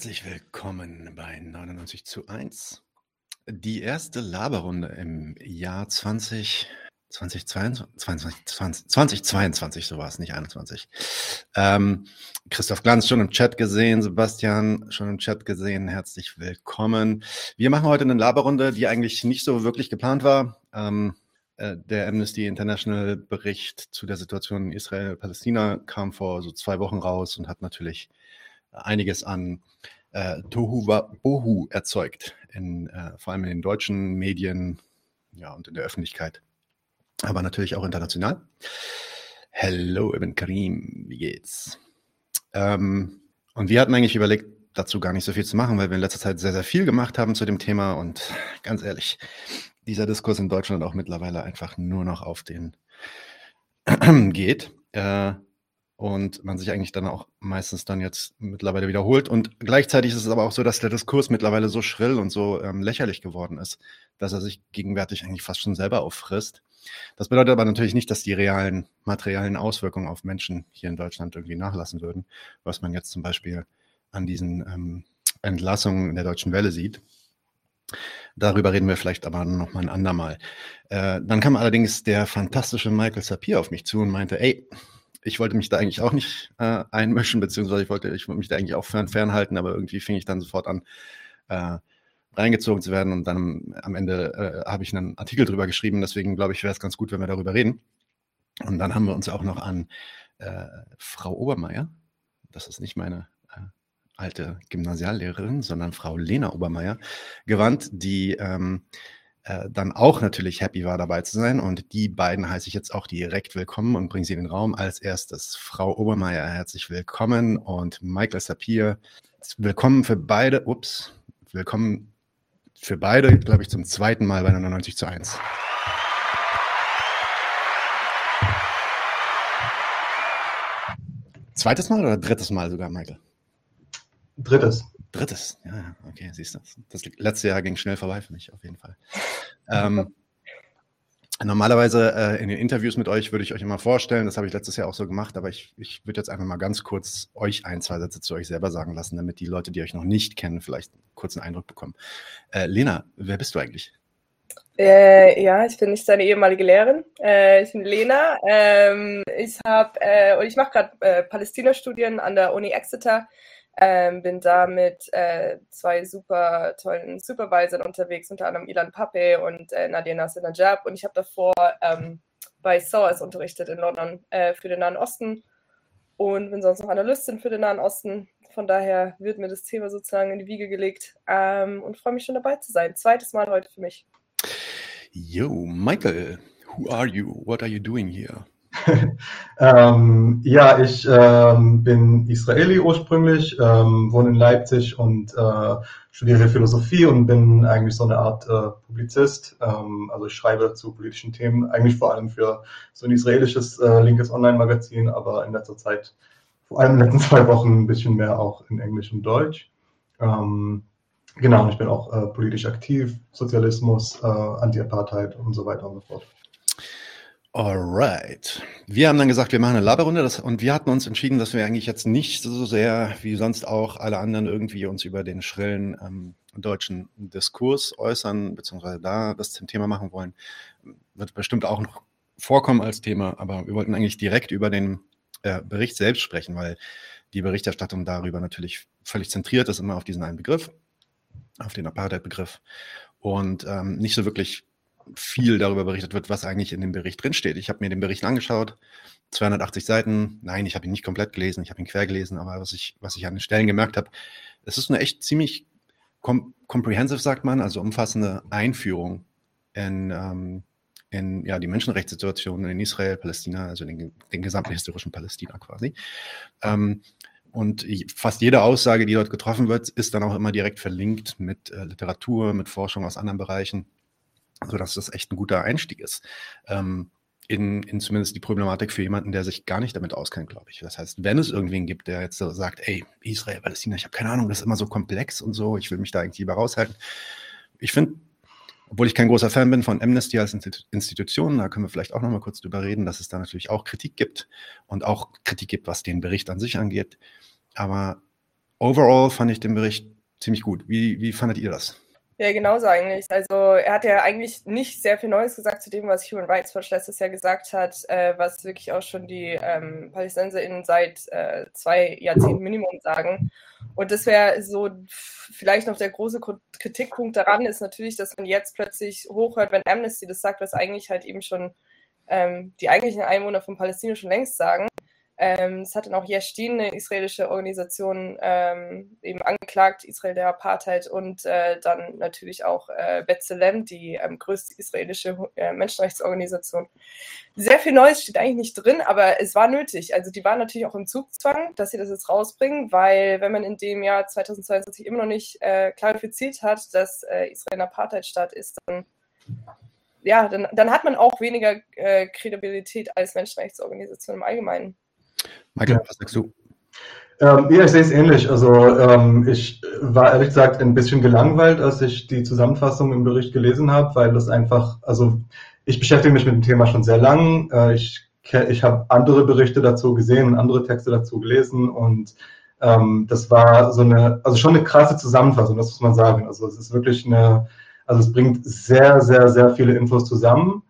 Herzlich willkommen bei 99 zu 1. Die erste Laberrunde im Jahr 20, 2022, 20, 2022, so war es, nicht 21. Ähm, Christoph Glanz schon im Chat gesehen, Sebastian schon im Chat gesehen, herzlich willkommen. Wir machen heute eine Laberrunde, die eigentlich nicht so wirklich geplant war. Ähm, äh, der Amnesty International Bericht zu der Situation in Israel-Palästina kam vor so zwei Wochen raus und hat natürlich einiges an äh, Tohu Bohu erzeugt, in, äh, vor allem in den deutschen Medien ja, und in der Öffentlichkeit, aber natürlich auch international. Hello, Ibn Karim, wie geht's? Ähm, und wir hatten eigentlich überlegt, dazu gar nicht so viel zu machen, weil wir in letzter Zeit sehr, sehr viel gemacht haben zu dem Thema und ganz ehrlich, dieser Diskurs in Deutschland auch mittlerweile einfach nur noch auf den geht. Äh, und man sich eigentlich dann auch meistens dann jetzt mittlerweile wiederholt. Und gleichzeitig ist es aber auch so, dass der Diskurs mittlerweile so schrill und so ähm, lächerlich geworden ist, dass er sich gegenwärtig eigentlich fast schon selber auffrisst. Das bedeutet aber natürlich nicht, dass die realen materiellen Auswirkungen auf Menschen hier in Deutschland irgendwie nachlassen würden, was man jetzt zum Beispiel an diesen ähm, Entlassungen in der Deutschen Welle sieht. Darüber reden wir vielleicht aber noch mal ein andermal. Äh, dann kam allerdings der fantastische Michael Sapir auf mich zu und meinte, ey, ich wollte mich da eigentlich auch nicht äh, einmischen, beziehungsweise ich wollte, ich wollte mich da eigentlich auch fern, fernhalten, aber irgendwie fing ich dann sofort an, äh, reingezogen zu werden und dann am Ende äh, habe ich einen Artikel drüber geschrieben. Deswegen glaube ich, wäre es ganz gut, wenn wir darüber reden. Und dann haben wir uns auch noch an äh, Frau Obermeier, das ist nicht meine äh, alte Gymnasiallehrerin, sondern Frau Lena Obermeier, gewandt, die ähm, äh, dann auch natürlich happy war, dabei zu sein. Und die beiden heiße ich jetzt auch direkt willkommen und bringe sie in den Raum. Als erstes Frau Obermeier, herzlich willkommen und Michael Sapir, willkommen für beide. Ups, willkommen für beide, glaube ich, zum zweiten Mal bei 99 zu 1. Zweites Mal oder drittes Mal sogar, Michael? Drittes. Drittes, ja, okay, siehst du. Das letzte Jahr ging schnell vorbei für mich, auf jeden Fall. Ähm, normalerweise äh, in den Interviews mit euch würde ich euch immer vorstellen, das habe ich letztes Jahr auch so gemacht, aber ich, ich würde jetzt einfach mal ganz kurz euch ein, zwei Sätze zu euch selber sagen lassen, damit die Leute, die euch noch nicht kennen, vielleicht einen kurzen Eindruck bekommen. Äh, Lena, wer bist du eigentlich? Äh, ja, ich bin nicht seine ehemalige Lehrerin. Äh, ich bin Lena. Ähm, ich habe äh, und ich mache gerade äh, Palästina-Studien an der Uni Exeter. Ähm, bin da mit äh, zwei super tollen Supervisern unterwegs, unter anderem Ilan Pape und äh, Nadia Nasser Najab. Und ich habe davor ähm, bei SOAS unterrichtet in London äh, für den Nahen Osten und bin sonst noch Analystin für den Nahen Osten. Von daher wird mir das Thema sozusagen in die Wiege gelegt ähm, und freue mich schon dabei zu sein. Zweites Mal heute für mich. Yo, Michael, who are you? What are you doing here? ähm, ja, ich ähm, bin Israeli ursprünglich, ähm, wohne in Leipzig und äh, studiere Philosophie und bin eigentlich so eine Art äh, Publizist. Ähm, also ich schreibe zu politischen Themen, eigentlich vor allem für so ein israelisches äh, linkes Online-Magazin, aber in letzter Zeit, vor allem in den letzten zwei Wochen, ein bisschen mehr auch in Englisch und Deutsch. Ähm, genau, ich bin auch äh, politisch aktiv, Sozialismus, äh, Anti-Apartheid und so weiter und so fort. Alright. Wir haben dann gesagt, wir machen eine Laberrunde das, und wir hatten uns entschieden, dass wir eigentlich jetzt nicht so sehr wie sonst auch alle anderen irgendwie uns über den schrillen ähm, deutschen Diskurs äußern, beziehungsweise da das zum Thema machen wollen. Wird bestimmt auch noch vorkommen als Thema, aber wir wollten eigentlich direkt über den äh, Bericht selbst sprechen, weil die Berichterstattung darüber natürlich völlig zentriert ist, immer auf diesen einen Begriff, auf den Apartheid-Begriff und ähm, nicht so wirklich viel darüber berichtet wird, was eigentlich in dem Bericht drinsteht. Ich habe mir den Bericht angeschaut, 280 Seiten. Nein, ich habe ihn nicht komplett gelesen, ich habe ihn quer gelesen, aber was ich, was ich an den Stellen gemerkt habe, es ist eine echt ziemlich com comprehensive, sagt man, also umfassende Einführung in, ähm, in ja, die Menschenrechtssituation in Israel, Palästina, also den, den gesamten historischen Palästina quasi. Ähm, und fast jede Aussage, die dort getroffen wird, ist dann auch immer direkt verlinkt mit äh, Literatur, mit Forschung aus anderen Bereichen sodass das echt ein guter Einstieg ist. Ähm, in, in zumindest die Problematik für jemanden, der sich gar nicht damit auskennt, glaube ich. Das heißt, wenn es irgendwen gibt, der jetzt so sagt, ey, Israel, Palästina, ich habe keine Ahnung, das ist immer so komplex und so, ich will mich da eigentlich lieber raushalten. Ich finde, obwohl ich kein großer Fan bin von Amnesty als Institution, da können wir vielleicht auch noch mal kurz drüber reden, dass es da natürlich auch Kritik gibt und auch Kritik gibt, was den Bericht an sich angeht. Aber overall fand ich den Bericht ziemlich gut. Wie, wie fandet ihr das? Ja, genauso eigentlich. Also er hat ja eigentlich nicht sehr viel Neues gesagt zu dem, was Human Rights Watch letztes Jahr gesagt hat, äh, was wirklich auch schon die ähm, PalästinenserInnen seit äh, zwei Jahrzehnten Minimum sagen. Und das wäre so vielleicht noch der große Kritikpunkt daran ist natürlich, dass man jetzt plötzlich hochhört, wenn Amnesty das sagt, was eigentlich halt eben schon ähm, die eigentlichen Einwohner von Palästina schon längst sagen. Ähm, es hat dann auch Yeshdin, eine israelische Organisation, ähm, eben angeklagt, Israel der Apartheid und äh, dann natürlich auch äh, B'Tselem, die ähm, größte israelische äh, Menschenrechtsorganisation. Sehr viel Neues steht eigentlich nicht drin, aber es war nötig. Also die waren natürlich auch im Zugzwang, dass sie das jetzt rausbringen, weil wenn man in dem Jahr 2022 immer noch nicht äh, klarifiziert hat, dass äh, Israel ein Apartheidstaat ist, dann ja, dann, dann hat man auch weniger äh, Kredibilität als Menschenrechtsorganisation im Allgemeinen. Michael, ja. was sagst du? Ähm, ja, ich sehe es ähnlich. Also ähm, ich war ehrlich gesagt ein bisschen gelangweilt, als ich die Zusammenfassung im Bericht gelesen habe, weil das einfach, also ich beschäftige mich mit dem Thema schon sehr lang. Äh, ich ich habe andere Berichte dazu gesehen und andere Texte dazu gelesen und ähm, das war so eine, also schon eine krasse Zusammenfassung, das muss man sagen. Also es ist wirklich eine, also es bringt sehr, sehr, sehr viele Infos zusammen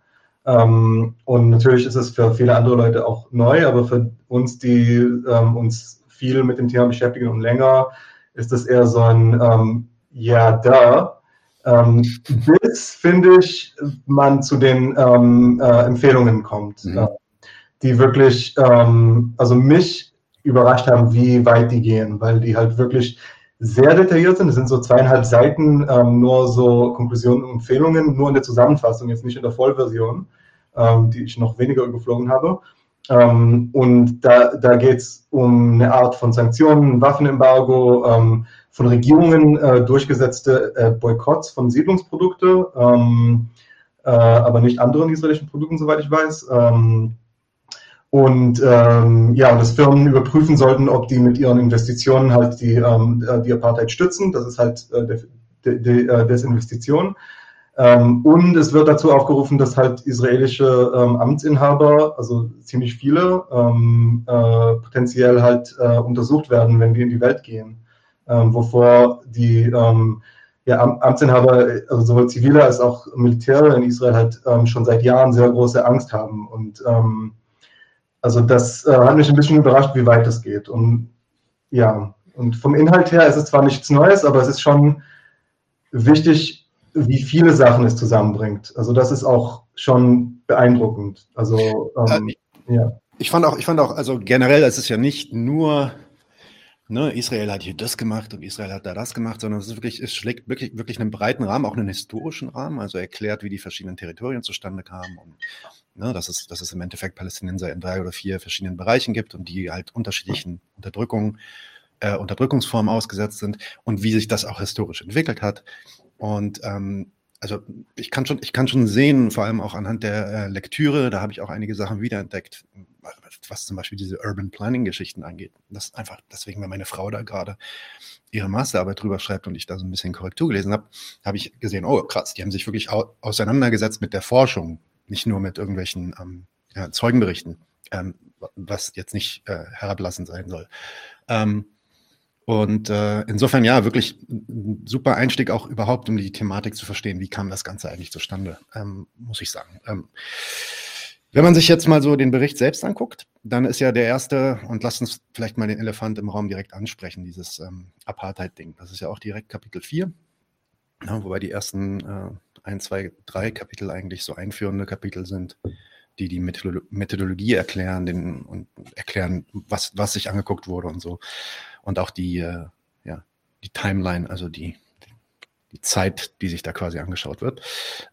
ähm, und natürlich ist es für viele andere Leute auch neu, aber für uns, die ähm, uns viel mit dem Thema beschäftigen und länger, ist das eher so ein ähm, Ja, da. Ähm, bis, finde ich, man zu den ähm, äh, Empfehlungen kommt, mhm. äh, die wirklich, ähm, also mich überrascht haben, wie weit die gehen, weil die halt wirklich sehr detailliert sind. Es sind so zweieinhalb Seiten, ähm, nur so Konklusionen und Empfehlungen, nur in der Zusammenfassung, jetzt nicht in der Vollversion, ähm, die ich noch weniger überflogen habe. Ähm, und da, da geht es um eine Art von Sanktionen, Waffenembargo, ähm, von Regierungen äh, durchgesetzte äh, Boykotts von Siedlungsprodukte, ähm, äh, aber nicht anderen israelischen Produkten, soweit ich weiß. Ähm, und ähm, ja, dass Firmen überprüfen sollten, ob die mit ihren Investitionen halt die, ähm, äh, die Apartheid stützen. Das ist halt äh, de, de, äh, Desinvestition. Ähm, und es wird dazu aufgerufen, dass halt israelische ähm, Amtsinhaber, also ziemlich viele, ähm, äh, potenziell halt äh, untersucht werden, wenn die in die Welt gehen. Ähm, wovor die ähm, ja, Amtsinhaber, also sowohl zivile als auch Militäre in Israel halt ähm, schon seit Jahren sehr große Angst haben. Und also das äh, hat mich ein bisschen überrascht, wie weit das geht. Und ja, und vom Inhalt her ist es zwar nichts Neues, aber es ist schon wichtig, wie viele Sachen es zusammenbringt. Also das ist auch schon beeindruckend. Also ähm, äh, ja. Ich fand auch, ich fand auch, also generell, es ist ja nicht nur ne, Israel hat hier das gemacht und Israel hat da das gemacht, sondern es ist wirklich, es schlägt wirklich, wirklich einen breiten Rahmen, auch einen historischen Rahmen, also erklärt, wie die verschiedenen Territorien zustande kamen und ne, dass, es, dass es im Endeffekt Palästinenser in drei oder vier verschiedenen Bereichen gibt und die halt unterschiedlichen Unterdrückungen, äh, Unterdrückungsformen ausgesetzt sind und wie sich das auch historisch entwickelt hat. Und ähm, also ich kann schon, ich kann schon sehen, vor allem auch anhand der äh, Lektüre, da habe ich auch einige Sachen wiederentdeckt, was zum Beispiel diese Urban Planning-Geschichten angeht. Das ist einfach deswegen, wenn meine Frau da gerade ihre Masterarbeit drüber schreibt und ich da so ein bisschen Korrektur gelesen habe, habe ich gesehen, oh krass, die haben sich wirklich au auseinandergesetzt mit der Forschung, nicht nur mit irgendwelchen ähm, ja, Zeugenberichten, ähm, was jetzt nicht äh, herablassend sein soll. Ähm, und äh, insofern ja, wirklich ein super Einstieg auch überhaupt, um die Thematik zu verstehen. Wie kam das Ganze eigentlich zustande, ähm, muss ich sagen. Ähm, wenn man sich jetzt mal so den Bericht selbst anguckt, dann ist ja der erste, und lasst uns vielleicht mal den Elefant im Raum direkt ansprechen, dieses ähm, Apartheid-Ding. Das ist ja auch direkt Kapitel 4, ja, wobei die ersten äh, ein, zwei, drei Kapitel eigentlich so einführende Kapitel sind, die die Methodologie erklären den, und erklären, was, was sich angeguckt wurde und so und auch die, äh, ja, die Timeline, also die, die Zeit, die sich da quasi angeschaut wird,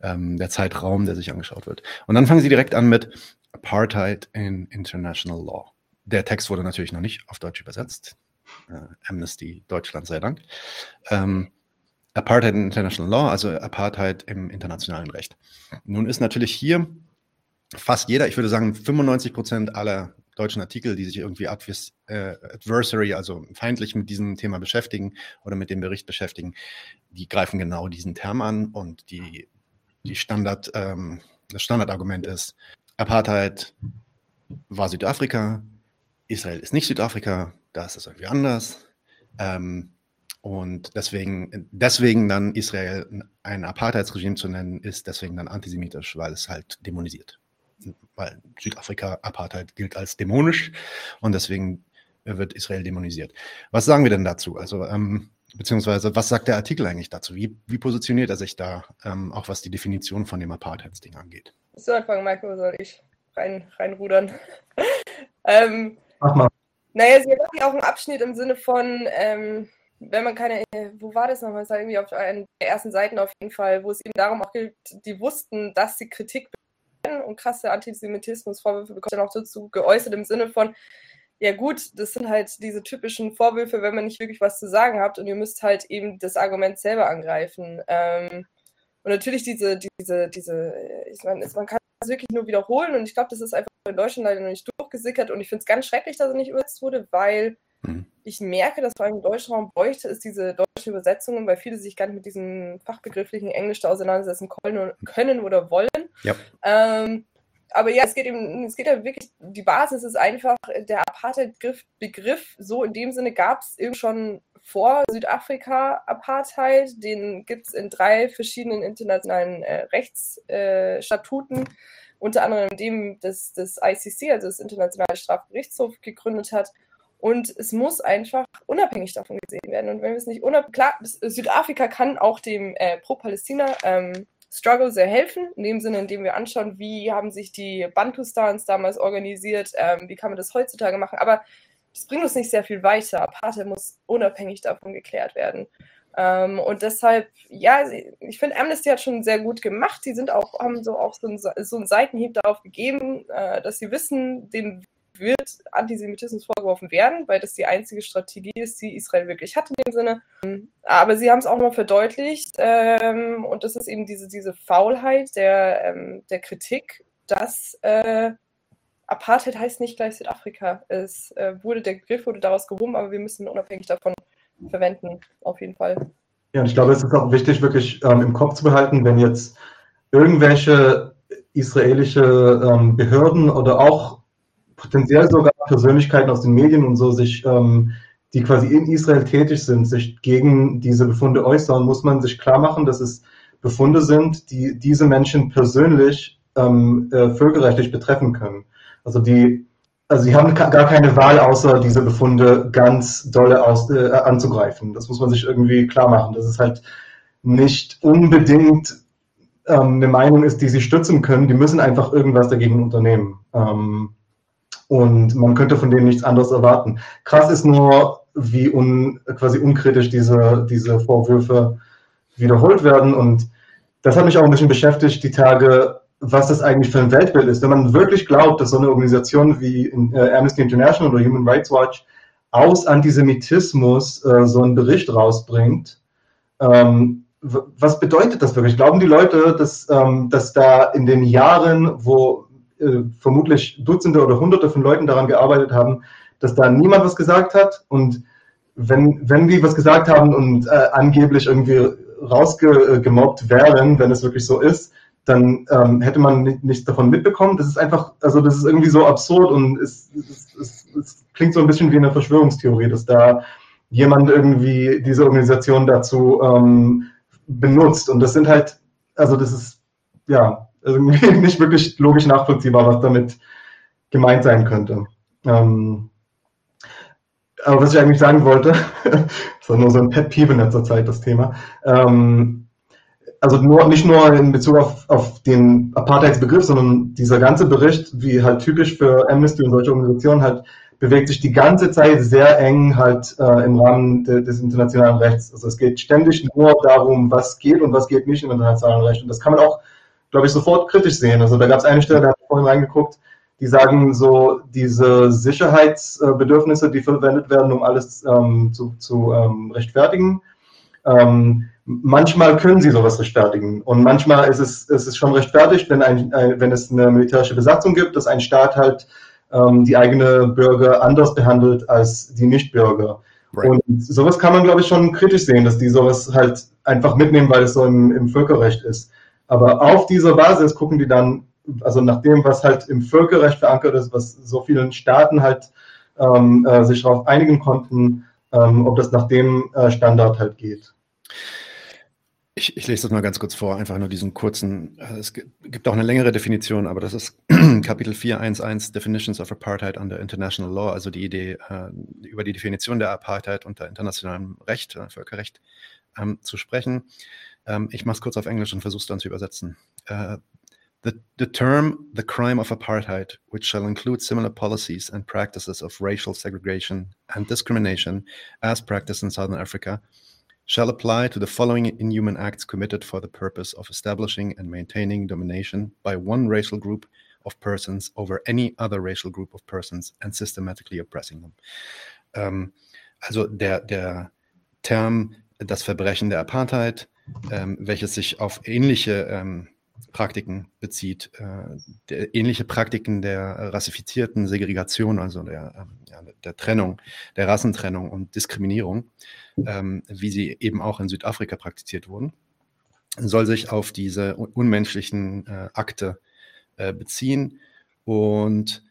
ähm, der Zeitraum, der sich angeschaut wird. Und dann fangen sie direkt an mit Apartheid in International Law. Der Text wurde natürlich noch nicht auf Deutsch übersetzt. Äh, Amnesty Deutschland sei Dank. Ähm, Apartheid in International Law, also Apartheid im internationalen Recht. Nun ist natürlich hier fast jeder, ich würde sagen 95 Prozent aller deutschen Artikel, die sich irgendwie advers äh, adversary, also feindlich mit diesem Thema beschäftigen oder mit dem Bericht beschäftigen, die greifen genau diesen Term an und die, die Standard, ähm, das Standardargument ist, Apartheid war Südafrika, Israel ist nicht Südafrika, da ist es irgendwie anders. Ähm, und deswegen, deswegen dann Israel ein Apartheidsregime zu nennen, ist deswegen dann antisemitisch, weil es halt dämonisiert. Weil Südafrika Apartheid gilt als dämonisch und deswegen wird Israel dämonisiert. Was sagen wir denn dazu? Also, ähm, beziehungsweise, was sagt der Artikel eigentlich dazu? Wie, wie positioniert er sich da, ähm, auch was die Definition von dem Apartheidsding angeht? So anfangen, Marco, soll ich rein, reinrudern? ähm, Mach mal. Naja, sie machen ja auch einen Abschnitt im Sinne von, ähm, wenn man keine, wo war das nochmal? Es war irgendwie auf einer der ersten Seiten auf jeden Fall, wo es eben darum auch geht, die wussten, dass sie Kritik und krasse Antisemitismusvorwürfe bekommen, dann auch dazu geäußert im Sinne von, ja gut, das sind halt diese typischen Vorwürfe, wenn man nicht wirklich was zu sagen habt und ihr müsst halt eben das Argument selber angreifen. Ähm, und natürlich diese, diese, diese, ich meine, man kann das wirklich nur wiederholen und ich glaube, das ist einfach in Deutschland leider noch nicht durchgesickert und ich finde es ganz schrecklich, dass er nicht übersetzt wurde, weil mhm. ich merke, dass vor allem im deutschen Raum bräuchte es diese deutschen Übersetzungen, weil viele sich gar nicht mit diesem fachbegrifflichen Englisch da auseinandersetzen können oder wollen. Ja. Ähm, aber ja, es geht eben, es geht ja wirklich, die Basis ist einfach, der Apartheid-Begriff, so in dem Sinne gab es eben schon vor Südafrika Apartheid, den gibt es in drei verschiedenen internationalen äh, Rechtsstatuten, äh, unter anderem dem des, des ICC, also das Internationale Strafgerichtshof, gegründet hat. Und es muss einfach unabhängig davon gesehen werden. Und wenn wir es nicht unabhängig, klar, Südafrika kann auch dem äh, Pro-Palästina ähm, sehr helfen, in dem Sinne, indem wir anschauen, wie haben sich die Bantustans damals organisiert, ähm, wie kann man das heutzutage machen. Aber das bringt uns nicht sehr viel weiter. Apartheid muss unabhängig davon geklärt werden. Ähm, und deshalb, ja, ich finde, Amnesty hat schon sehr gut gemacht. Sie sind auch, haben so auch so einen, so einen Seitenhieb darauf gegeben, äh, dass sie wissen, dem wird Antisemitismus vorgeworfen werden, weil das die einzige Strategie ist, die Israel wirklich hat in dem Sinne. Aber sie haben es auch noch verdeutlicht ähm, und das ist eben diese, diese Faulheit der, ähm, der Kritik, dass äh, Apartheid heißt nicht gleich Südafrika. Es äh, wurde, der Begriff wurde daraus gehoben, aber wir müssen unabhängig davon verwenden, auf jeden Fall. Ja, und ich glaube, es ist auch wichtig, wirklich ähm, im Kopf zu behalten, wenn jetzt irgendwelche israelische ähm, Behörden oder auch potenziell sogar Persönlichkeiten aus den Medien und so sich, ähm, die quasi in Israel tätig sind, sich gegen diese Befunde äußern, muss man sich klar machen, dass es Befunde sind, die diese Menschen persönlich ähm, äh, völkerrechtlich betreffen können. Also die, also sie haben gar keine Wahl, außer diese Befunde ganz dolle aus, äh, anzugreifen. Das muss man sich irgendwie klar machen. Das ist halt nicht unbedingt ähm, eine Meinung ist, die sie stützen können. Die müssen einfach irgendwas dagegen unternehmen. Ähm, und man könnte von denen nichts anderes erwarten. Krass ist nur, wie un, quasi unkritisch diese, diese Vorwürfe wiederholt werden. Und das hat mich auch ein bisschen beschäftigt, die Tage, was das eigentlich für ein Weltbild ist. Wenn man wirklich glaubt, dass so eine Organisation wie äh, Amnesty International oder Human Rights Watch aus Antisemitismus äh, so einen Bericht rausbringt, ähm, was bedeutet das wirklich? Glauben die Leute, dass, ähm, dass da in den Jahren, wo äh, vermutlich Dutzende oder Hunderte von Leuten daran gearbeitet haben, dass da niemand was gesagt hat. Und wenn, wenn die was gesagt haben und äh, angeblich irgendwie rausgemobbt wären, wenn es wirklich so ist, dann ähm, hätte man nicht, nichts davon mitbekommen. Das ist einfach, also das ist irgendwie so absurd und es, es, es, es klingt so ein bisschen wie eine Verschwörungstheorie, dass da jemand irgendwie diese Organisation dazu ähm, benutzt. Und das sind halt, also das ist, ja, irgendwie nicht wirklich logisch nachvollziehbar, was damit gemeint sein könnte. Ähm, aber was ich eigentlich sagen wollte, das war nur so ein Pet Peeve in letzter Zeit, das Thema. Ähm, also nur, nicht nur in Bezug auf, auf den Apartheidsbegriff, sondern dieser ganze Bericht, wie halt typisch für Amnesty und solche Organisationen halt, bewegt sich die ganze Zeit sehr eng halt äh, im Rahmen de, des internationalen Rechts. Also es geht ständig nur darum, was geht und was geht nicht im internationalen Recht. Und das kann man auch glaube ich, sofort kritisch sehen. Also da gab es eine Stelle, da habe ich vorhin reingeguckt, die sagen so, diese Sicherheitsbedürfnisse, die verwendet werden, um alles ähm, zu, zu ähm, rechtfertigen, ähm, manchmal können sie sowas rechtfertigen. Und manchmal ist es, ist es schon rechtfertigt, wenn, ein, ein, wenn es eine militärische Besatzung gibt, dass ein Staat halt ähm, die eigene Bürger anders behandelt als die Nichtbürger. Right. Und sowas kann man, glaube ich, schon kritisch sehen, dass die sowas halt einfach mitnehmen, weil es so im, im Völkerrecht ist. Aber auf dieser Basis gucken die dann, also nach dem, was halt im Völkerrecht verankert ist, was so vielen Staaten halt ähm, äh, sich darauf einigen konnten, ähm, ob das nach dem äh, Standard halt geht. Ich, ich, lese das mal ganz kurz vor, einfach nur diesen kurzen. Äh, es gibt auch eine längere Definition, aber das ist Kapitel 411 Definitions of Apartheid under International Law, also die Idee, äh, über die Definition der Apartheid unter internationalem Recht, äh, Völkerrecht ähm, zu sprechen. Ähm, ich mache es kurz auf Englisch und versuche es dann zu übersetzen. Uh, the, the term the crime of apartheid, which shall include similar policies and practices of racial segregation and discrimination as practiced in Southern Africa, shall apply to the following inhuman acts committed for the purpose of establishing and maintaining domination by one racial group of persons over any other racial group of persons and systematically oppressing them. Ähm, also der, der Term das Verbrechen der Apartheid, ähm, welches sich auf ähnliche ähm, Praktiken bezieht, äh, der, ähnliche Praktiken der rassifizierten Segregation, also der, ähm, ja, der Trennung, der Rassentrennung und Diskriminierung, ähm, wie sie eben auch in Südafrika praktiziert wurden, soll sich auf diese unmenschlichen äh, Akte äh, beziehen und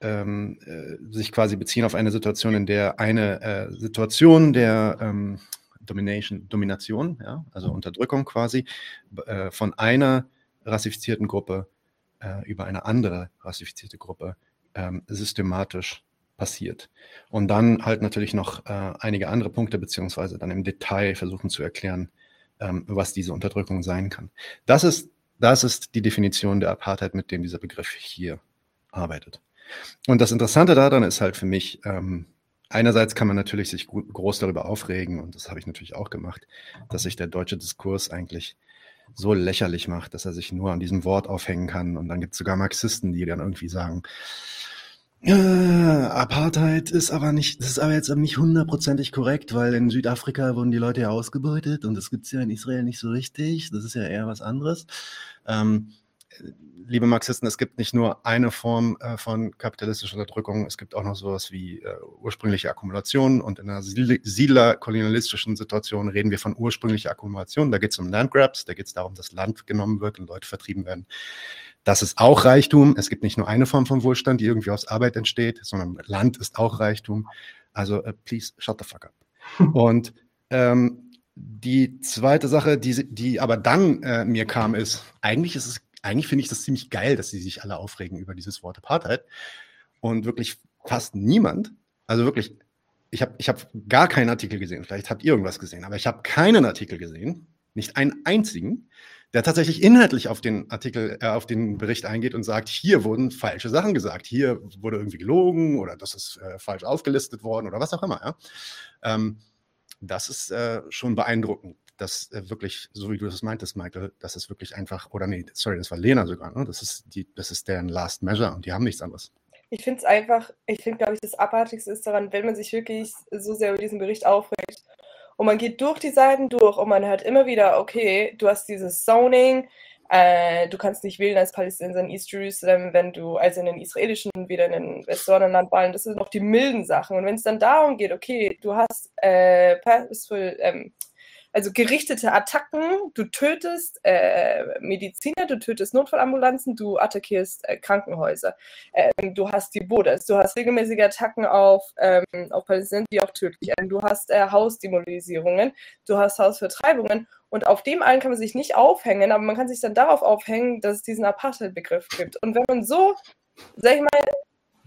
ähm, äh, sich quasi beziehen auf eine Situation, in der eine äh, Situation der ähm, Domination, Domination, ja, also Unterdrückung quasi, äh, von einer rassifizierten Gruppe äh, über eine andere rassifizierte Gruppe ähm, systematisch passiert. Und dann halt natürlich noch äh, einige andere Punkte, beziehungsweise dann im Detail versuchen zu erklären, ähm, was diese Unterdrückung sein kann. Das ist, das ist die Definition der Apartheid, mit dem dieser Begriff hier arbeitet. Und das Interessante daran ist halt für mich, ähm, einerseits kann man natürlich sich gut, groß darüber aufregen, und das habe ich natürlich auch gemacht, dass sich der deutsche Diskurs eigentlich so lächerlich macht, dass er sich nur an diesem Wort aufhängen kann. Und dann gibt es sogar Marxisten, die dann irgendwie sagen, äh, Apartheid ist aber nicht, das ist aber jetzt nicht hundertprozentig korrekt, weil in Südafrika wurden die Leute ja ausgebeutet und das gibt es ja in Israel nicht so richtig. Das ist ja eher was anderes. Ähm, liebe Marxisten, es gibt nicht nur eine Form äh, von kapitalistischer Unterdrückung, es gibt auch noch sowas wie äh, ursprüngliche Akkumulation und in einer siedlerkolonialistischen Situation reden wir von ursprünglicher Akkumulation. Da geht es um Landgrabs, da geht es darum, dass Land genommen wird und Leute vertrieben werden. Das ist auch Reichtum. Es gibt nicht nur eine Form von Wohlstand, die irgendwie aus Arbeit entsteht, sondern Land ist auch Reichtum. Also, uh, please shut the fuck up. Und ähm, die zweite Sache, die, die aber dann äh, mir kam, ist, eigentlich ist es eigentlich finde ich das ziemlich geil, dass sie sich alle aufregen über dieses Wort Apartheid. Und wirklich fast niemand, also wirklich, ich habe ich hab gar keinen Artikel gesehen, vielleicht habt ihr irgendwas gesehen, aber ich habe keinen Artikel gesehen, nicht einen einzigen, der tatsächlich inhaltlich auf den Artikel, äh, auf den Bericht eingeht und sagt, hier wurden falsche Sachen gesagt, hier wurde irgendwie gelogen oder das ist äh, falsch aufgelistet worden oder was auch immer. Ja? Ähm, das ist äh, schon beeindruckend dass äh, wirklich, so wie du das meintest, Michael, das ist wirklich einfach, oder nee, sorry, das war Lena sogar, ne? Das ist die, das ist deren Last Measure und die haben nichts anderes. Ich finde es einfach, ich finde, glaube ich, das Abartigste ist daran, wenn man sich wirklich so sehr über diesen Bericht aufregt und man geht durch die Seiten durch und man hört immer wieder, okay, du hast dieses Zoning, äh, du kannst nicht wählen als Palästinenser in East Jerusalem, wenn du, also in den israelischen, wieder in den Westjordanland ballen. Das sind noch die milden Sachen. Und wenn es dann darum geht, okay, du hast äh, purposeful, ähm, also gerichtete Attacken, du tötest äh, Mediziner, du tötest Notfallambulanzen, du attackierst äh, Krankenhäuser, ähm, du hast die Bodas, du hast regelmäßige Attacken auf, ähm, auf Palästinenser, die auch tödlich enden, du hast äh, Hausdemobilisierungen, du hast Hausvertreibungen und auf dem allen kann man sich nicht aufhängen, aber man kann sich dann darauf aufhängen, dass es diesen Apartheid-Begriff gibt. Und wenn man so, sag ich mal,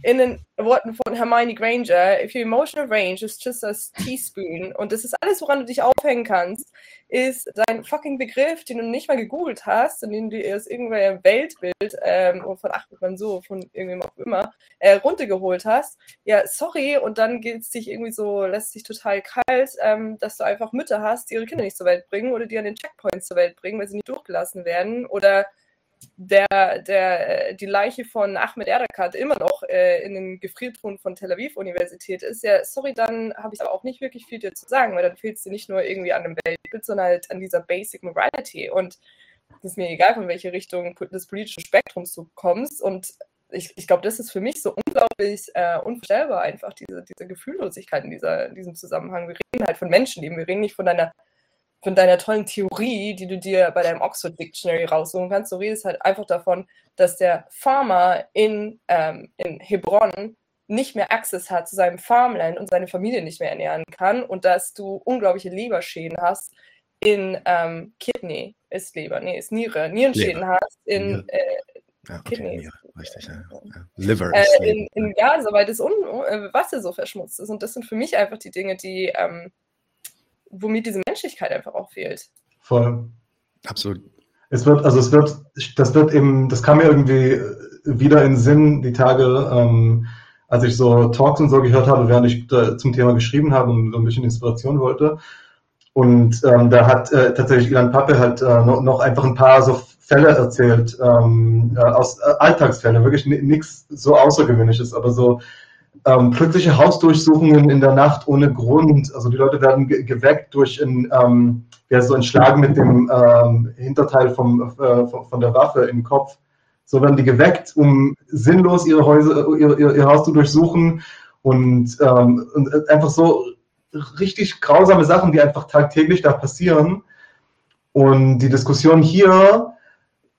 in den Worten von Hermione Granger, if your emotional range is just a teaspoon und das ist alles, woran du dich aufhängen kannst, ist dein fucking Begriff, den du nicht mal gegoogelt hast und den du aus irgendeinem Weltbild ähm, von achtet man so, von irgendwem auch immer, äh, runtergeholt hast. Ja, sorry, und dann geht dich irgendwie so, lässt sich total kalt, ähm, dass du einfach Mütter hast, die ihre Kinder nicht zur Welt bringen oder die an den Checkpoints zur Welt bringen, weil sie nicht durchgelassen werden oder der, der, äh, die Leiche von Ahmed Erdakat immer noch äh, in den Gefriertruhen von Tel Aviv Universität ist, ja, sorry, dann habe ich aber auch nicht wirklich viel dir zu sagen, weil dann fehlt es dir nicht nur irgendwie an einem Weltbild, sondern halt an dieser Basic Morality. Und es ist mir egal, von welche Richtung des politischen Spektrums du kommst. Und ich, ich glaube, das ist für mich so unglaublich äh, unvorstellbar, einfach diese, diese Gefühllosigkeit in, dieser, in diesem Zusammenhang. Wir reden halt von Menschenleben, wir reden nicht von deiner von deiner tollen Theorie, die du dir bei deinem Oxford Dictionary raussuchen kannst. Du redest halt einfach davon, dass der Farmer in, ähm, in Hebron nicht mehr Access hat zu seinem Farmland und seine Familie nicht mehr ernähren kann und dass du unglaubliche Leberschäden hast in ähm, Kidney, ist Leber, nee, ist Niere, Nierenschäden Leber. hast in äh, ja, okay, Kidney. Niere, richtig, ja. ja. Liver äh, ist in, in Gaza, weil das Un äh, Wasser so verschmutzt ist und das sind für mich einfach die Dinge, die, ähm, womit diese Menschlichkeit einfach auch fehlt. Voll. Absolut. Es wird, also es wird, das wird eben, das kam mir irgendwie wieder in Sinn, die Tage, ähm, als ich so Talks und so gehört habe, während ich zum Thema geschrieben habe und so ein bisschen Inspiration wollte. Und ähm, da hat äh, tatsächlich Ilan Pappe halt äh, noch, noch, einfach ein paar so Fälle erzählt, ähm, äh, aus äh, Alltagsfälle, wirklich nichts so Außergewöhnliches, aber so ähm, plötzliche Hausdurchsuchungen in der Nacht ohne Grund. Also die Leute werden ge geweckt durch ein, ähm, ja, so ein Schlag mit dem ähm, Hinterteil vom, äh, von der Waffe im Kopf so werden die geweckt, um sinnlos ihre Häuser, ihr, ihr, ihr Haus zu durchsuchen und, ähm, und einfach so richtig grausame Sachen, die einfach tagtäglich da passieren. Und die Diskussion hier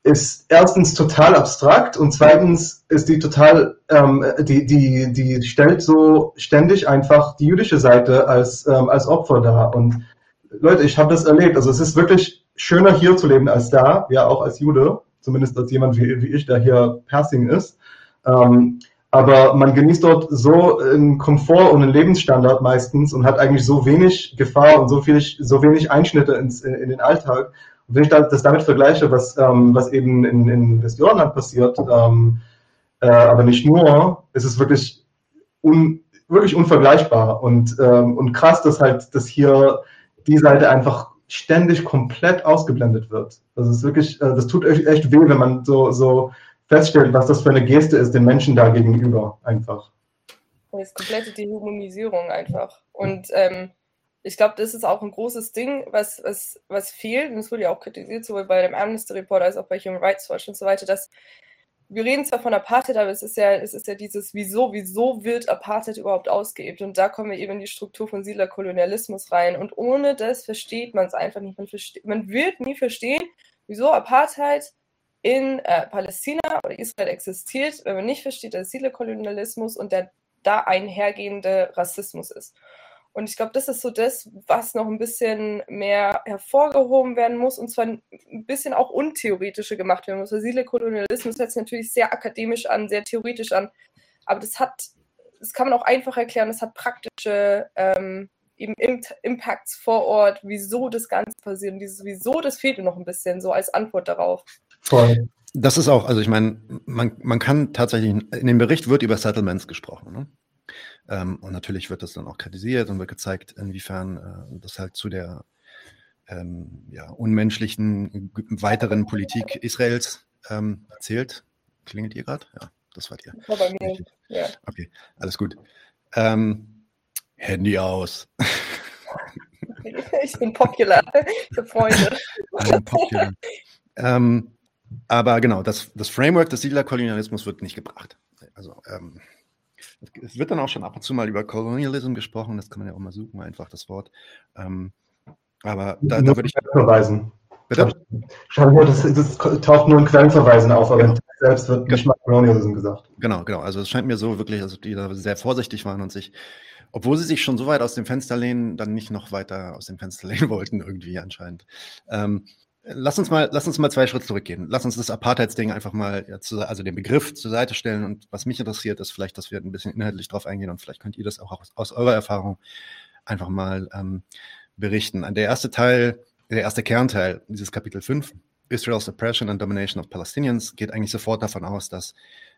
ist erstens total abstrakt und zweitens ist die total, ähm, die, die, die stellt so ständig einfach die jüdische Seite als, ähm, als Opfer dar. Und Leute, ich habe das erlebt. Also es ist wirklich schöner hier zu leben als da, ja auch als Jude zumindest als jemand wie, wie ich, der hier Persing ist. Ähm, aber man genießt dort so einen Komfort und einen Lebensstandard meistens und hat eigentlich so wenig Gefahr und so, viel, so wenig Einschnitte ins, in, in den Alltag. Wenn ich das damit vergleiche, was, ähm, was eben in, in Westjordanland passiert, ähm, äh, aber nicht nur, ist es wirklich, un, wirklich unvergleichbar und, ähm, und krass, dass halt, dass hier die Seite einfach ständig komplett ausgeblendet wird. Es ist wirklich, äh, das tut echt, echt weh, wenn man so, so feststellt, was das für eine Geste ist den Menschen da gegenüber einfach. Das ist komplette Dehumanisierung einfach. Und ähm, ich glaube, das ist auch ein großes Ding, was, was, was fehlt. Und es wurde ja auch kritisiert, sowohl bei dem Amnesty Report als auch bei Human Rights Watch und so weiter, dass wir reden zwar von Apartheid, aber es ist ja, es ist ja dieses, wieso, wieso wird Apartheid überhaupt ausgeübt? Und da kommen wir eben in die Struktur von Siedlerkolonialismus rein. Und ohne das versteht man es einfach nicht. Man, man wird nie verstehen, wieso Apartheid in äh, Palästina oder Israel existiert, wenn man nicht versteht, dass Siedlerkolonialismus und der da einhergehende Rassismus ist. Und ich glaube, das ist so das, was noch ein bisschen mehr hervorgehoben werden muss und zwar ein bisschen auch untheoretischer gemacht werden muss. Weil Kolonialismus hört sich natürlich sehr akademisch an, sehr theoretisch an, aber das hat, das kann man auch einfach erklären, das hat praktische ähm, eben Impacts vor Ort, wieso das Ganze passiert und dieses Wieso, das fehlt mir noch ein bisschen so als Antwort darauf. Voll. Das ist auch, also ich meine, man, man kann tatsächlich, in dem Bericht wird über Settlements gesprochen. Ne? Ähm, und natürlich wird das dann auch kritisiert und wird gezeigt, inwiefern äh, das halt zu der ähm, ja, unmenschlichen weiteren Politik Israels ähm, zählt. Klingelt ihr gerade? Ja, das war ihr. War bei mir. Ja. Okay, alles gut. Ähm, Handy aus. ich bin popular für Freunde. popular. ähm, aber genau, das, das Framework des Siedlerkolonialismus wird nicht gebracht. Also ähm, es wird dann auch schon ab und zu mal über Colonialism gesprochen, das kann man ja auch mal suchen, einfach das Wort. Ähm, aber da, da würde ich. Verweisen. Bitte? Schau nur, das, das, taucht nur in Quellenverweisen auf, aber genau. selbst wird nicht mal Colonialism gesagt. Genau, genau. Also es scheint mir so wirklich, also die da sehr vorsichtig waren und sich, obwohl sie sich schon so weit aus dem Fenster lehnen, dann nicht noch weiter aus dem Fenster lehnen wollten, irgendwie anscheinend. Ähm, Lass uns mal, lass uns mal zwei Schritte zurückgehen. Lass uns das Apartheidsding einfach mal, ja, zu, also den Begriff zur Seite stellen. Und was mich interessiert, ist vielleicht, dass wir ein bisschen inhaltlich drauf eingehen und vielleicht könnt ihr das auch aus, aus eurer Erfahrung einfach mal ähm, berichten. Der erste Teil, der erste Kernteil dieses Kapitel 5, Israel's Oppression and Domination of Palestinians, geht eigentlich sofort davon aus, dass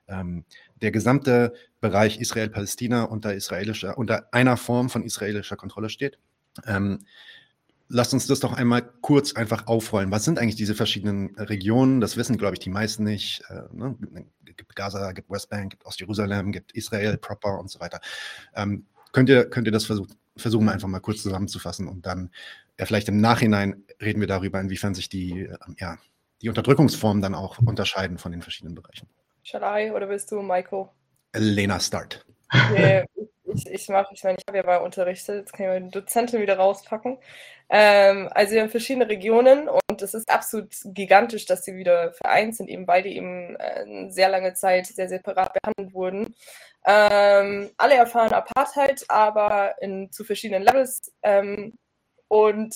ähm, der gesamte Bereich Israel-Palästina unter israelischer, unter einer Form von israelischer Kontrolle steht. Ähm, Lasst uns das doch einmal kurz einfach aufrollen. Was sind eigentlich diese verschiedenen Regionen? Das wissen, glaube ich, die meisten nicht. Äh, ne? Es gibt Gaza, gibt Westbank, gibt Ostjerusalem, gibt Israel proper und so weiter. Ähm, könnt, ihr, könnt ihr das versuch, versuchen, einfach mal kurz zusammenzufassen und dann ja, vielleicht im Nachhinein reden wir darüber, inwiefern sich die, äh, ja, die Unterdrückungsformen dann auch unterscheiden von den verschiedenen Bereichen. Shall I oder willst du, Michael? Lena, start. Okay, ich, ich mache, ich meine, ich habe ja mal unterrichtet, jetzt kann ich mal den Dozenten wieder rauspacken. Ähm, also wir haben verschiedene Regionen und und es ist absolut gigantisch, dass sie wieder vereint sind, eben weil die eben äh, sehr lange Zeit sehr separat behandelt wurden. Ähm, alle erfahren Apartheid, aber in, zu verschiedenen Levels. Ähm, und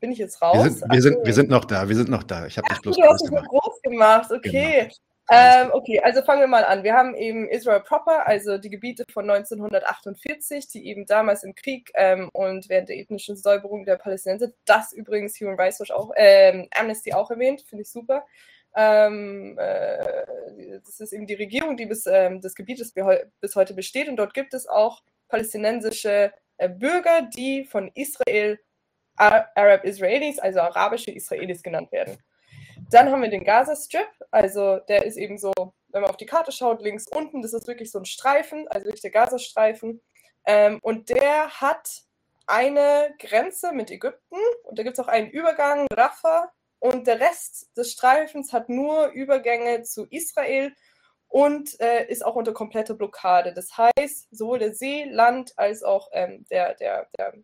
bin ich jetzt raus? Wir sind, wir sind, wir sind noch da, wir sind noch da. Ich habe dich bloß du hast groß gemacht. groß gemacht, okay. Genau. Ähm, okay, also fangen wir mal an. Wir haben eben Israel proper, also die Gebiete von 1948, die eben damals im Krieg ähm, und während der ethnischen Säuberung der Palästinenser, das übrigens Human Rights Watch auch, ähm, Amnesty auch erwähnt, finde ich super. Ähm, äh, das ist eben die Regierung, die bis ähm, des Gebietes bis heute besteht und dort gibt es auch palästinensische äh, Bürger, die von Israel Arab Israelis, also arabische Israelis genannt werden. Dann haben wir den Gaza-Strip, also der ist eben so, wenn man auf die Karte schaut, links unten, das ist wirklich so ein Streifen, also wirklich der Gazastreifen. Ähm, und der hat eine Grenze mit Ägypten und da gibt es auch einen Übergang, Rafah, und der Rest des Streifens hat nur Übergänge zu Israel und äh, ist auch unter kompletter Blockade. Das heißt, sowohl der See, Land als auch ähm, der, der, der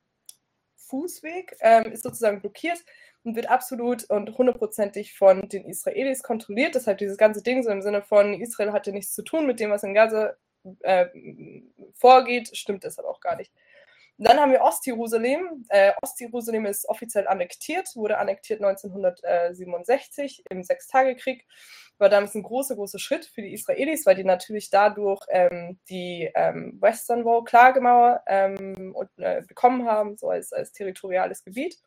Fußweg ähm, ist sozusagen blockiert und wird absolut und hundertprozentig von den Israelis kontrolliert. Deshalb dieses ganze Ding so im Sinne von Israel hatte nichts zu tun mit dem, was in Gaza äh, vorgeht, stimmt deshalb auch gar nicht. Dann haben wir Ostjerusalem. Äh, Ostjerusalem ist offiziell annektiert, wurde annektiert 1967 im Sechstagekrieg. War damals ein großer, großer Schritt für die Israelis, weil die natürlich dadurch ähm, die ähm, Western Wall, Klagemauer ähm, und, äh, bekommen haben, so als, als territoriales Gebiet.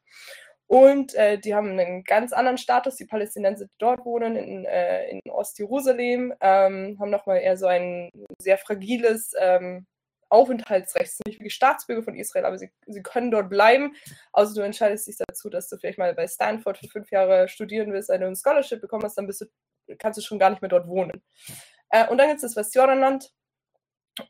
Und äh, die haben einen ganz anderen Status, die Palästinenser, die dort wohnen, in, äh, in Ostjerusalem, ähm, haben nochmal eher so ein sehr fragiles ähm, Aufenthaltsrecht, sind nicht wirklich Staatsbürger von Israel, aber sie, sie können dort bleiben. Also du entscheidest dich dazu, dass du vielleicht mal bei Stanford für fünf Jahre studieren willst, eine Scholarship bekommst, dann du, kannst du schon gar nicht mehr dort wohnen. Äh, und dann gibt es das Westjordanland,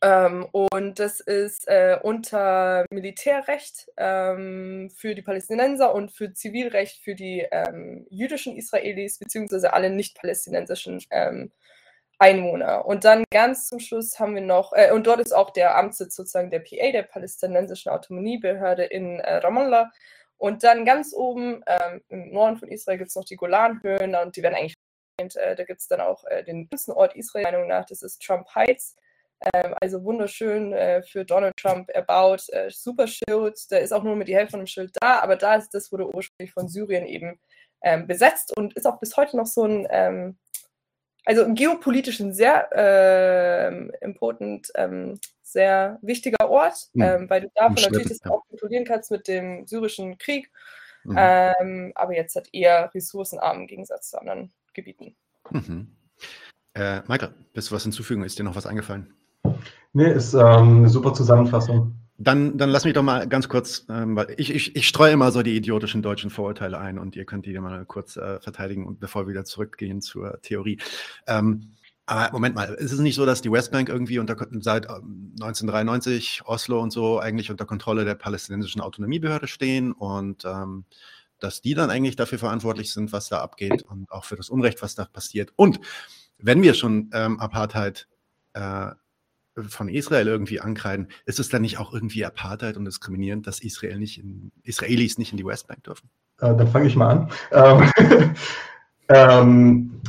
ähm, und das ist äh, unter Militärrecht ähm, für die Palästinenser und für Zivilrecht für die ähm, jüdischen Israelis, beziehungsweise alle nicht-palästinensischen ähm, Einwohner. Und dann ganz zum Schluss haben wir noch, äh, und dort ist auch der Amtssitz sozusagen der PA, der palästinensischen Autonomiebehörde in äh, Ramallah. Und dann ganz oben ähm, im Norden von Israel gibt es noch die Golanhöhen und die werden eigentlich, äh, da gibt es dann auch äh, den größten Ort Israel, Meinung nach, das ist Trump Heights. Ähm, also wunderschön äh, für Donald Trump erbaut, äh, super Schild, da ist auch nur mit die Hälfte von dem Schild da, aber da ist, das wurde ursprünglich von Syrien eben ähm, besetzt und ist auch bis heute noch so ein, ähm, also im geopolitischen sehr äh, important, ähm, sehr wichtiger Ort, mhm. weil du davon natürlich das auch kontrollieren kannst mit dem syrischen Krieg, mhm. Ähm, aber jetzt hat eher ressourcenarm im Gegensatz zu anderen Gebieten. Mhm. Äh, Michael, willst du was hinzufügen? Ist dir noch was eingefallen? Nee, ist ähm, eine super Zusammenfassung. Dann, dann lass mich doch mal ganz kurz, ähm, weil ich, ich, ich streue immer so die idiotischen deutschen Vorurteile ein und ihr könnt die mal kurz äh, verteidigen und bevor wir wieder zurückgehen zur Theorie. Ähm, aber Moment mal, ist es nicht so, dass die Westbank irgendwie unter, seit 1993, ähm, Oslo und so, eigentlich unter Kontrolle der palästinensischen Autonomiebehörde stehen und ähm, dass die dann eigentlich dafür verantwortlich sind, was da abgeht und auch für das Unrecht, was da passiert. Und wenn wir schon ähm, Apartheid äh, von Israel irgendwie ankreiden, ist es dann nicht auch irgendwie Apartheid und diskriminierend, dass Israel nicht in, Israelis nicht in die Westbank dürfen? Äh, dann fange ich mal an. Ähm, ähm,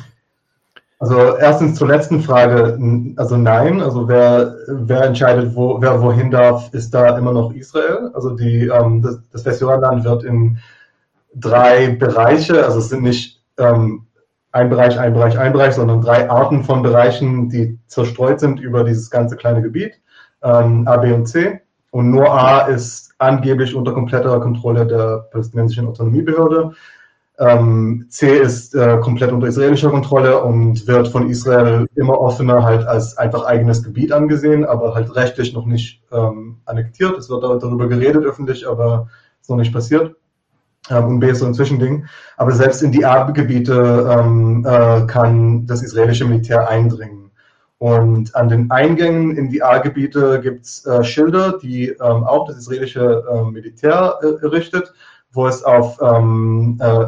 also erstens zur letzten Frage, also nein, also wer, wer entscheidet, wo, wer wohin darf, ist da immer noch Israel. Also die, ähm, das, das Westjordanland wird in drei Bereiche, also es sind nicht ähm, ein Bereich, ein Bereich, ein Bereich, sondern drei Arten von Bereichen, die zerstreut sind über dieses ganze kleine Gebiet, ähm, A, B und C. Und nur A ist angeblich unter kompletter Kontrolle der palästinensischen Autonomiebehörde. Ähm, C ist äh, komplett unter israelischer Kontrolle und wird von Israel immer offener halt als einfach eigenes Gebiet angesehen, aber halt rechtlich noch nicht ähm, annektiert. Es wird darüber geredet öffentlich, aber ist noch nicht passiert ähm, und B ist so ein Zwischending. Aber selbst in die A-Gebiete ähm, äh, kann das israelische Militär eindringen. Und an den Eingängen in die A-Gebiete gibt es äh, Schilder, die ähm, auch das israelische äh, Militär errichtet, wo es auf, ähm, äh,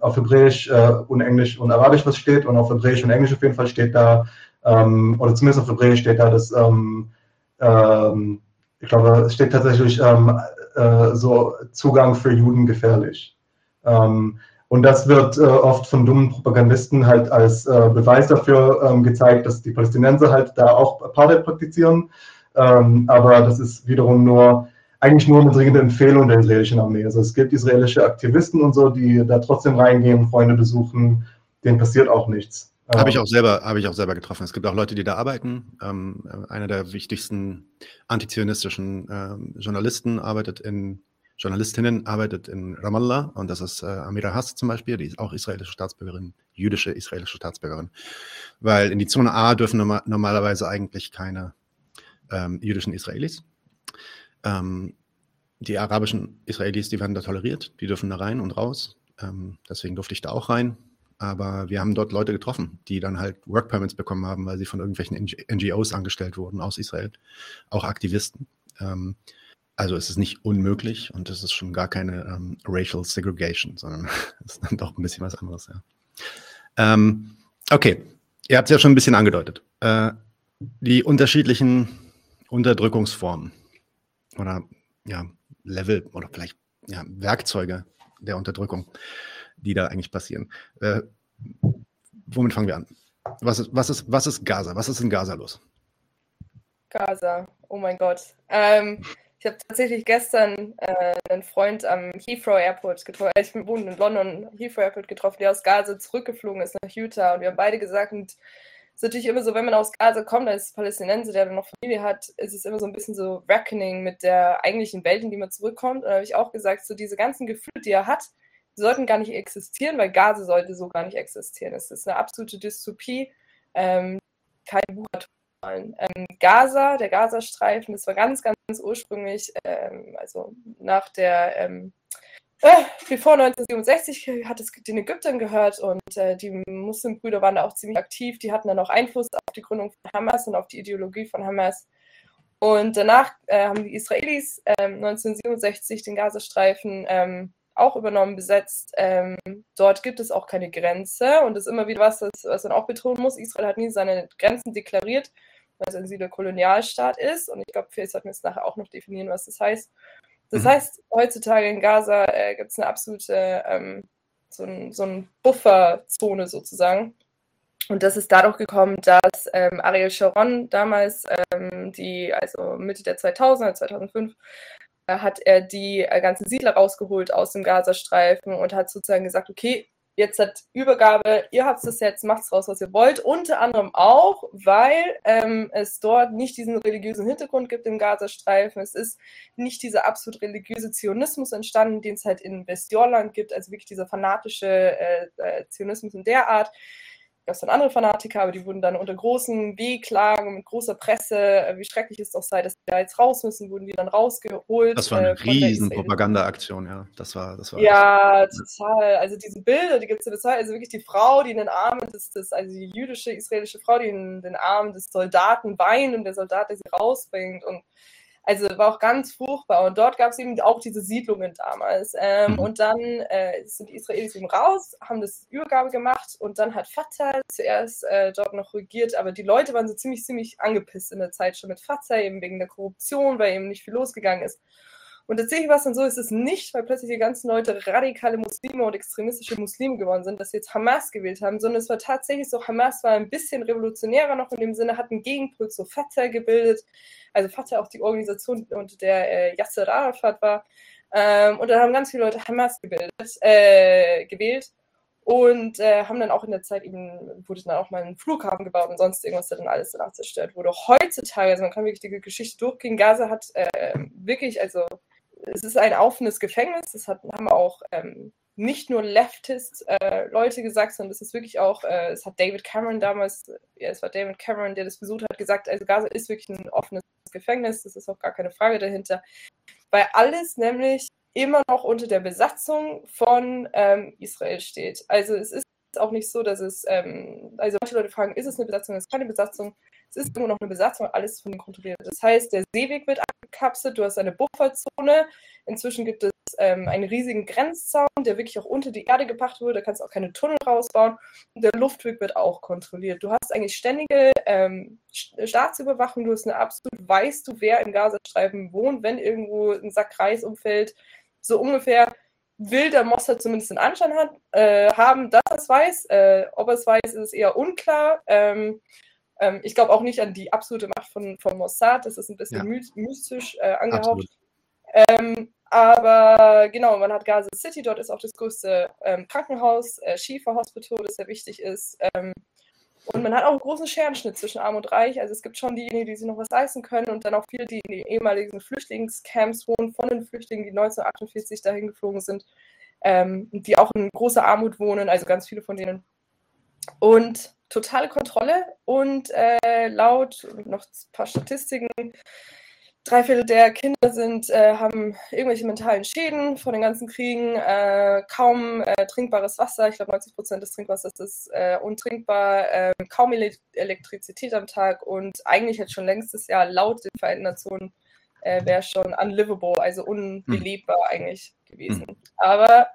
auf Hebräisch äh, und Englisch und Arabisch was steht. Und auf Hebräisch und Englisch auf jeden Fall steht da, ähm, oder zumindest auf Hebräisch steht da, dass, ähm, ähm, ich glaube, es steht tatsächlich ähm, äh, so Zugang für Juden gefährlich. Ähm, Und das wird äh, oft von dummen Propagandisten halt als äh, Beweis dafür ähm, gezeigt, dass die Palästinenser halt da auch Apartheid praktizieren. Ähm, aber das ist wiederum nur eigentlich nur eine dringende Empfehlung der israelischen Armee. Also es gibt israelische Aktivisten und so, die da trotzdem reingehen, Freunde besuchen, denen passiert auch nichts. Habe ich auch selber, habe ich auch selber getroffen. Es gibt auch Leute, die da arbeiten. Ähm, einer der wichtigsten antizionistischen ähm, Journalisten arbeitet in Journalistinnen arbeitet in Ramallah und das ist äh, Amira Hass zum Beispiel, die ist auch israelische Staatsbürgerin, jüdische israelische Staatsbürgerin. Weil in die Zone A dürfen norma normalerweise eigentlich keine ähm, jüdischen Israelis. Ähm, die arabischen Israelis, die werden da toleriert, die dürfen da rein und raus. Ähm, deswegen durfte ich da auch rein. Aber wir haben dort Leute getroffen, die dann halt Work Permits bekommen haben, weil sie von irgendwelchen NGOs angestellt wurden aus Israel, auch Aktivisten. Ähm, also es ist nicht unmöglich und es ist schon gar keine ähm, Racial Segregation, sondern es ist dann doch ein bisschen was anderes. Ja. Ähm, okay, ihr habt es ja schon ein bisschen angedeutet. Äh, die unterschiedlichen Unterdrückungsformen oder ja, Level oder vielleicht ja, Werkzeuge der Unterdrückung, die da eigentlich passieren. Äh, womit fangen wir an? Was ist, was, ist, was ist Gaza? Was ist in Gaza los? Gaza, oh mein Gott. Ähm, ich habe tatsächlich gestern äh, einen Freund am Heathrow Airport getroffen. Ich wohne in London, Heathrow Airport getroffen, der aus Gaza zurückgeflogen ist nach Utah. Und wir haben beide gesagt, und es ist natürlich immer so, wenn man aus Gaza kommt, als Palästinenser, der dann noch Familie hat, ist es immer so ein bisschen so Reckoning mit der eigentlichen Welt, in die man zurückkommt. Und da habe ich auch gesagt, so diese ganzen Gefühle, die er hat, sollten gar nicht existieren, weil Gaza sollte so gar nicht existieren. Es ist eine absolute Dystopie. Ähm, kein Buch hat ähm, Gaza, der Gazastreifen, das war ganz, ganz ursprünglich, ähm, also nach der, ähm, äh, bevor 1967 hat es den Ägyptern gehört und äh, die Muslimbrüder waren da auch ziemlich aktiv. Die hatten dann auch Einfluss auf die Gründung von Hamas und auf die Ideologie von Hamas. Und danach äh, haben die Israelis 1967 ähm, den Gazastreifen ähm, auch übernommen, besetzt. Ähm, dort gibt es auch keine Grenze und das ist immer wieder was, das, was man auch betonen muss. Israel hat nie seine Grenzen deklariert weil es ein Kolonialstaat ist. Und ich glaube, vielleicht sollten wir jetzt nachher auch noch definieren, was das heißt. Das mhm. heißt, heutzutage in Gaza äh, gibt es eine absolute, ähm, so, ein, so eine Bufferzone sozusagen. Und das ist dadurch gekommen, dass ähm, Ariel Sharon damals, ähm, die, also Mitte der 2000er, 2005, äh, hat er die äh, ganzen Siedler rausgeholt aus dem Gazastreifen und hat sozusagen gesagt, okay, jetzt hat Übergabe, ihr habt es jetzt, macht es raus, was ihr wollt. Unter anderem auch, weil ähm, es dort nicht diesen religiösen Hintergrund gibt im Gazastreifen. Es ist nicht dieser absolut religiöse Zionismus entstanden, den es halt in Westjorland gibt, also wirklich dieser fanatische äh, äh, Zionismus in der Art gab es dann andere Fanatiker, aber die wurden dann unter großen Wehklagen und mit großer Presse, äh, wie schrecklich es doch sei, dass die da jetzt raus müssen, wurden die dann rausgeholt. Das war eine äh, riesen Propagandaaktion, ja. Das war, das war ja, total. Also diese Bilder, die gibt es ja heute, also wirklich die Frau, die in den Armen des, des also die jüdische, israelische Frau, die in den Armen des Soldaten weint und der Soldat, der sie rausbringt und also war auch ganz furchtbar. Und dort gab es eben auch diese Siedlungen damals. Ähm, mhm. Und dann äh, sind die Israelis eben raus, haben das Übergabe gemacht und dann hat Fatah zuerst äh, dort noch regiert. Aber die Leute waren so ziemlich, ziemlich angepisst in der Zeit schon mit Fatah, eben wegen der Korruption, weil eben nicht viel losgegangen ist. Und tatsächlich war es dann so, ist es nicht, weil plötzlich die ganzen Leute radikale Muslime und extremistische Muslime geworden sind, dass sie jetzt Hamas gewählt haben, sondern es war tatsächlich so, Hamas war ein bisschen revolutionärer noch in dem Sinne, hat einen Gegenpol zu Fatah gebildet, also Fatah auch die Organisation, unter der äh, Yasser Arafat war. Ähm, und dann haben ganz viele Leute Hamas gebildet, äh, gewählt und äh, haben dann auch in der Zeit eben, wurde dann auch mal ein Flughafen gebaut und sonst irgendwas, der dann alles danach zerstört wurde. Heutzutage, also man kann wirklich die Geschichte durchgehen, Gaza hat äh, wirklich, also es ist ein offenes Gefängnis. Das hat, haben auch ähm, nicht nur Leftist-Leute äh, gesagt, sondern es ist wirklich auch, äh, es hat David Cameron damals, ja, es war David Cameron, der das besucht hat, gesagt, also Gaza ist wirklich ein offenes Gefängnis, das ist auch gar keine Frage dahinter. Weil alles nämlich immer noch unter der Besatzung von ähm, Israel steht. Also es ist auch nicht so, dass es, ähm, also manche Leute fragen, ist es eine Besatzung, ist es keine Besatzung? Es ist immer noch eine Besatzung, alles von denen kontrolliert. Das heißt, der Seeweg wird abgekapselt, du hast eine Bufferzone. Inzwischen gibt es ähm, einen riesigen Grenzzaun, der wirklich auch unter die Erde gebracht wurde. Da kannst du auch keine Tunnel rausbauen. Und der Luftweg wird auch kontrolliert. Du hast eigentlich ständige ähm, Staatsüberwachung. Du hast eine absolut, weißt du, wer im Gazastreifen wohnt, wenn irgendwo ein Sack Reis umfällt. So ungefähr will der Mossad zumindest den Anschein hat, äh, haben, dass er es weiß. Äh, ob er es weiß, ist eher unklar. Ähm, ähm, ich glaube auch nicht an die absolute Macht von, von Mossad. Das ist ein bisschen ja. mystisch äh, angehaucht. Ähm, aber genau, man hat Gaza City, dort ist auch das größte ähm, Krankenhaus, äh, Schiefer Hospital, das sehr wichtig ist. Ähm, und man hat auch einen großen Scherenschnitt zwischen Arm und Reich. Also es gibt schon diejenigen, die sich noch was leisten können und dann auch viele, die in den ehemaligen Flüchtlingscamps wohnen, von den Flüchtlingen, die 1948 dahin geflogen sind, ähm, die auch in großer Armut wohnen, also ganz viele von denen. Und totale Kontrolle und äh, laut noch ein paar Statistiken Drei Viertel der Kinder sind, äh, haben irgendwelche mentalen Schäden von den ganzen Kriegen, äh, kaum äh, trinkbares Wasser. Ich glaube, 90 Prozent des Trinkwassers ist äh, untrinkbar, ähm, kaum Ele Elektrizität am Tag und eigentlich jetzt schon längstes Jahr laut den Vereinten Nationen äh, wäre schon unlivable, also unbelebbar hm. eigentlich gewesen. Hm. Aber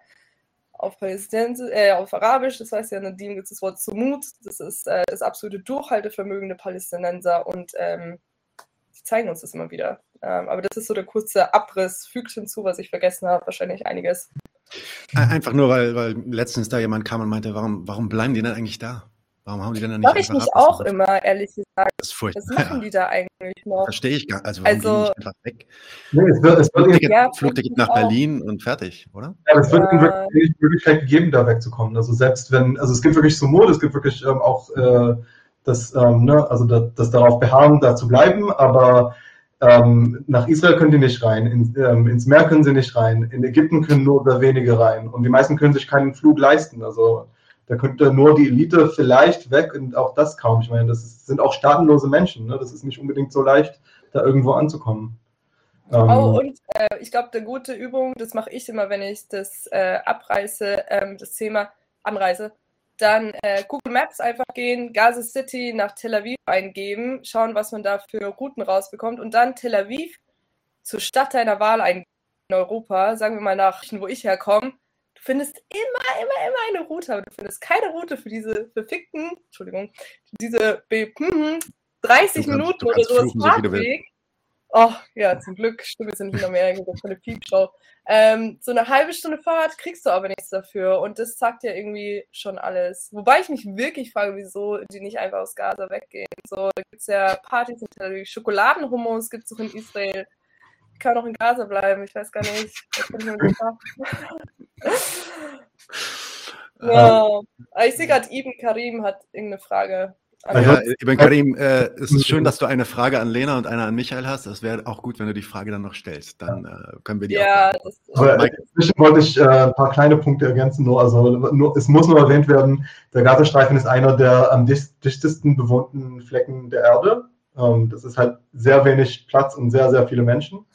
auf, äh, auf Arabisch, das heißt ja, Nadim gibt es das Wort Sumut, das ist das absolute Durchhaltevermögen der Palästinenser und ähm, zeigen uns das immer wieder. Ähm, aber das ist so der kurze Abriss. Fügt hinzu, was ich vergessen habe, wahrscheinlich einiges. Einfach nur, weil, weil letztens da jemand kam und meinte, warum, warum bleiben die denn eigentlich da? Warum haben die denn nicht Mach ich mich auch immer, ehrlich gesagt. Das ist furchtbar. Was machen die da eigentlich noch? Verstehe ich gar nicht. Also, warum also, gehen die einfach weg? Nee, es wird, es wird Flugticket, ja, Flugticket nach Berlin und fertig, oder? Ja, es wird ja. die Möglichkeit gegeben, da wegzukommen. Also selbst wenn, also es gibt wirklich so Mode, es gibt wirklich ähm, auch äh, das, ähm, ne, also das, das darauf beharren, da zu bleiben, aber ähm, nach Israel können die nicht rein, in, ähm, ins Meer können sie nicht rein, in Ägypten können nur oder wenige rein und die meisten können sich keinen Flug leisten. Also da könnte nur die Elite vielleicht weg und auch das kaum. Ich meine, das ist, sind auch staatenlose Menschen. Ne? Das ist nicht unbedingt so leicht, da irgendwo anzukommen. Ähm, oh, und äh, ich glaube, eine gute Übung, das mache ich immer, wenn ich das äh, abreiße, ähm, das Thema Anreise dann äh, Google Maps einfach gehen, Gaza City nach Tel Aviv eingeben, schauen, was man da für Routen rausbekommt und dann Tel Aviv zur Stadt deiner Wahl eingeben in Europa, sagen wir mal nach, wo ich herkomme. Du findest immer, immer, immer eine Route, aber du findest keine Route für diese verfickten, Entschuldigung, diese 30 Minuten oder so Fahrtweg. Oh, ja, zum Glück, stimmt, wir sind nicht in Amerika, das ist eine Piepshow. Ähm, so eine halbe Stunde Fahrt kriegst du aber nichts dafür und das sagt ja irgendwie schon alles. Wobei ich mich wirklich frage, wieso die nicht einfach aus Gaza weggehen. So, da gibt es ja Partys in Tel Aviv, Schokoladenhummus gibt es auch in Israel. Ich kann auch in Gaza bleiben, ich weiß gar nicht. ja, ich sehe gerade, Ibn Karim hat irgendeine Frage. Ja, Ibn Karim, äh, es ist schön, dass du eine Frage an Lena und eine an Michael hast. Es wäre auch gut, wenn du die Frage dann noch stellst. Dann äh, können wir die ja, auch. Aber inzwischen wollte ich äh, ein paar kleine Punkte ergänzen. Nur, also, nur, es muss nur erwähnt werden, der Gazastreifen ist einer der am dichtesten bewohnten Flecken der Erde. Ähm, das ist halt sehr wenig Platz und sehr, sehr viele Menschen.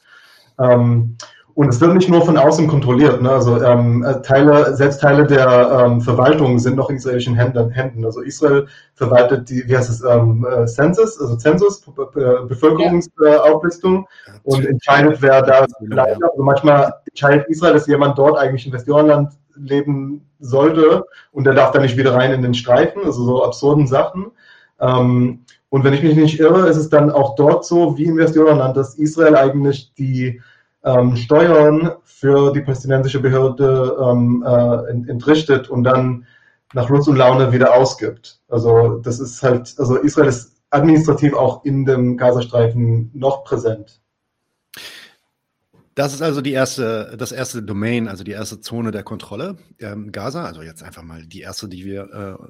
Ähm, und es wird nicht nur von außen kontrolliert. Ne? Also ähm, äh, Teile, selbst Teile der ähm, Verwaltung sind noch in israelischen Händen. Also Israel verwaltet die, wie heißt es, ähm, äh, Census, also Census, Bevölkerungsauflistung ja. und entscheidet, wer da bleibt. Also manchmal entscheidet Israel, dass jemand dort eigentlich in Westjordanland leben sollte und der darf dann nicht wieder rein in den Streifen, also so absurden Sachen. Ähm, und wenn ich mich nicht irre, ist es dann auch dort so, wie in Westjordanland, dass Israel eigentlich die ähm, Steuern für die palästinensische Behörde ähm, äh, entrichtet und dann nach Lust und Laune wieder ausgibt. Also das ist halt, also Israel ist administrativ auch in dem Gazastreifen noch präsent. Das ist also die erste, das erste Domain, also die erste Zone der Kontrolle, ähm, Gaza, also jetzt einfach mal die erste, die wir, äh,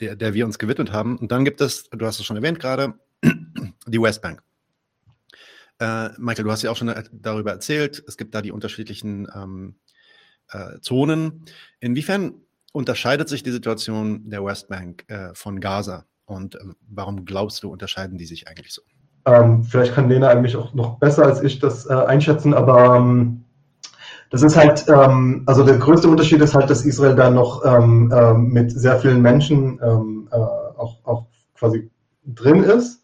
der, der wir uns gewidmet haben. Und dann gibt es, du hast es schon erwähnt gerade, die Westbank. Äh, Michael, du hast ja auch schon darüber erzählt, es gibt da die unterschiedlichen ähm, äh, Zonen. Inwiefern unterscheidet sich die Situation der Westbank äh, von Gaza? Und äh, warum glaubst du, unterscheiden die sich eigentlich so? Ähm, vielleicht kann Lena eigentlich auch noch besser als ich das äh, einschätzen, aber ähm, das ist halt, ähm, also der größte Unterschied ist halt, dass Israel da noch ähm, ähm, mit sehr vielen Menschen ähm, äh, auch, auch quasi drin ist.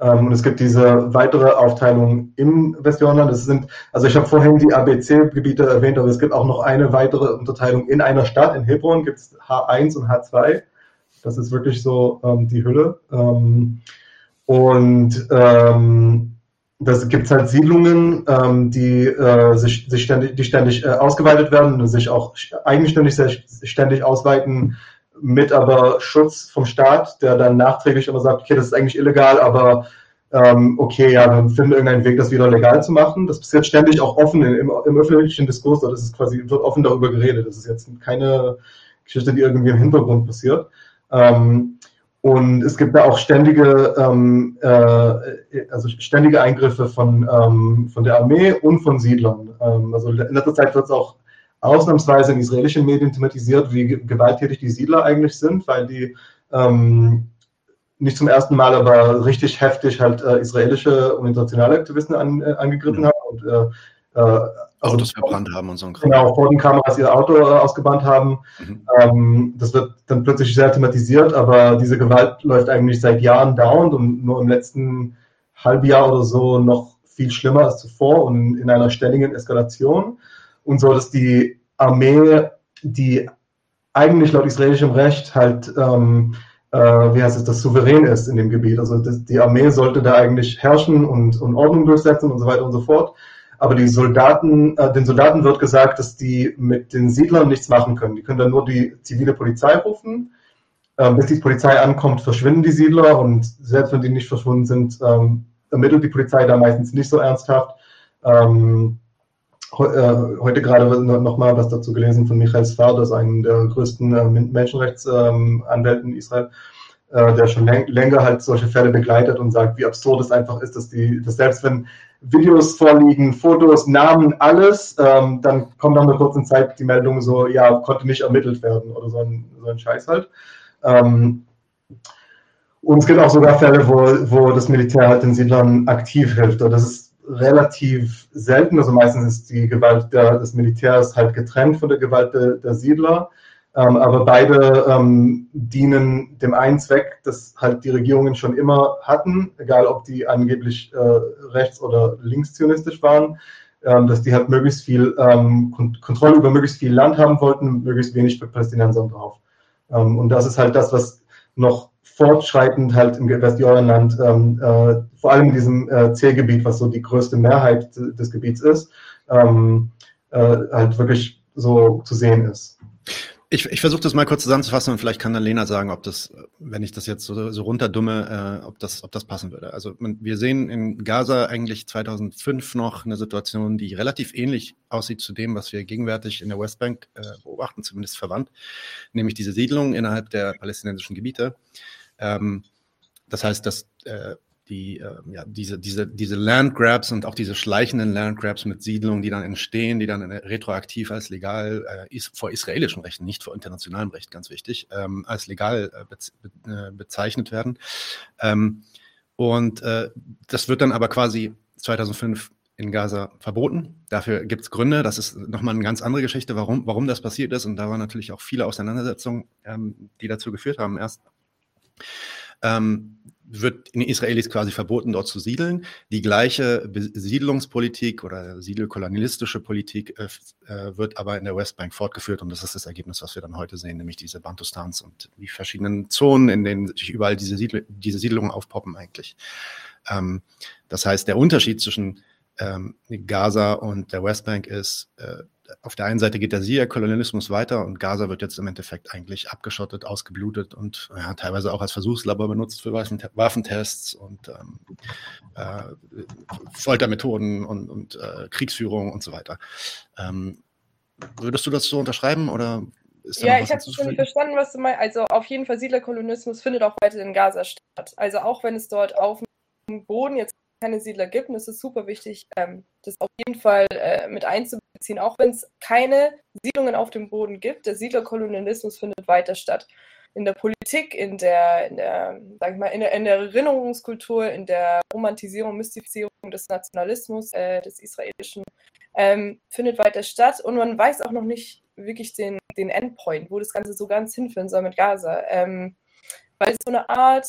Ähm, und es gibt diese weitere Aufteilung im Westjordanland. Das sind, also ich habe vorhin die ABC-Gebiete erwähnt, aber es gibt auch noch eine weitere Unterteilung in einer Stadt. In Hebron gibt es H1 und H2. Das ist wirklich so ähm, die Hülle. Ähm, und ähm, das gibt halt Siedlungen, ähm, die äh, sich, sich ständig, die ständig äh, ausgeweitet werden und sich auch eigenständig ständig ausweiten, mit aber Schutz vom Staat, der dann nachträglich immer sagt, okay, das ist eigentlich illegal, aber ähm, okay, ja, dann finden wir irgendeinen Weg, das wieder legal zu machen. Das passiert ständig auch offen im, im öffentlichen Diskurs, das ist quasi, wird offen darüber geredet. Das ist jetzt keine Geschichte, die irgendwie im Hintergrund passiert. Ähm, und es gibt da auch ständige, ähm, äh, also ständige Eingriffe von, ähm, von der Armee und von Siedlern. Ähm, also in letzter Zeit wird es auch ausnahmsweise in israelischen Medien thematisiert, wie gewalttätig die Siedler eigentlich sind, weil die ähm, nicht zum ersten Mal, aber richtig heftig halt äh, israelische und internationale Aktivisten an, äh, angegriffen mhm. haben und äh, äh also Autos verbrannt haben und so ein Kram. Genau, vor den Kameras ihr Auto äh, ausgebrannt haben. Mhm. Ähm, das wird dann plötzlich sehr thematisiert, aber diese Gewalt läuft eigentlich seit Jahren dauernd und nur im letzten Halbjahr oder so noch viel schlimmer als zuvor und in einer ständigen Eskalation. Und so, dass die Armee, die eigentlich laut israelischem Recht halt, ähm, äh, wie heißt es, das souverän ist in dem Gebiet. Also das, die Armee sollte da eigentlich herrschen und, und Ordnung durchsetzen und so weiter und so fort aber die Soldaten, äh, den Soldaten wird gesagt, dass die mit den Siedlern nichts machen können. Die können dann nur die zivile Polizei rufen. Ähm, bis die Polizei ankommt, verschwinden die Siedler und selbst wenn die nicht verschwunden sind, ähm, ermittelt die Polizei da meistens nicht so ernsthaft. Ähm, äh, heute gerade noch mal was dazu gelesen von Michael Sfar, das ist einer der größten äh, Menschenrechtsanwälten in Israel, äh, der schon länger halt solche Fälle begleitet und sagt, wie absurd es einfach ist, dass die, dass selbst wenn Videos vorliegen, Fotos, Namen, alles, ähm, dann kommt nach einer kurzen Zeit die Meldung so, ja, konnte nicht ermittelt werden oder so ein, so ein Scheiß halt. Ähm, und es gibt auch sogar Fälle, wo, wo das Militär halt den Siedlern aktiv hilft. Das ist relativ selten. Also meistens ist die Gewalt der, des Militärs halt getrennt von der Gewalt der, der Siedler. Ähm, aber beide ähm, dienen dem einen Zweck, das halt die Regierungen schon immer hatten, egal ob die angeblich äh, rechts- oder linkszionistisch waren, ähm, dass die halt möglichst viel ähm, Kont Kontrolle über möglichst viel Land haben wollten, möglichst wenig für Palästinensern drauf. Ähm, und das ist halt das, was noch fortschreitend halt im Westjordanland, ähm, äh, vor allem in diesem äh, C-Gebiet, was so die größte Mehrheit des Gebiets ist, äh, halt wirklich so zu sehen ist. Ich, ich versuche das mal kurz zusammenzufassen und vielleicht kann dann Lena sagen, ob das, wenn ich das jetzt so, so runterdumme, äh, ob, das, ob das passen würde. Also man, wir sehen in Gaza eigentlich 2005 noch eine Situation, die relativ ähnlich aussieht zu dem, was wir gegenwärtig in der Westbank äh, beobachten, zumindest verwandt, nämlich diese Siedlung innerhalb der palästinensischen Gebiete. Ähm, das heißt, dass äh, die, äh, ja, diese, diese, diese Landgrabs und auch diese schleichenden Landgrabs mit Siedlungen, die dann entstehen, die dann retroaktiv als legal, äh, ist, vor israelischem Recht, nicht vor internationalem Recht, ganz wichtig, ähm, als legal äh, äh, bezeichnet werden. Ähm, und äh, das wird dann aber quasi 2005 in Gaza verboten. Dafür gibt es Gründe. Das ist nochmal eine ganz andere Geschichte, warum, warum das passiert ist. Und da waren natürlich auch viele Auseinandersetzungen, ähm, die dazu geführt haben. Erst ähm, wird den Israelis quasi verboten, dort zu siedeln. Die gleiche Besiedlungspolitik oder siedelkolonialistische Politik äh, äh, wird aber in der Westbank fortgeführt und das ist das Ergebnis, was wir dann heute sehen, nämlich diese Bantustans und die verschiedenen Zonen, in denen sich überall diese, Siedl diese Siedlungen aufpoppen eigentlich. Ähm, das heißt, der Unterschied zwischen ähm, Gaza und der Westbank ist, äh, auf der einen Seite geht der Syrer-Kolonialismus weiter und Gaza wird jetzt im Endeffekt eigentlich abgeschottet, ausgeblutet und ja, teilweise auch als Versuchslabor benutzt für Waffentests und ähm, äh, Foltermethoden und, und äh, Kriegsführung und so weiter. Ähm, würdest du das so unterschreiben oder ja, ich habe schon verstanden, was du meinst. Also auf jeden Fall Siedlerkolonismus findet auch weiter in Gaza statt. Also auch wenn es dort auf dem Boden jetzt keine Siedler gibt. Und es ist super wichtig, ähm, das auf jeden Fall äh, mit einzubeziehen, auch wenn es keine Siedlungen auf dem Boden gibt. Der Siedlerkolonialismus findet weiter statt. In der Politik, in der, in der, sag ich mal, in der, in der Erinnerungskultur, in der Romantisierung, Mystifizierung des Nationalismus, äh, des israelischen, ähm, findet weiter statt. Und man weiß auch noch nicht wirklich den, den Endpoint, wo das Ganze so ganz hinführen soll mit Gaza. Ähm, weil es so eine Art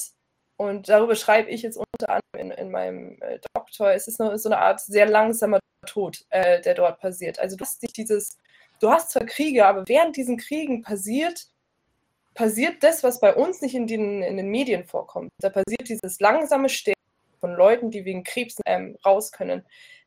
und darüber schreibe ich jetzt unter anderem in, in meinem äh, Doktor. Es ist so eine Art sehr langsamer Tod, äh, der dort passiert. Also du hast nicht dieses, du hast zwar Kriege, aber während diesen Kriegen passiert, passiert das, was bei uns nicht in den, in den Medien vorkommt. Da passiert dieses langsame Sterben von Leuten, die wegen Krebs ähm, raus können,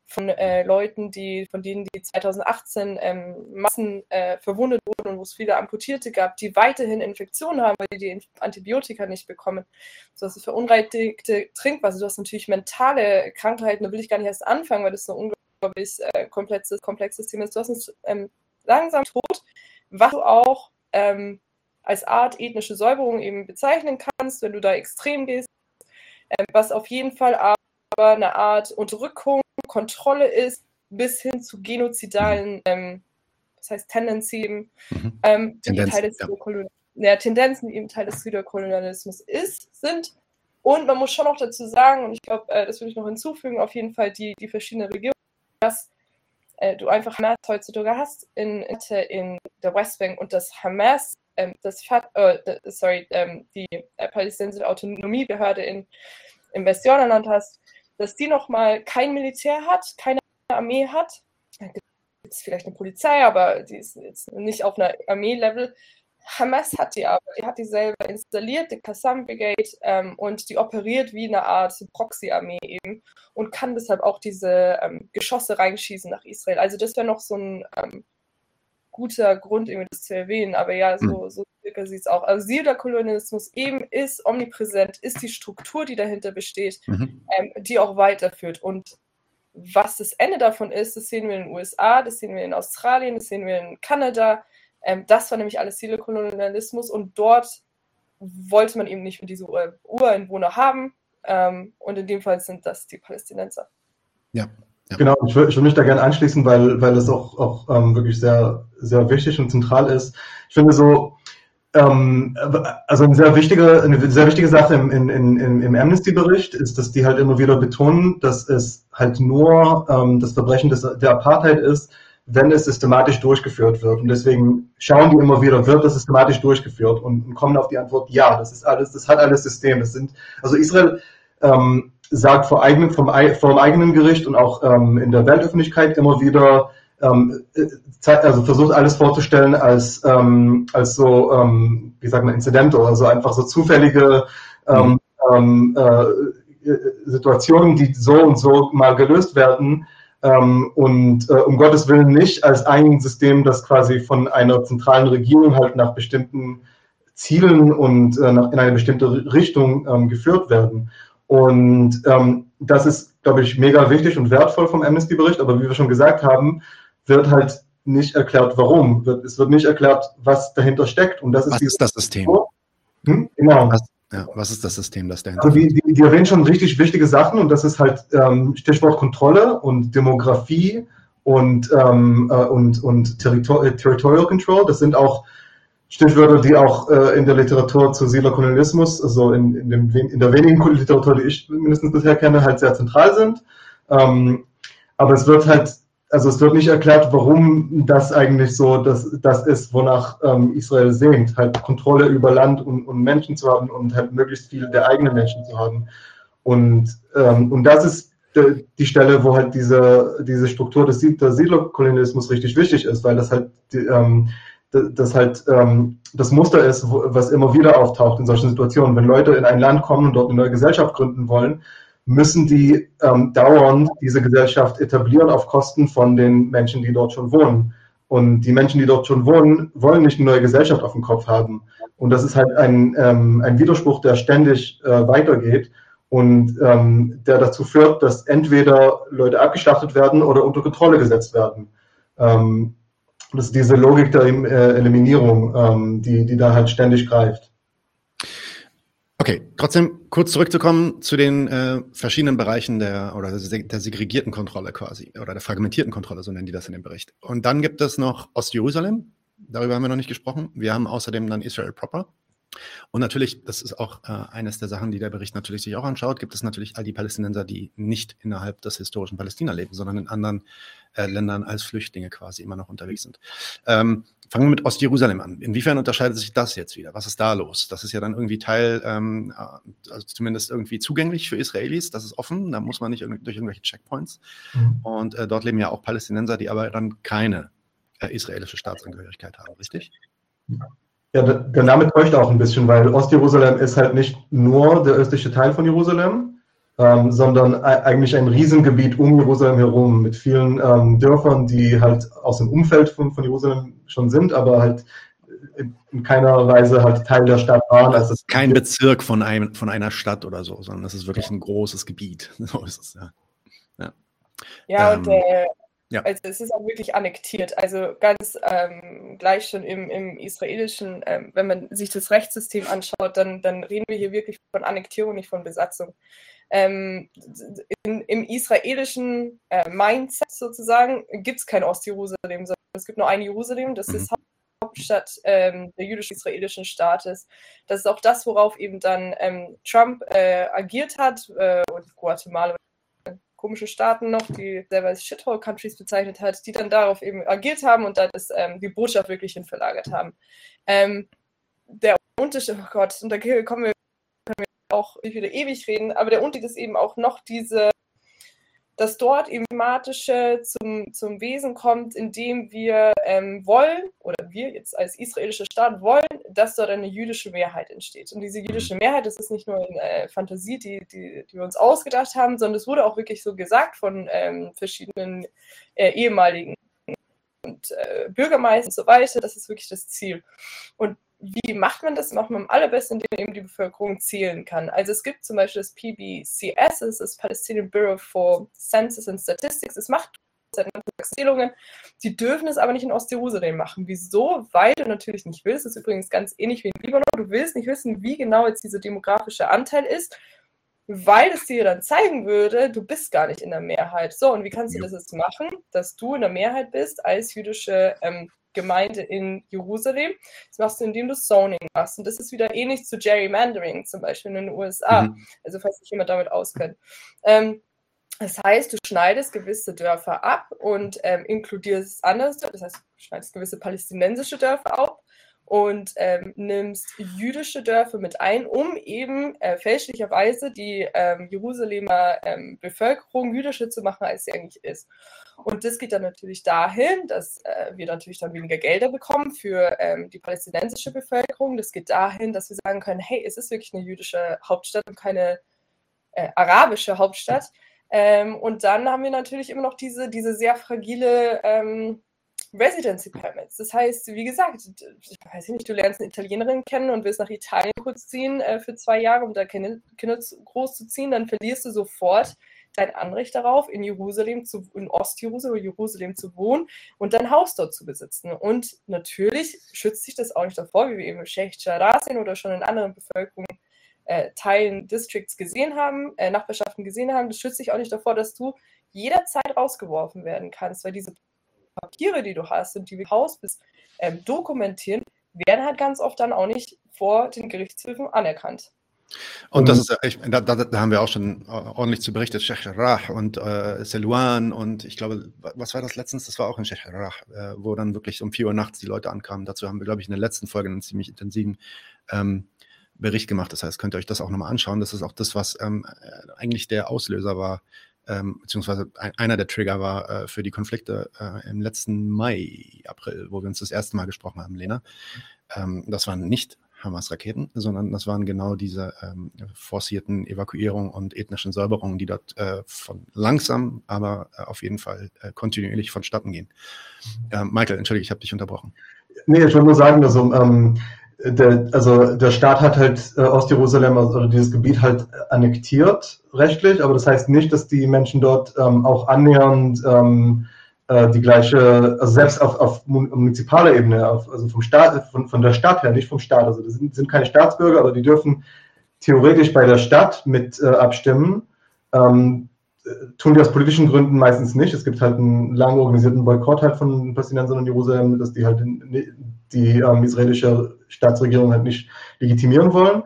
von äh, Leuten, die, von denen die 2018 ähm, Massen äh, verwundet wurden und wo es viele Amputierte gab, die weiterhin Infektionen haben, weil die die Antibiotika nicht bekommen. So hast du verunreinigte Trinkwasser, du hast natürlich mentale Krankheiten, da will ich gar nicht erst anfangen, weil das so ein unglaublich äh, komplexes, komplexes Thema ist. Du hast einen ähm, langsam Tod, was du auch ähm, als Art ethnische Säuberung eben bezeichnen kannst, wenn du da extrem gehst, ähm, was auf jeden Fall aber eine Art Unterdrückung Kontrolle ist, bis hin zu genozidalen, ähm, das heißt Tendenzen, mhm. ähm, die Teil des ja. Tendenzen, die eben Teil des Süderkolonialismus ist, sind. Und man muss schon noch dazu sagen, und ich glaube, äh, das würde ich noch hinzufügen, auf jeden Fall die, die verschiedenen Regionen, dass äh, du einfach Hamas heutzutage hast in, in der Westbank und das Hamas, ähm, das äh, sorry, ähm, die äh, palästinensische Autonomiebehörde in, im Westjordanland hast, dass die nochmal kein Militär hat, keine Armee hat. Da gibt vielleicht eine Polizei, aber die ist jetzt nicht auf einer Armee-Level. Hamas hat die aber, die hat die selber installiert, die Qassam Brigade, ähm, und die operiert wie eine Art Proxy-Armee eben und kann deshalb auch diese ähm, Geschosse reinschießen nach Israel. Also das wäre noch so ein ähm, guter Grund, irgendwie das zu erwähnen. Aber ja, so, hm. so sieht es auch. Also Siedlerkolonialismus eben ist omnipräsent, ist die Struktur, die dahinter besteht, mhm. ähm, die auch weiterführt. Und was das Ende davon ist, das sehen wir in den USA, das sehen wir in Australien, das sehen wir in Kanada. Ähm, das war nämlich alles Siedlerkolonialismus und dort wollte man eben nicht mehr diese Ureinwohner haben. Ähm, und in dem Fall sind das die Palästinenser. Ja, Genau, ich würde würd mich da gerne anschließen, weil, weil es auch, auch ähm, wirklich sehr, sehr wichtig und zentral ist. Ich finde so, ähm, also eine sehr wichtige, eine sehr wichtige Sache im, in, in, im Amnesty-Bericht ist, dass die halt immer wieder betonen, dass es halt nur ähm, das Verbrechen des, der Apartheid ist, wenn es systematisch durchgeführt wird. Und deswegen schauen die immer wieder, wird das systematisch durchgeführt und, und kommen auf die Antwort, ja, das ist alles, das hat alles System. Das sind, also Israel ähm, sagt vor, eigenen, vom, vor dem eigenen Gericht und auch ähm, in der Weltöffentlichkeit immer wieder, ähm, äh, also versucht alles vorzustellen als, ähm, als so, ähm, wie sagt man, Inzidente oder so einfach so zufällige ähm, mhm. äh, Situationen, die so und so mal gelöst werden. Ähm, und äh, um Gottes Willen nicht als ein System, das quasi von einer zentralen Regierung halt nach bestimmten Zielen und äh, nach, in eine bestimmte Richtung ähm, geführt werden. Und ähm, das ist, glaube ich, mega wichtig und wertvoll vom Amnesty-Bericht, aber wie wir schon gesagt haben, wird halt nicht erklärt, warum. Es wird nicht erklärt, was dahinter steckt. Und das ist, was ist das System? Hm? Genau. Was, ja, was ist das System, das dahinter also die, die, die erwähnen schon richtig wichtige Sachen und das ist halt ähm, Stichwort Kontrolle und Demografie und, ähm, äh, und, und Territor Territorial Control. Das sind auch Stichwörter, die auch äh, in der Literatur zu Siedlerkolonialismus, also in, in, dem, in der wenigen Literatur, die ich mindestens bisher kenne, halt sehr zentral sind. Ähm, aber es wird halt, also es wird nicht erklärt, warum das eigentlich so das, das ist, wonach ähm, Israel sehnt, halt Kontrolle über Land und, und Menschen zu haben und halt möglichst viele der eigenen Menschen zu haben. Und, ähm, und das ist die Stelle, wo halt diese, diese Struktur des Siedlerkolonialismus richtig wichtig ist, weil das halt die, ähm, das halt ähm, das Muster ist, was immer wieder auftaucht in solchen Situationen. Wenn Leute in ein Land kommen und dort eine neue Gesellschaft gründen wollen, müssen die ähm, dauernd diese Gesellschaft etablieren auf Kosten von den Menschen, die dort schon wohnen. Und die Menschen, die dort schon wohnen, wollen nicht eine neue Gesellschaft auf dem Kopf haben. Und das ist halt ein, ähm, ein Widerspruch, der ständig äh, weitergeht und ähm, der dazu führt, dass entweder Leute abgeschlachtet werden oder unter Kontrolle gesetzt werden. Ähm, das ist diese Logik der äh, Eliminierung, ähm, die, die da halt ständig greift. Okay, trotzdem kurz zurückzukommen zu den äh, verschiedenen Bereichen der oder der segregierten Kontrolle quasi oder der fragmentierten Kontrolle, so nennen die das in dem Bericht. Und dann gibt es noch Ostjerusalem, darüber haben wir noch nicht gesprochen. Wir haben außerdem dann Israel proper. Und natürlich, das ist auch äh, eines der Sachen, die der Bericht natürlich sich auch anschaut, gibt es natürlich all die Palästinenser, die nicht innerhalb des historischen Palästina leben, sondern in anderen äh, Ländern als Flüchtlinge quasi immer noch unterwegs sind. Ähm, fangen wir mit Ostjerusalem an. Inwiefern unterscheidet sich das jetzt wieder? Was ist da los? Das ist ja dann irgendwie Teil, ähm, äh, also zumindest irgendwie zugänglich für Israelis, das ist offen, da muss man nicht durch irgendwelche Checkpoints. Mhm. Und äh, dort leben ja auch Palästinenser, die aber dann keine äh, israelische Staatsangehörigkeit haben, richtig? Ja. Ja, der Name täuscht auch ein bisschen, weil Ostjerusalem ist halt nicht nur der östliche Teil von Jerusalem, ähm, sondern eigentlich ein Riesengebiet um Jerusalem herum mit vielen ähm, Dörfern, die halt aus dem Umfeld von, von Jerusalem schon sind, aber halt in keiner Weise halt Teil der Stadt waren. Also es ist kein Bezirk von, einem, von einer Stadt oder so, sondern es ist wirklich ja. ein großes Gebiet. So ist es, ja. Ja, ja ähm, und äh, ja. also es ist auch wirklich annektiert. Also ganz ähm, gleich schon im, im israelischen, ähm, wenn man sich das Rechtssystem anschaut, dann, dann reden wir hier wirklich von Annektierung, nicht von Besatzung. Ähm, in, Im israelischen äh, Mindset sozusagen gibt es kein Ostjerusalem, sondern es gibt nur ein Jerusalem, das mhm. ist Hauptstadt ähm, der jüdisch-israelischen Staates. Das ist auch das, worauf eben dann ähm, Trump äh, agiert hat äh, und Guatemala komische Staaten noch, die selber als Shithole-Countries bezeichnet hat, die dann darauf eben agiert haben und dann das, ähm, die Botschaft wirklich hin verlagert haben. Ähm, der Unterschied, oh Gott, und da kommen wir, auch wieder ewig reden, aber der Unterschied ist eben auch noch diese dass dort eben thematische zum, zum Wesen kommt, indem wir ähm, wollen, oder wir jetzt als israelischer Staat wollen, dass dort eine jüdische Mehrheit entsteht. Und diese jüdische Mehrheit, das ist nicht nur eine äh, Fantasie, die, die, die wir uns ausgedacht haben, sondern es wurde auch wirklich so gesagt von ähm, verschiedenen äh, ehemaligen und äh, Bürgermeistern und so weiter. Das ist wirklich das Ziel. Und wie macht man das? Macht man am allerbesten, indem man eben die Bevölkerung zählen kann. Also es gibt zum Beispiel das PBCS, das ist das Palestinian Bureau for Census and Statistics. Es macht Zählungen. Sie dürfen es aber nicht in Ostjerusalem machen. Wieso? Weil du natürlich nicht willst. Das ist übrigens ganz ähnlich wie in Libanon. Du willst nicht wissen, wie genau jetzt dieser demografische Anteil ist, weil es dir dann zeigen würde, du bist gar nicht in der Mehrheit. So, und wie kannst du das jetzt machen, dass du in der Mehrheit bist als jüdische ähm, Gemeinde in Jerusalem. Das machst du, indem du Zoning machst. Und das ist wieder ähnlich zu Gerrymandering, zum Beispiel in den USA. Mhm. Also, falls sich jemand damit auskennt. Ähm, das heißt, du schneidest gewisse Dörfer ab und ähm, inkludierst andere, das heißt, du schneidest gewisse palästinensische Dörfer ab und ähm, nimmst jüdische Dörfer mit ein, um eben äh, fälschlicherweise die ähm, Jerusalemer ähm, Bevölkerung jüdischer zu machen, als sie eigentlich ist. Und das geht dann natürlich dahin, dass äh, wir natürlich dann weniger Gelder bekommen für ähm, die palästinensische Bevölkerung. Das geht dahin, dass wir sagen können, hey, es ist wirklich eine jüdische Hauptstadt und keine äh, arabische Hauptstadt. Ähm, und dann haben wir natürlich immer noch diese, diese sehr fragile ähm, Residency Permits. Das heißt, wie gesagt, ich weiß nicht, du lernst eine Italienerin kennen und willst nach Italien kurz ziehen äh, für zwei Jahre, um da Kinder, Kinder groß zu ziehen, dann verlierst du sofort dein Anrecht darauf, in Jerusalem zu, in Ostjerusalem Jerusalem zu wohnen und dein Haus dort zu besitzen. Und natürlich schützt sich das auch nicht davor, wie wir eben Sheikh Jarrah sehen oder schon in anderen Bevölkerungen äh, Teilen Districts gesehen haben, äh, Nachbarschaften gesehen haben, das schützt sich auch nicht davor, dass du jederzeit rausgeworfen werden kannst, weil diese Papiere, die du hast und die du Haus bist, ähm, dokumentieren, werden halt ganz oft dann auch nicht vor den Gerichtshöfen anerkannt. Und das ist, ich, da, da, da, haben wir auch schon äh, ordentlich zu berichtet, Sheikh Jarrah und äh, Selwan und ich glaube, was war das letztens? Das war auch in Sheikh Jarrah, äh, wo dann wirklich um 4 Uhr nachts die Leute ankamen. Dazu haben wir, glaube ich, in der letzten Folge einen ziemlich intensiven ähm, Bericht gemacht. Das heißt, könnt ihr euch das auch nochmal anschauen. Das ist auch das, was ähm, äh, eigentlich der Auslöser war, ähm, beziehungsweise ein, einer der Trigger war äh, für die Konflikte äh, im letzten Mai, April, wo wir uns das erste Mal gesprochen haben, Lena. Ähm, das waren nicht Hamas-Raketen, sondern das waren genau diese ähm, forcierten Evakuierungen und ethnischen Säuberungen, die dort äh, von langsam, aber äh, auf jeden Fall äh, kontinuierlich vonstatten gehen. Ähm, Michael, entschuldige, ich habe dich unterbrochen. Nee, ich wollte nur sagen, also, ähm, der, also der Staat hat halt äh, Ostjerusalem, also dieses Gebiet halt annektiert rechtlich, aber das heißt nicht, dass die Menschen dort ähm, auch annähernd ähm, äh, die gleiche, also selbst auf, auf municipaler Ebene, auf, also vom Staat, von, von der Stadt her, nicht vom Staat, also das sind, sind keine Staatsbürger, aber die dürfen theoretisch bei der Stadt mit äh, abstimmen. Ähm, tun die aus politischen Gründen meistens nicht. Es gibt halt einen lang organisierten Boykott halt von Palästinensern in Jerusalem, dass die halt die ähm, israelische Staatsregierung halt nicht legitimieren wollen.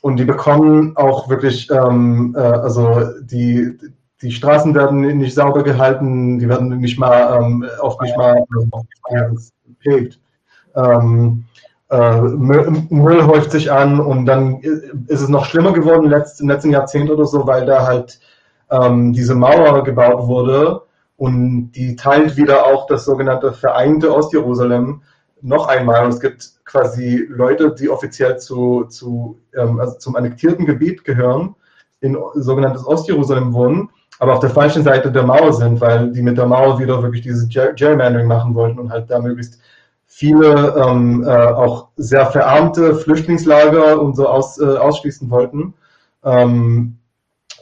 Und die bekommen auch wirklich, ähm, äh, also die, die Straßen werden nicht sauber gehalten, die werden nicht mal, ähm, oft nicht mal gepflegt. Ähm, äh, Müll, häuft sich an und dann ist es noch schlimmer geworden im letzten, im letzten Jahrzehnt oder so, weil da halt ähm, diese Mauer gebaut wurde und die teilt wieder auch das sogenannte Vereinte Ostjerusalem noch einmal. Es gibt quasi Leute, die offiziell zu, zu, ähm, also zum annektierten Gebiet gehören in sogenanntes Ostjerusalem wohnen, aber auf der falschen Seite der Mauer sind, weil die mit der Mauer wieder wirklich dieses Gerrymandering machen wollten und halt da möglichst viele ähm, äh, auch sehr verarmte Flüchtlingslager und so aus, äh, ausschließen wollten. Ähm,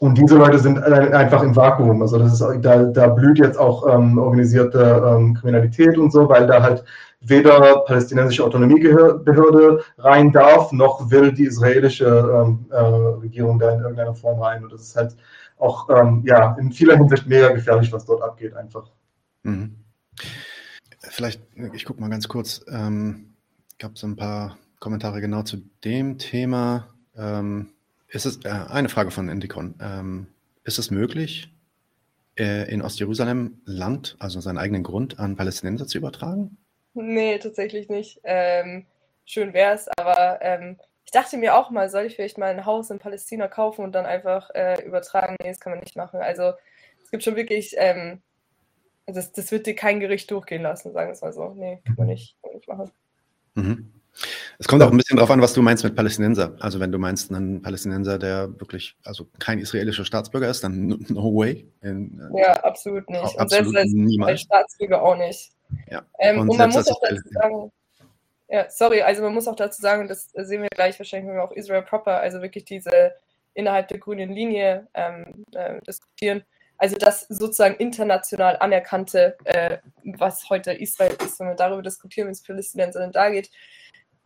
und diese Leute sind einfach im Vakuum. Also das ist, da, da blüht jetzt auch ähm, organisierte ähm, Kriminalität und so, weil da halt weder palästinensische Autonomiebehörde rein darf, noch will die israelische ähm, äh, Regierung da in irgendeiner Form rein. Und das ist halt auch ähm, ja, in vieler Hinsicht mega gefährlich, was dort abgeht, einfach. Mhm. Vielleicht, ich gucke mal ganz kurz, ähm, gab es ein paar Kommentare genau zu dem Thema. Ähm, ist es, äh, eine Frage von Endicon. Ähm, ist es möglich, äh, in Ostjerusalem Land, also seinen eigenen Grund, an Palästinenser zu übertragen? Nee, tatsächlich nicht. Ähm, schön wäre es, aber ähm, ich dachte mir auch mal, soll ich vielleicht mal ein Haus in Palästina kaufen und dann einfach äh, übertragen? Nee, das kann man nicht machen. Also es gibt schon wirklich, ähm, das, das wird dir kein Gericht durchgehen lassen, sagen wir es mal so. Nee, kann man nicht, kann man nicht machen. Mhm. Es kommt auch ein bisschen darauf an, was du meinst mit Palästinenser. Also wenn du meinst, ein Palästinenser, der wirklich, also kein israelischer Staatsbürger ist, dann no way. In, äh, ja, absolut nicht. Und absolut selbst als, niemals. als Staatsbürger auch nicht. Ja. Ähm, und, und man muss auch dazu sagen, ja, sorry, also man muss auch dazu sagen, das sehen wir gleich wahrscheinlich, wenn wir auch Israel proper, also wirklich diese innerhalb der grünen Linie ähm, äh, diskutieren. Also das sozusagen international anerkannte, äh, was heute Israel ist, wenn wir darüber diskutieren, wie es Palästinensern da geht,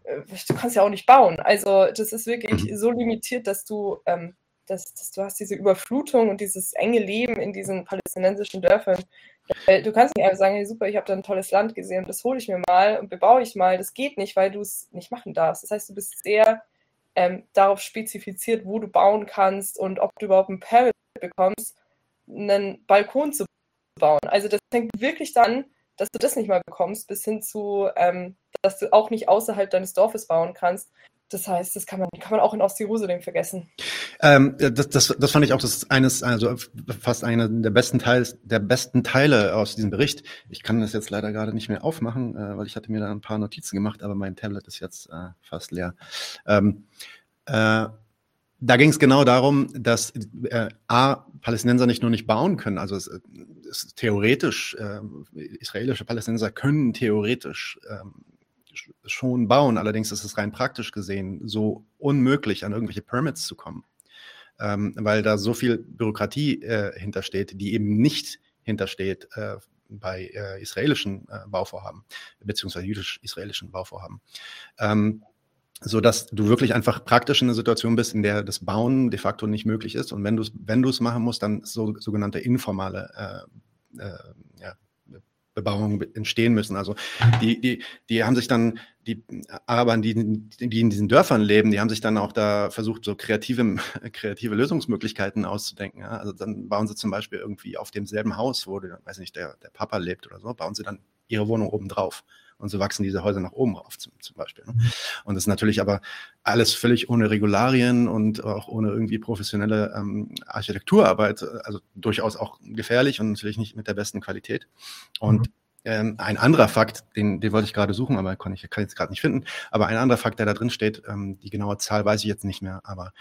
du kannst ja auch nicht bauen. Also das ist wirklich mhm. so limitiert, dass du, ähm, dass, dass, du hast diese Überflutung und dieses enge Leben in diesen palästinensischen Dörfern. Du kannst nicht einfach sagen, hey, super, ich habe da ein tolles Land gesehen, das hole ich mir mal und bebaue ich mal. Das geht nicht, weil du es nicht machen darfst. Das heißt, du bist sehr ähm, darauf spezifiziert, wo du bauen kannst und ob du überhaupt ein Permit bekommst, einen Balkon zu bauen. Also das fängt wirklich dann, dass du das nicht mal bekommst, bis hin zu, ähm, dass du auch nicht außerhalb deines Dorfes bauen kannst. Das heißt, das kann man, kann man auch in Ostjerusalem vergessen. Ähm, das, das, das fand ich auch das eines, also fast einer der besten Teils, der besten Teile aus diesem Bericht. Ich kann das jetzt leider gerade nicht mehr aufmachen, äh, weil ich hatte mir da ein paar Notizen gemacht, aber mein Tablet ist jetzt äh, fast leer. Ähm, äh, da ging es genau darum, dass äh, A, Palästinenser nicht nur nicht bauen können, also es, es theoretisch, äh, israelische Palästinenser können theoretisch ähm, schon bauen. Allerdings ist es rein praktisch gesehen so unmöglich, an irgendwelche Permits zu kommen, ähm, weil da so viel Bürokratie äh, hintersteht, die eben nicht hintersteht äh, bei äh, israelischen äh, Bauvorhaben, beziehungsweise jüdisch-israelischen Bauvorhaben. Ähm, so dass du wirklich einfach praktisch in einer Situation bist, in der das Bauen de facto nicht möglich ist. Und wenn du es wenn du es machen musst, dann so sogenannte informale äh, äh, ja, Bebauung entstehen müssen. Also die, die, die haben sich dann, die Araber, die, die in diesen Dörfern leben, die haben sich dann auch da versucht, so kreative, kreative Lösungsmöglichkeiten auszudenken. Ja? Also dann bauen sie zum Beispiel irgendwie auf demselben Haus, wo, weiß nicht, der, der Papa lebt oder so, bauen sie dann ihre Wohnung oben drauf. Und so wachsen diese Häuser nach oben rauf zum, zum Beispiel. Ne? Und das ist natürlich aber alles völlig ohne Regularien und auch ohne irgendwie professionelle ähm, Architekturarbeit, also durchaus auch gefährlich und natürlich nicht mit der besten Qualität. Und mhm. Ähm, ein anderer Fakt, den, den wollte ich gerade suchen, aber kann ich kann jetzt gerade nicht finden. Aber ein anderer Fakt, der da drin steht, ähm, die genaue Zahl weiß ich jetzt nicht mehr, aber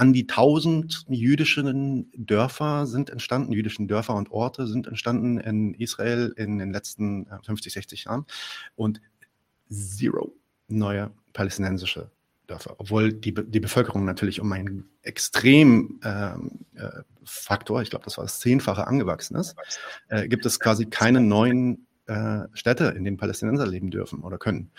an die 1000 jüdischen Dörfer sind entstanden, jüdischen Dörfer und Orte sind entstanden in Israel in den letzten 50, äh, 60 Jahren. Und zero neue palästinensische Dörfer, obwohl die, die Bevölkerung natürlich um einen extrem ähm, äh, Faktor, ich glaube, das war das Zehnfache angewachsen ist, äh, gibt es quasi keine neuen äh, Städte, in denen Palästinenser leben dürfen oder können.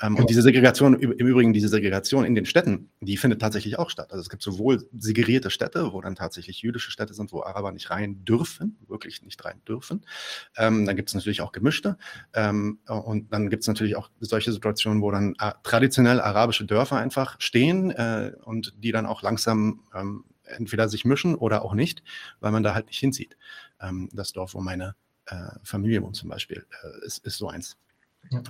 Ähm, ja. Und diese Segregation, im Übrigen diese Segregation in den Städten, die findet tatsächlich auch statt. Also es gibt sowohl segregierte Städte, wo dann tatsächlich jüdische Städte sind, wo Araber nicht rein dürfen, wirklich nicht rein dürfen. Ähm, dann gibt es natürlich auch gemischte. Ähm, und dann gibt es natürlich auch solche Situationen, wo dann äh, traditionell arabische Dörfer einfach stehen äh, und die dann auch langsam ähm, entweder sich mischen oder auch nicht, weil man da halt nicht hinzieht. Ähm, das Dorf, wo meine äh, Familie wohnt zum Beispiel, äh, ist, ist so eins.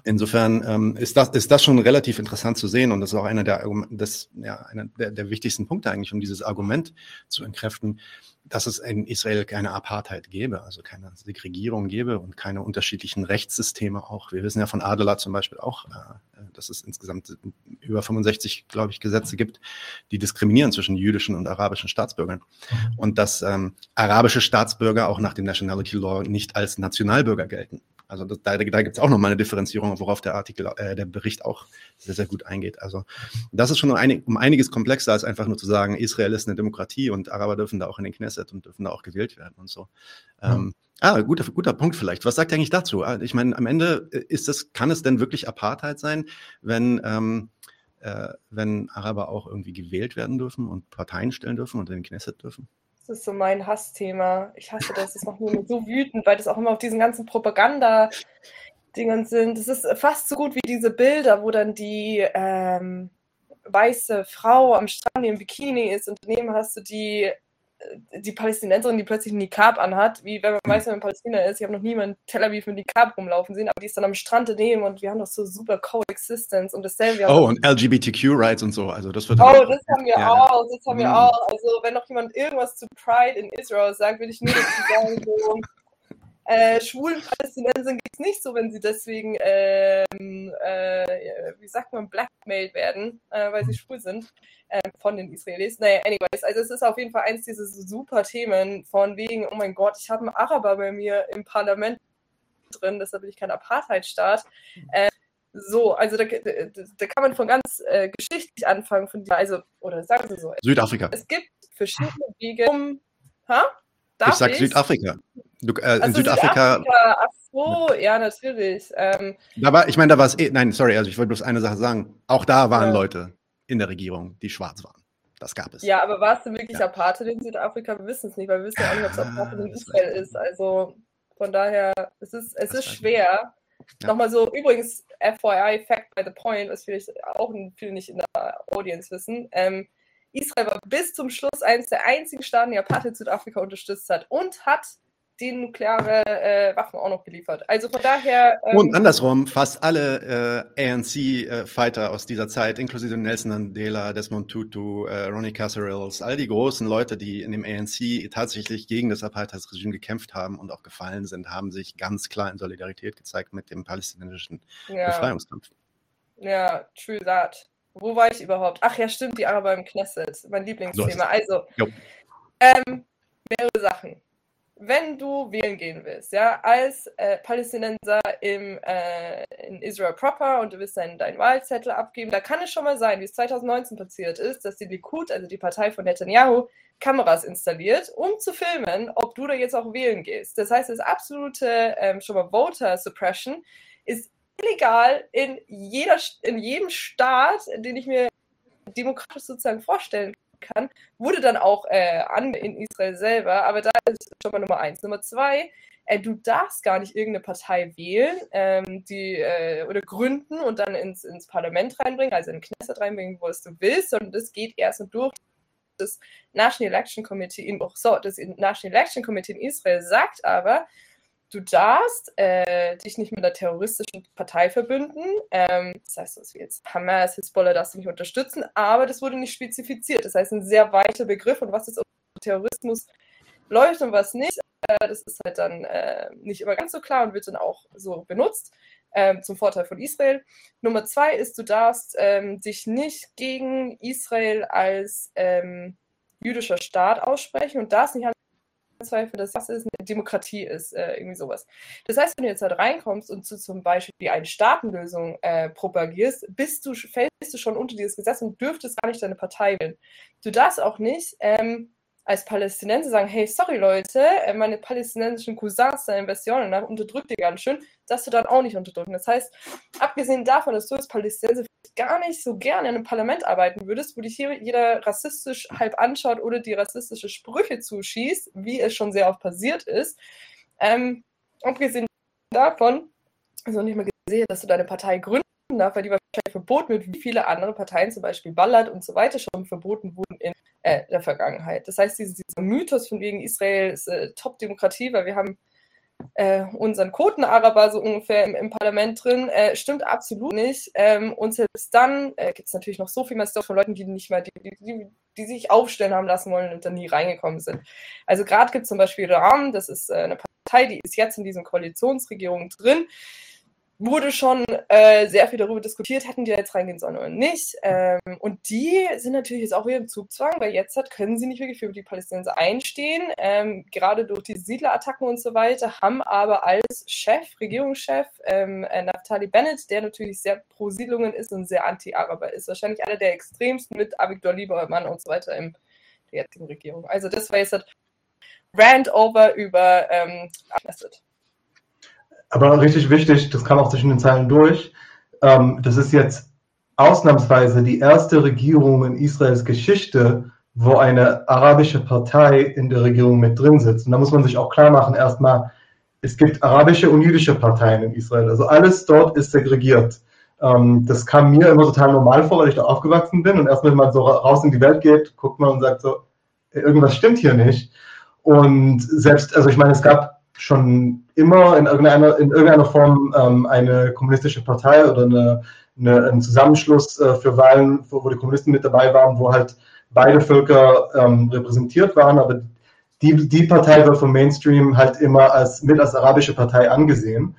Insofern ähm, ist, das, ist das schon relativ interessant zu sehen und das ist auch einer der, das, ja, einer der, der wichtigsten Punkte eigentlich, um dieses Argument zu entkräften, dass es in Israel keine Apartheid gäbe, also keine Segregierung gäbe und keine unterschiedlichen Rechtssysteme auch. Wir wissen ja von Adela zum Beispiel auch, äh, dass es insgesamt über 65, glaube ich, Gesetze gibt, die diskriminieren zwischen jüdischen und arabischen Staatsbürgern. Mhm. Und dass ähm, arabische Staatsbürger auch nach dem Nationality Law nicht als Nationalbürger gelten. Also das, da, da gibt es auch nochmal eine Differenzierung, worauf der Artikel, äh, der Bericht auch sehr, sehr gut eingeht. Also das ist schon ein, um einiges komplexer als einfach nur zu sagen, Israel ist eine Demokratie und Araber dürfen da auch in den Knesset und dürfen da auch gewählt werden und so. Ja. Ähm, Ah, guter, guter Punkt vielleicht. Was sagt ihr eigentlich dazu? Ah, ich meine, am Ende äh, ist das, kann es denn wirklich Apartheid sein, wenn, ähm, äh, wenn Araber auch irgendwie gewählt werden dürfen und Parteien stellen dürfen und in den Knesset dürfen? Das ist so mein Hassthema. Ich hasse das. Das macht mich so wütend, weil das auch immer auf diesen ganzen Propaganda-Dingern sind. Das ist fast so gut wie diese Bilder, wo dann die ähm, weiße Frau am Strand im Bikini ist und daneben hast du die die Palästinenserin, die plötzlich einen Nikab anhat, wie wenn man weiß, wer in Palästina ist. Ich habe noch niemanden Tel Aviv mit Nikab rumlaufen sehen, aber die ist dann am Strand daneben und wir haben doch so super Coexistence und dasselbe. Oh, und LGBTQ-Rights und so. Also das wird oh, das haben wir ja, auch. Das haben wir auch. Also wenn noch jemand irgendwas zu Pride in Israel sagt, würde ich nur dazu sagen, so, äh, schwulen Palästinensern geht es nicht so, wenn sie deswegen, ähm, äh, wie sagt man, blackmailed werden, äh, weil sie schwul sind äh, von den Israelis. Naja, anyways, also es ist auf jeden Fall eins dieser super Themen von wegen, oh mein Gott, ich habe einen Araber bei mir im Parlament drin, deshalb bin ich kein Apartheidstaat. Äh, so, also da, da, kann man von ganz äh, geschichtlich anfangen, von also, oder sagen Sie so. Südafrika. Es gibt verschiedene Wege, um. Ha? Darf ich sag ich? Südafrika. Du, äh, in also Südafrika. Südafrika. Ach so, ja, natürlich. Ähm, da war, ich meine, da war es eh, nein, sorry, also ich wollte bloß eine Sache sagen. Auch da waren ja. Leute in der Regierung, die schwarz waren. Das gab es. Ja, aber war es denn wirklich ja. Apartheid in Südafrika? Wir wissen es nicht, weil wir wissen ja auch nicht, ob es Apartheid in Israel ist. Also von daher, es ist, es ist schwer. Ja. Nochmal so, übrigens, FYI, Fact by the Point, was vielleicht auch viele nicht in der Audience wissen. Ähm, Israel war bis zum Schluss eines der einzigen Staaten, die Apartheid Südafrika unterstützt hat und hat die nukleare äh, Waffen auch noch geliefert. Also von daher. Ähm, und andersrum, fast alle äh, ANC-Fighter äh, aus dieser Zeit, inklusive Nelson Mandela, Desmond Tutu, äh, Ronnie Caceres, all die großen Leute, die in dem ANC tatsächlich gegen das Apartheidsregime gekämpft haben und auch gefallen sind, haben sich ganz klar in Solidarität gezeigt mit dem palästinensischen ja. Befreiungskampf. Ja, true that. Wo war ich überhaupt? Ach ja, stimmt, die Araber im Knesset, mein Lieblingsthema. Also, ähm, mehrere Sachen. Wenn du wählen gehen willst, ja, als äh, Palästinenser im, äh, in Israel proper und du willst deinen, deinen Wahlzettel abgeben, da kann es schon mal sein, wie es 2019 passiert ist, dass die Likud, also die Partei von Netanyahu, Kameras installiert, um zu filmen, ob du da jetzt auch wählen gehst. Das heißt, das absolute ähm, schon mal Voter Suppression ist illegal in, jeder, in jedem Staat, den ich mir demokratisch sozusagen vorstellen kann, wurde dann auch äh, an in Israel selber. Aber da ist schon mal Nummer eins. Nummer zwei, äh, du darfst gar nicht irgendeine Partei wählen ähm, die, äh, oder gründen und dann ins, ins Parlament reinbringen, also in Knesset reinbringen, wo es du willst, sondern das geht erst und durch das National Election Committee in, oh, so, das National Election Committee in Israel sagt aber, du darfst äh, dich nicht mit einer terroristischen Partei verbünden. Ähm, das heißt, was wie jetzt Hamas, Hezbollah darfst du nicht unterstützen, aber das wurde nicht spezifiziert. Das heißt, ein sehr weiter Begriff und was jetzt Terrorismus läuft und was nicht, äh, das ist halt dann äh, nicht immer ganz so klar und wird dann auch so benutzt. Ähm, zum Vorteil von Israel. Nummer zwei ist, du darfst ähm, dich nicht gegen Israel als ähm, jüdischer Staat aussprechen und darfst nicht Zweifel, dass das eine Demokratie ist, äh, irgendwie sowas. Das heißt, wenn du jetzt halt reinkommst und du zum Beispiel eine Staatenlösung äh, propagierst, bist du, fällst du schon unter dieses Gesetz und dürftest gar nicht deine Partei wählen. Du darfst auch nicht ähm, als Palästinenser sagen, hey, sorry Leute, äh, meine palästinensischen Cousins da in Versionen nach unterdrückt ihr ganz schön, dass du dann auch nicht unterdrücken. Das heißt, abgesehen davon, dass du als Palästinenser gar nicht so gerne in einem Parlament arbeiten würdest, wo dich hier jeder rassistisch halb anschaut oder die rassistische Sprüche zuschießt, wie es schon sehr oft passiert ist, ähm, abgesehen davon, also nicht mehr gesehen, dass du deine Partei gründen darfst, weil die wahrscheinlich verboten wird, wie viele andere Parteien, zum Beispiel Ballard und so weiter, schon verboten wurden in äh, der Vergangenheit. Das heißt, dieser, dieser Mythos von wegen Israel ist äh, Top-Demokratie, weil wir haben äh, unseren Quoten-Araber so ungefähr im, im Parlament drin. Äh, stimmt absolut nicht. Ähm, und selbst dann äh, gibt es natürlich noch so viel mehr Stoff von Leuten, die nicht mal, die, die, die, sich aufstellen haben lassen wollen und dann nie reingekommen sind. Also gerade gibt es zum Beispiel Ram, das ist äh, eine Partei, die ist jetzt in diesen Koalitionsregierungen drin wurde schon äh, sehr viel darüber diskutiert, hätten die jetzt reingehen sollen oder nicht. Ähm, und die sind natürlich jetzt auch wieder im Zugzwang, weil jetzt hat, können sie nicht wirklich für die Palästinenser einstehen, ähm, gerade durch die Siedlerattacken und so weiter, haben aber als Chef, Regierungschef, ähm, äh, Naftali Bennett, der natürlich sehr pro Siedlungen ist und sehr anti-Araber ist, wahrscheinlich einer der extremsten mit Avigdor Liebermann und so weiter in der jetzigen Regierung. Also das war jetzt das Rand over über ähm, Assad. Aber richtig wichtig, das kam auch zwischen den Zeilen durch, ähm, das ist jetzt ausnahmsweise die erste Regierung in Israels Geschichte, wo eine arabische Partei in der Regierung mit drin sitzt. Und da muss man sich auch klar machen, erstmal, es gibt arabische und jüdische Parteien in Israel. Also alles dort ist segregiert. Ähm, das kam mir immer total normal vor, weil ich da aufgewachsen bin. Und erst wenn man so raus in die Welt geht, guckt man und sagt so, irgendwas stimmt hier nicht. Und selbst, also ich meine, es gab schon immer in irgendeiner, in irgendeiner Form ähm, eine kommunistische Partei oder eine, eine, ein Zusammenschluss äh, für Wahlen, wo, wo, die Kommunisten mit dabei waren, wo halt beide Völker ähm, repräsentiert waren, aber die, die Partei wird vom Mainstream halt immer als mit als arabische Partei angesehen.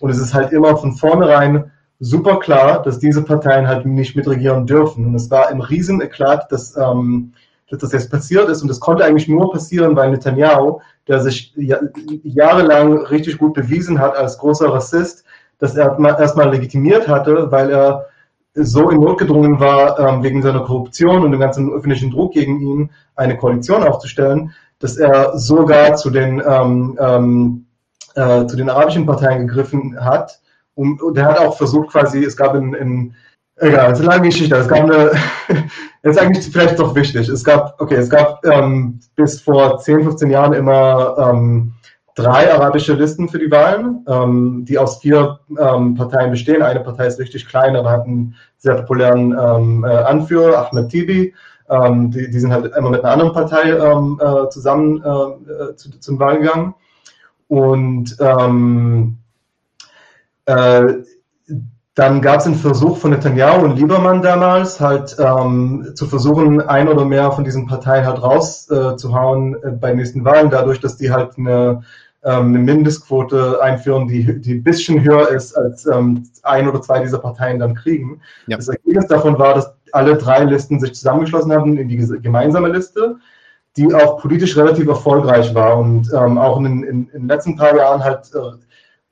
Und es ist halt immer von vornherein super klar, dass diese Parteien halt nicht mitregieren dürfen. Und es war ein Rieseneklat, dass ähm, dass das jetzt passiert ist. Und das konnte eigentlich nur passieren, weil Netanyahu, der sich jahrelang richtig gut bewiesen hat als großer Rassist, dass er erstmal legitimiert hatte, weil er so in Not gedrungen war, ähm, wegen seiner Korruption und dem ganzen öffentlichen Druck gegen ihn eine Koalition aufzustellen, dass er sogar zu den, ähm, ähm, äh, zu den arabischen Parteien gegriffen hat. Und, und er hat auch versucht, quasi, es gab in, in Egal, es ist eine lange Geschichte. Es gab eine, ist eigentlich vielleicht doch wichtig. Es gab, okay, es gab ähm, bis vor 10, 15 Jahren immer ähm, drei arabische Listen für die Wahlen, ähm, die aus vier ähm, Parteien bestehen. Eine Partei ist richtig klein, aber hat einen sehr populären ähm, äh, Anführer, Ahmed Tibi. Ähm, die, die sind halt immer mit einer anderen Partei äh, zusammen äh, äh zu, zum Wahl gegangen. Und äh, dann gab es einen Versuch von Netanyahu und Liebermann damals, halt ähm, zu versuchen, ein oder mehr von diesen Parteien halt rauszuhauen äh, äh, bei nächsten Wahlen, dadurch, dass die halt eine, ähm, eine Mindestquote einführen, die, die ein bisschen höher ist, als ähm, ein oder zwei dieser Parteien dann kriegen. Ja. Das Ergebnis davon war, dass alle drei Listen sich zusammengeschlossen haben in die gemeinsame Liste, die auch politisch relativ erfolgreich war und ähm, auch in den letzten paar Jahren halt äh,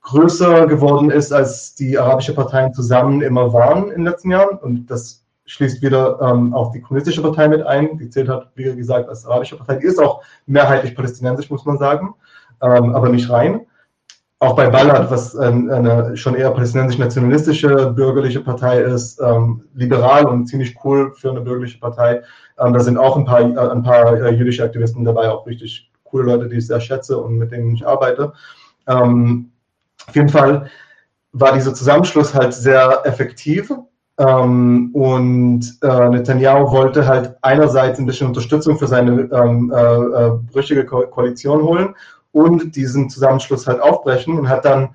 größer geworden ist, als die arabische Parteien zusammen immer waren in den letzten Jahren. Und das schließt wieder ähm, auch die kommunistische Partei mit ein. Die zählt hat, wie gesagt, als arabische Partei. Die ist auch mehrheitlich palästinensisch, muss man sagen, ähm, aber nicht rein. Auch bei Ballard, was ähm, eine schon eher palästinensisch-nationalistische bürgerliche Partei ist, ähm, liberal und ziemlich cool für eine bürgerliche Partei. Ähm, da sind auch ein paar, äh, ein paar äh, jüdische Aktivisten dabei, auch richtig coole Leute, die ich sehr schätze und mit denen ich arbeite. Ähm, auf jeden Fall war dieser Zusammenschluss halt sehr effektiv. Ähm, und äh, Netanyahu wollte halt einerseits ein bisschen Unterstützung für seine ähm, äh, äh, brüchige Ko Koalition holen und diesen Zusammenschluss halt aufbrechen und hat dann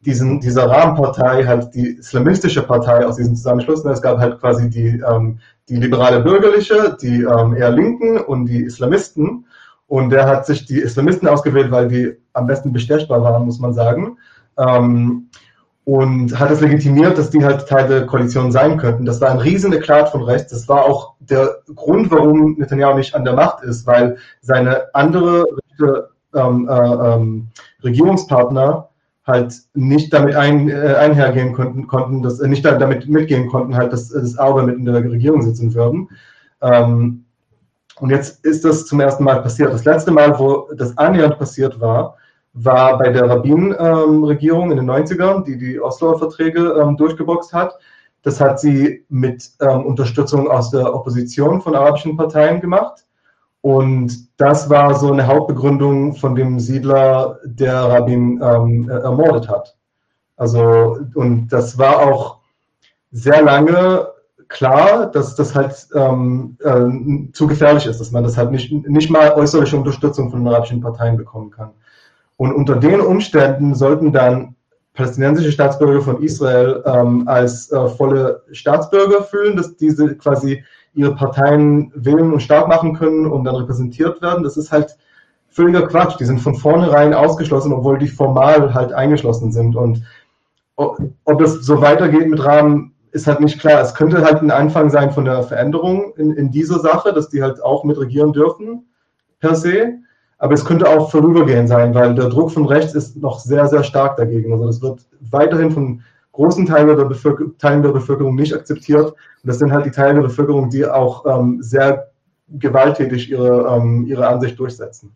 diesen, dieser Rahmenpartei, halt die islamistische Partei aus diesem Zusammenschluss. Und es gab halt quasi die, ähm, die liberale Bürgerliche, die ähm, eher Linken und die Islamisten. Und der hat sich die Islamisten ausgewählt, weil die am besten bestechbar waren, muss man sagen ähm, und hat es legitimiert, dass die halt Teil der Koalition sein könnten. Das war ein riesen Eklat von rechts. Das war auch der Grund, warum Netanyahu nicht an der Macht ist, weil seine andere rechte, ähm, äh, ähm, Regierungspartner halt nicht damit ein, äh, einhergehen konnten, konnten dass, äh, nicht damit mitgehen konnten, halt, dass das Auge mit in der Regierung sitzen würden. Ähm, und jetzt ist das zum ersten Mal passiert. Das letzte Mal, wo das annähernd passiert war, war bei der Rabin-Regierung in den 90ern, die die Osloer Verträge ähm, durchgeboxt hat. Das hat sie mit ähm, Unterstützung aus der Opposition von arabischen Parteien gemacht. Und das war so eine Hauptbegründung von dem Siedler, der Rabin ähm, ermordet hat. Also, und das war auch sehr lange klar, dass das halt ähm, äh, zu gefährlich ist, dass man das halt nicht, nicht mal äußerliche Unterstützung von den arabischen Parteien bekommen kann. Und unter den Umständen sollten dann palästinensische Staatsbürger von Israel ähm, als äh, volle Staatsbürger fühlen, dass diese quasi ihre Parteien wählen und stark machen können und dann repräsentiert werden. Das ist halt völliger Quatsch. Die sind von vornherein ausgeschlossen, obwohl die formal halt eingeschlossen sind. Und ob das so weitergeht mit Rahmen, ist halt nicht klar. Es könnte halt ein Anfang sein von der Veränderung in, in dieser Sache, dass die halt auch mitregieren dürfen, per se. Aber es könnte auch vorübergehend sein, weil der Druck von rechts ist noch sehr, sehr stark dagegen. Also das wird weiterhin von großen Teilen der, Bevölker Teilen der Bevölkerung nicht akzeptiert. Und das sind halt die Teile der Bevölkerung, die auch ähm, sehr gewalttätig ihre, ähm, ihre Ansicht durchsetzen.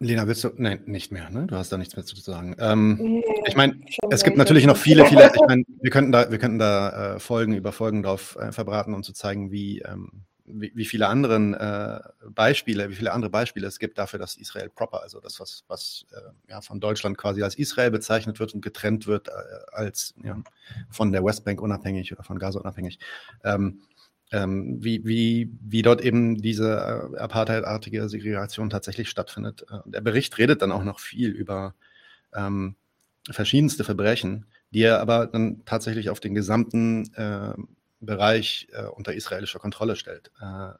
Lena, willst du? Nein, nicht mehr, ne? Du hast da nichts mehr zu sagen. Ähm, ich meine, es gibt natürlich noch viele, viele, ich meine, wir könnten da, wir könnten da äh, Folgen über Folgen drauf äh, verbraten, um zu zeigen, wie, ähm, wie, wie, viele anderen äh, Beispiele, wie viele andere Beispiele es gibt dafür, dass Israel proper, also das, was, was äh, ja, von Deutschland quasi als Israel bezeichnet wird und getrennt wird, äh, als ja, von der Westbank unabhängig oder von Gaza unabhängig. Ähm, ähm, wie, wie, wie dort eben diese äh, apartheidartige Segregation tatsächlich stattfindet. Äh, der Bericht redet dann auch noch viel über ähm, verschiedenste Verbrechen, die er aber dann tatsächlich auf den gesamten äh, Bereich äh, unter israelischer Kontrolle stellt. Äh,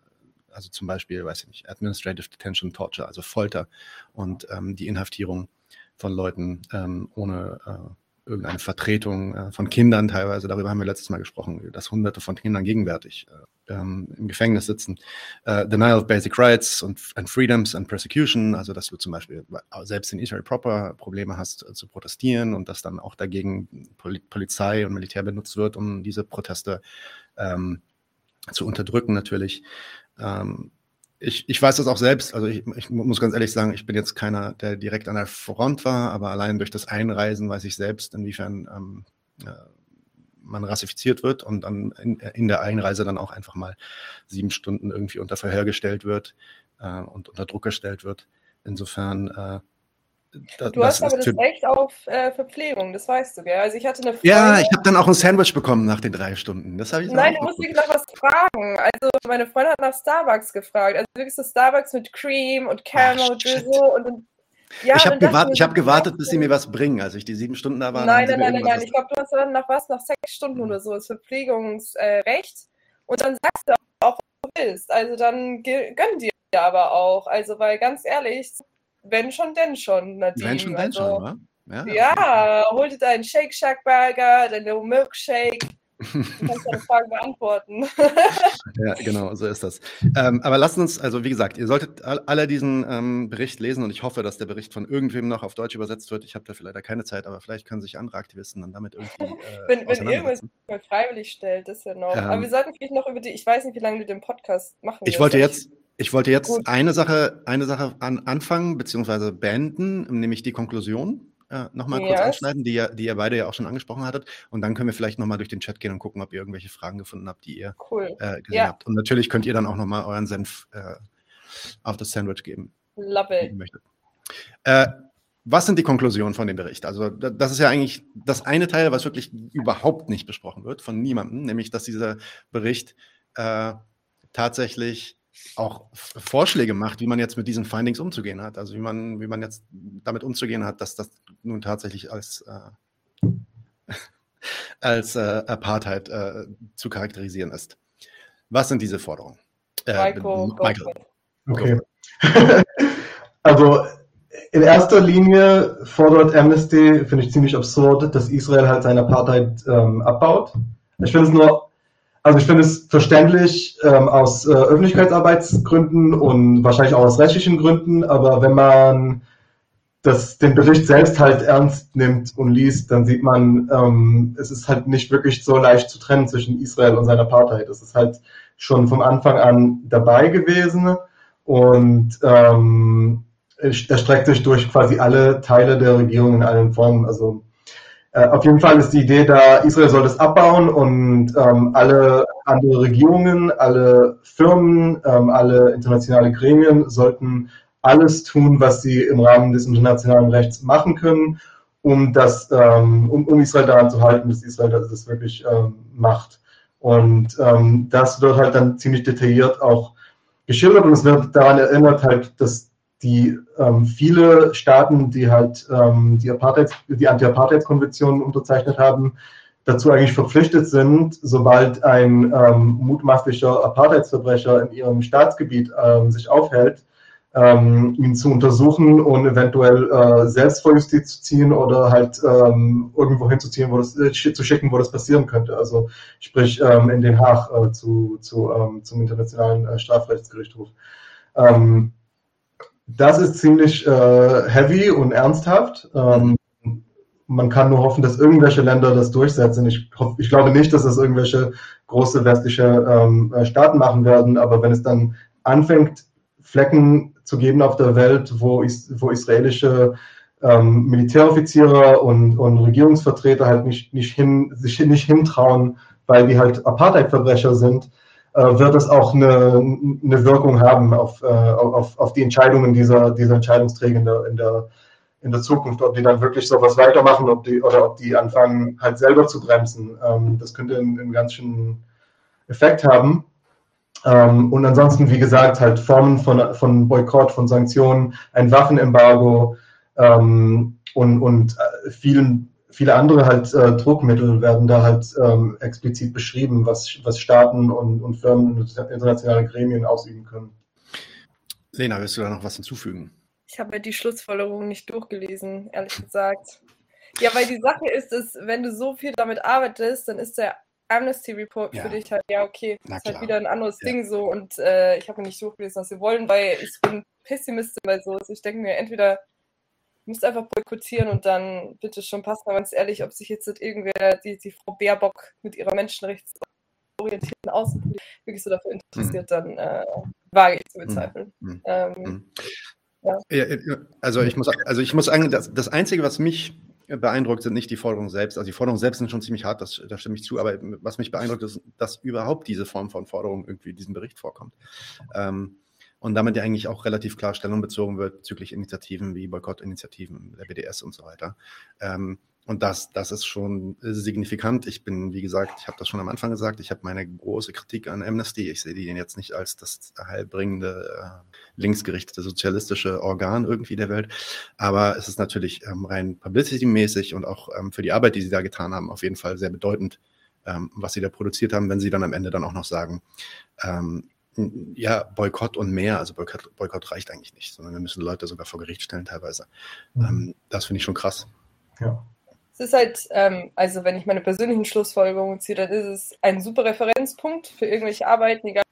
also zum Beispiel, weiß ich nicht, Administrative Detention Torture, also Folter und ähm, die Inhaftierung von Leuten ähm, ohne äh, irgendeine Vertretung äh, von Kindern teilweise, darüber haben wir letztes Mal gesprochen, dass Hunderte von Kindern gegenwärtig äh, ähm, im Gefängnis sitzen. Äh, Denial of Basic Rights und and Freedoms and Persecution, also dass du zum Beispiel selbst in Israel proper Probleme hast äh, zu protestieren und dass dann auch dagegen Pol Polizei und Militär benutzt wird, um diese Proteste ähm, zu unterdrücken natürlich. Ähm, ich, ich weiß das auch selbst, also ich, ich muss ganz ehrlich sagen, ich bin jetzt keiner, der direkt an der Front war, aber allein durch das Einreisen weiß ich selbst, inwiefern ähm, äh, man rassifiziert wird und dann in, in, der Einreise dann auch einfach mal sieben Stunden irgendwie unter Verhör gestellt wird äh, und unter Druck gestellt wird. Insofern äh, da, du hast aber das Recht auf äh, Verpflegung, das weißt du, gell? Also ich hatte eine Freundin, Ja, ich habe dann auch ein Sandwich bekommen nach den drei Stunden. Das ich Nein, du musst mich nach was fragen. Also meine Freundin hat nach Starbucks gefragt. Also wirklich so Starbucks mit Cream und Caramel Drizzle und dann ja, ich habe gewart hab gewartet, bis sie mir was bringen, als ich die sieben Stunden da war. Nein, nein, nein, nein, nein. Ich glaube, du hast dann nach was? Nach sechs Stunden oder so das Verpflegungsrecht. Äh, und dann sagst du auch, was du willst. Also dann gönn dir aber auch. Also, weil ganz ehrlich, wenn schon, denn schon, Nadine. Wenn schon, denn also, schon, wa? Ja, ja hol dir deinen Shake Shack Burger, deinen Milkshake. Du kannst deine Fragen beantworten. ja, genau, so ist das. Ähm, aber lasst uns, also wie gesagt, ihr solltet alle diesen ähm, Bericht lesen und ich hoffe, dass der Bericht von irgendwem noch auf Deutsch übersetzt wird. Ich habe dafür leider keine Zeit, aber vielleicht können sich andere Aktivisten dann damit irgendwie. Äh, wenn, wenn irgendwas mal freiwillig stellt, das ist ja noch. Ähm, aber wir sollten vielleicht noch über die, ich weiß nicht, wie lange du den Podcast machen Ich wollte jetzt. Ich wollte jetzt Gut. eine Sache, eine Sache an, anfangen bzw. beenden, nämlich die Konklusion äh, nochmal yes. kurz anschneiden, die, ihr, die ihr beide ja auch schon angesprochen hattet. Und dann können wir vielleicht nochmal durch den Chat gehen und gucken, ob ihr irgendwelche Fragen gefunden habt, die ihr cool. äh, gesehen ja. habt. Und natürlich könnt ihr dann auch nochmal euren Senf äh, auf das Sandwich geben. Love it. Möchtet. Äh, was sind die Konklusionen von dem Bericht? Also, das ist ja eigentlich das eine Teil, was wirklich überhaupt nicht besprochen wird von niemandem, nämlich dass dieser Bericht äh, tatsächlich auch Vorschläge macht, wie man jetzt mit diesen Findings umzugehen hat. Also wie man, wie man jetzt damit umzugehen hat, dass das nun tatsächlich als, äh, als äh, Apartheid äh, zu charakterisieren ist. Was sind diese Forderungen? Äh, Michael. Michael. Okay. also in erster Linie fordert Amnesty, finde ich ziemlich absurd, dass Israel halt seine Apartheid ähm, abbaut. Ich finde es nur also ich finde es verständlich ähm, aus äh, Öffentlichkeitsarbeitsgründen und wahrscheinlich auch aus rechtlichen Gründen, aber wenn man das, den Bericht selbst halt ernst nimmt und liest, dann sieht man, ähm, es ist halt nicht wirklich so leicht zu trennen zwischen Israel und seiner Apartheid. Es ist halt schon vom Anfang an dabei gewesen und ähm, erstreckt sich durch quasi alle Teile der Regierung in allen Formen. Also auf jeden Fall ist die Idee da, Israel soll das abbauen und ähm, alle andere Regierungen, alle Firmen, ähm, alle internationale Gremien sollten alles tun, was sie im Rahmen des internationalen Rechts machen können, um das, ähm, um, um, Israel daran zu halten, dass Israel das, das wirklich ähm, macht. Und ähm, das wird halt dann ziemlich detailliert auch geschildert und es wird daran erinnert halt, dass die ähm, viele Staaten, die halt ähm, die, Apartheid, die Anti-Apartheid-Konvention unterzeichnet haben, dazu eigentlich verpflichtet sind, sobald ein ähm, mutmaßlicher Apartheidsverbrecher in ihrem Staatsgebiet ähm, sich aufhält, ähm, ihn zu untersuchen und eventuell äh, selbst vor Justiz zu ziehen oder halt ähm, irgendwo hinzuziehen, wo das, äh, zu schicken, wo das passieren könnte. Also sprich ähm, in Den Haag äh, zu, zu, ähm, zum Internationalen äh, Strafrechtsgerichtshof. Ähm, das ist ziemlich äh, heavy und ernsthaft. Ähm, man kann nur hoffen, dass irgendwelche Länder das durchsetzen. Ich, ich glaube nicht, dass das irgendwelche große westliche ähm, Staaten machen werden, aber wenn es dann anfängt, Flecken zu geben auf der Welt, wo, is, wo israelische ähm, Militäroffiziere und, und Regierungsvertreter halt nicht, nicht hin, sich nicht hintrauen, weil die halt Apartheidverbrecher sind, äh, wird das auch eine, eine Wirkung haben auf, äh, auf, auf die Entscheidungen dieser, dieser Entscheidungsträger in der, in der in der Zukunft, ob die dann wirklich sowas weitermachen ob die, oder ob die anfangen, halt selber zu bremsen. Ähm, das könnte einen, einen ganz schönen Effekt haben. Ähm, und ansonsten, wie gesagt, halt Formen von, von Boykott, von Sanktionen, ein Waffenembargo ähm, und, und äh, vielen, viele andere halt äh, Druckmittel werden da halt ähm, explizit beschrieben, was, was Staaten und, und Firmen und internationale Gremien ausüben können. Lena, willst du da noch was hinzufügen? Ich habe die Schlussfolgerung nicht durchgelesen, ehrlich gesagt. Ja, weil die Sache ist, dass wenn du so viel damit arbeitest, dann ist der Amnesty Report ja. für dich halt, ja, okay, Na ist halt wieder ein anderes ja. Ding so und äh, ich habe nicht durchgelesen, was sie wollen, weil ich bin Pessimistin bei so. Also ich denke mir, entweder müsst einfach boykottieren und dann bitte schon passen, aber ganz ehrlich, ob sich jetzt irgendwer, die, die Frau Baerbock mit ihrer menschenrechtsorientierten Außenpolitik wirklich so dafür interessiert, mhm. dann äh, wage ich zu bezweifeln. Mhm. Ähm, mhm. Ja. Also ich muss, also ich muss sagen, das, das Einzige, was mich beeindruckt, sind nicht die Forderungen selbst. Also die Forderungen selbst sind schon ziemlich hart, das, da stimme ich zu, aber was mich beeindruckt, ist, dass überhaupt diese Form von Forderung irgendwie in diesem Bericht vorkommt. Ähm, und damit ja eigentlich auch relativ klar Stellung bezogen wird bezüglich Initiativen wie Boykottinitiativen der BDS und so weiter. Ähm, und das, das ist schon signifikant. Ich bin, wie gesagt, ich habe das schon am Anfang gesagt, ich habe meine große Kritik an Amnesty. Ich sehe die jetzt nicht als das heilbringende, äh, linksgerichtete, sozialistische Organ irgendwie der Welt. Aber es ist natürlich ähm, rein publicity-mäßig und auch ähm, für die Arbeit, die sie da getan haben, auf jeden Fall sehr bedeutend, ähm, was sie da produziert haben, wenn sie dann am Ende dann auch noch sagen, ähm, ja, Boykott und mehr, also Boykott, Boykott, reicht eigentlich nicht, sondern wir müssen Leute sogar vor Gericht stellen teilweise. Mhm. Ähm, das finde ich schon krass. Ja. Es ist halt, ähm, also wenn ich meine persönlichen Schlussfolgerungen ziehe, dann ist es ein super Referenzpunkt für irgendwelche Arbeiten, egal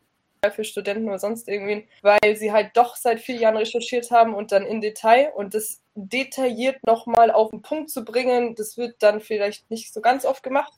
für Studenten oder sonst irgendwen, weil sie halt doch seit vier Jahren recherchiert haben und dann in Detail und das detailliert nochmal auf den Punkt zu bringen, das wird dann vielleicht nicht so ganz oft gemacht.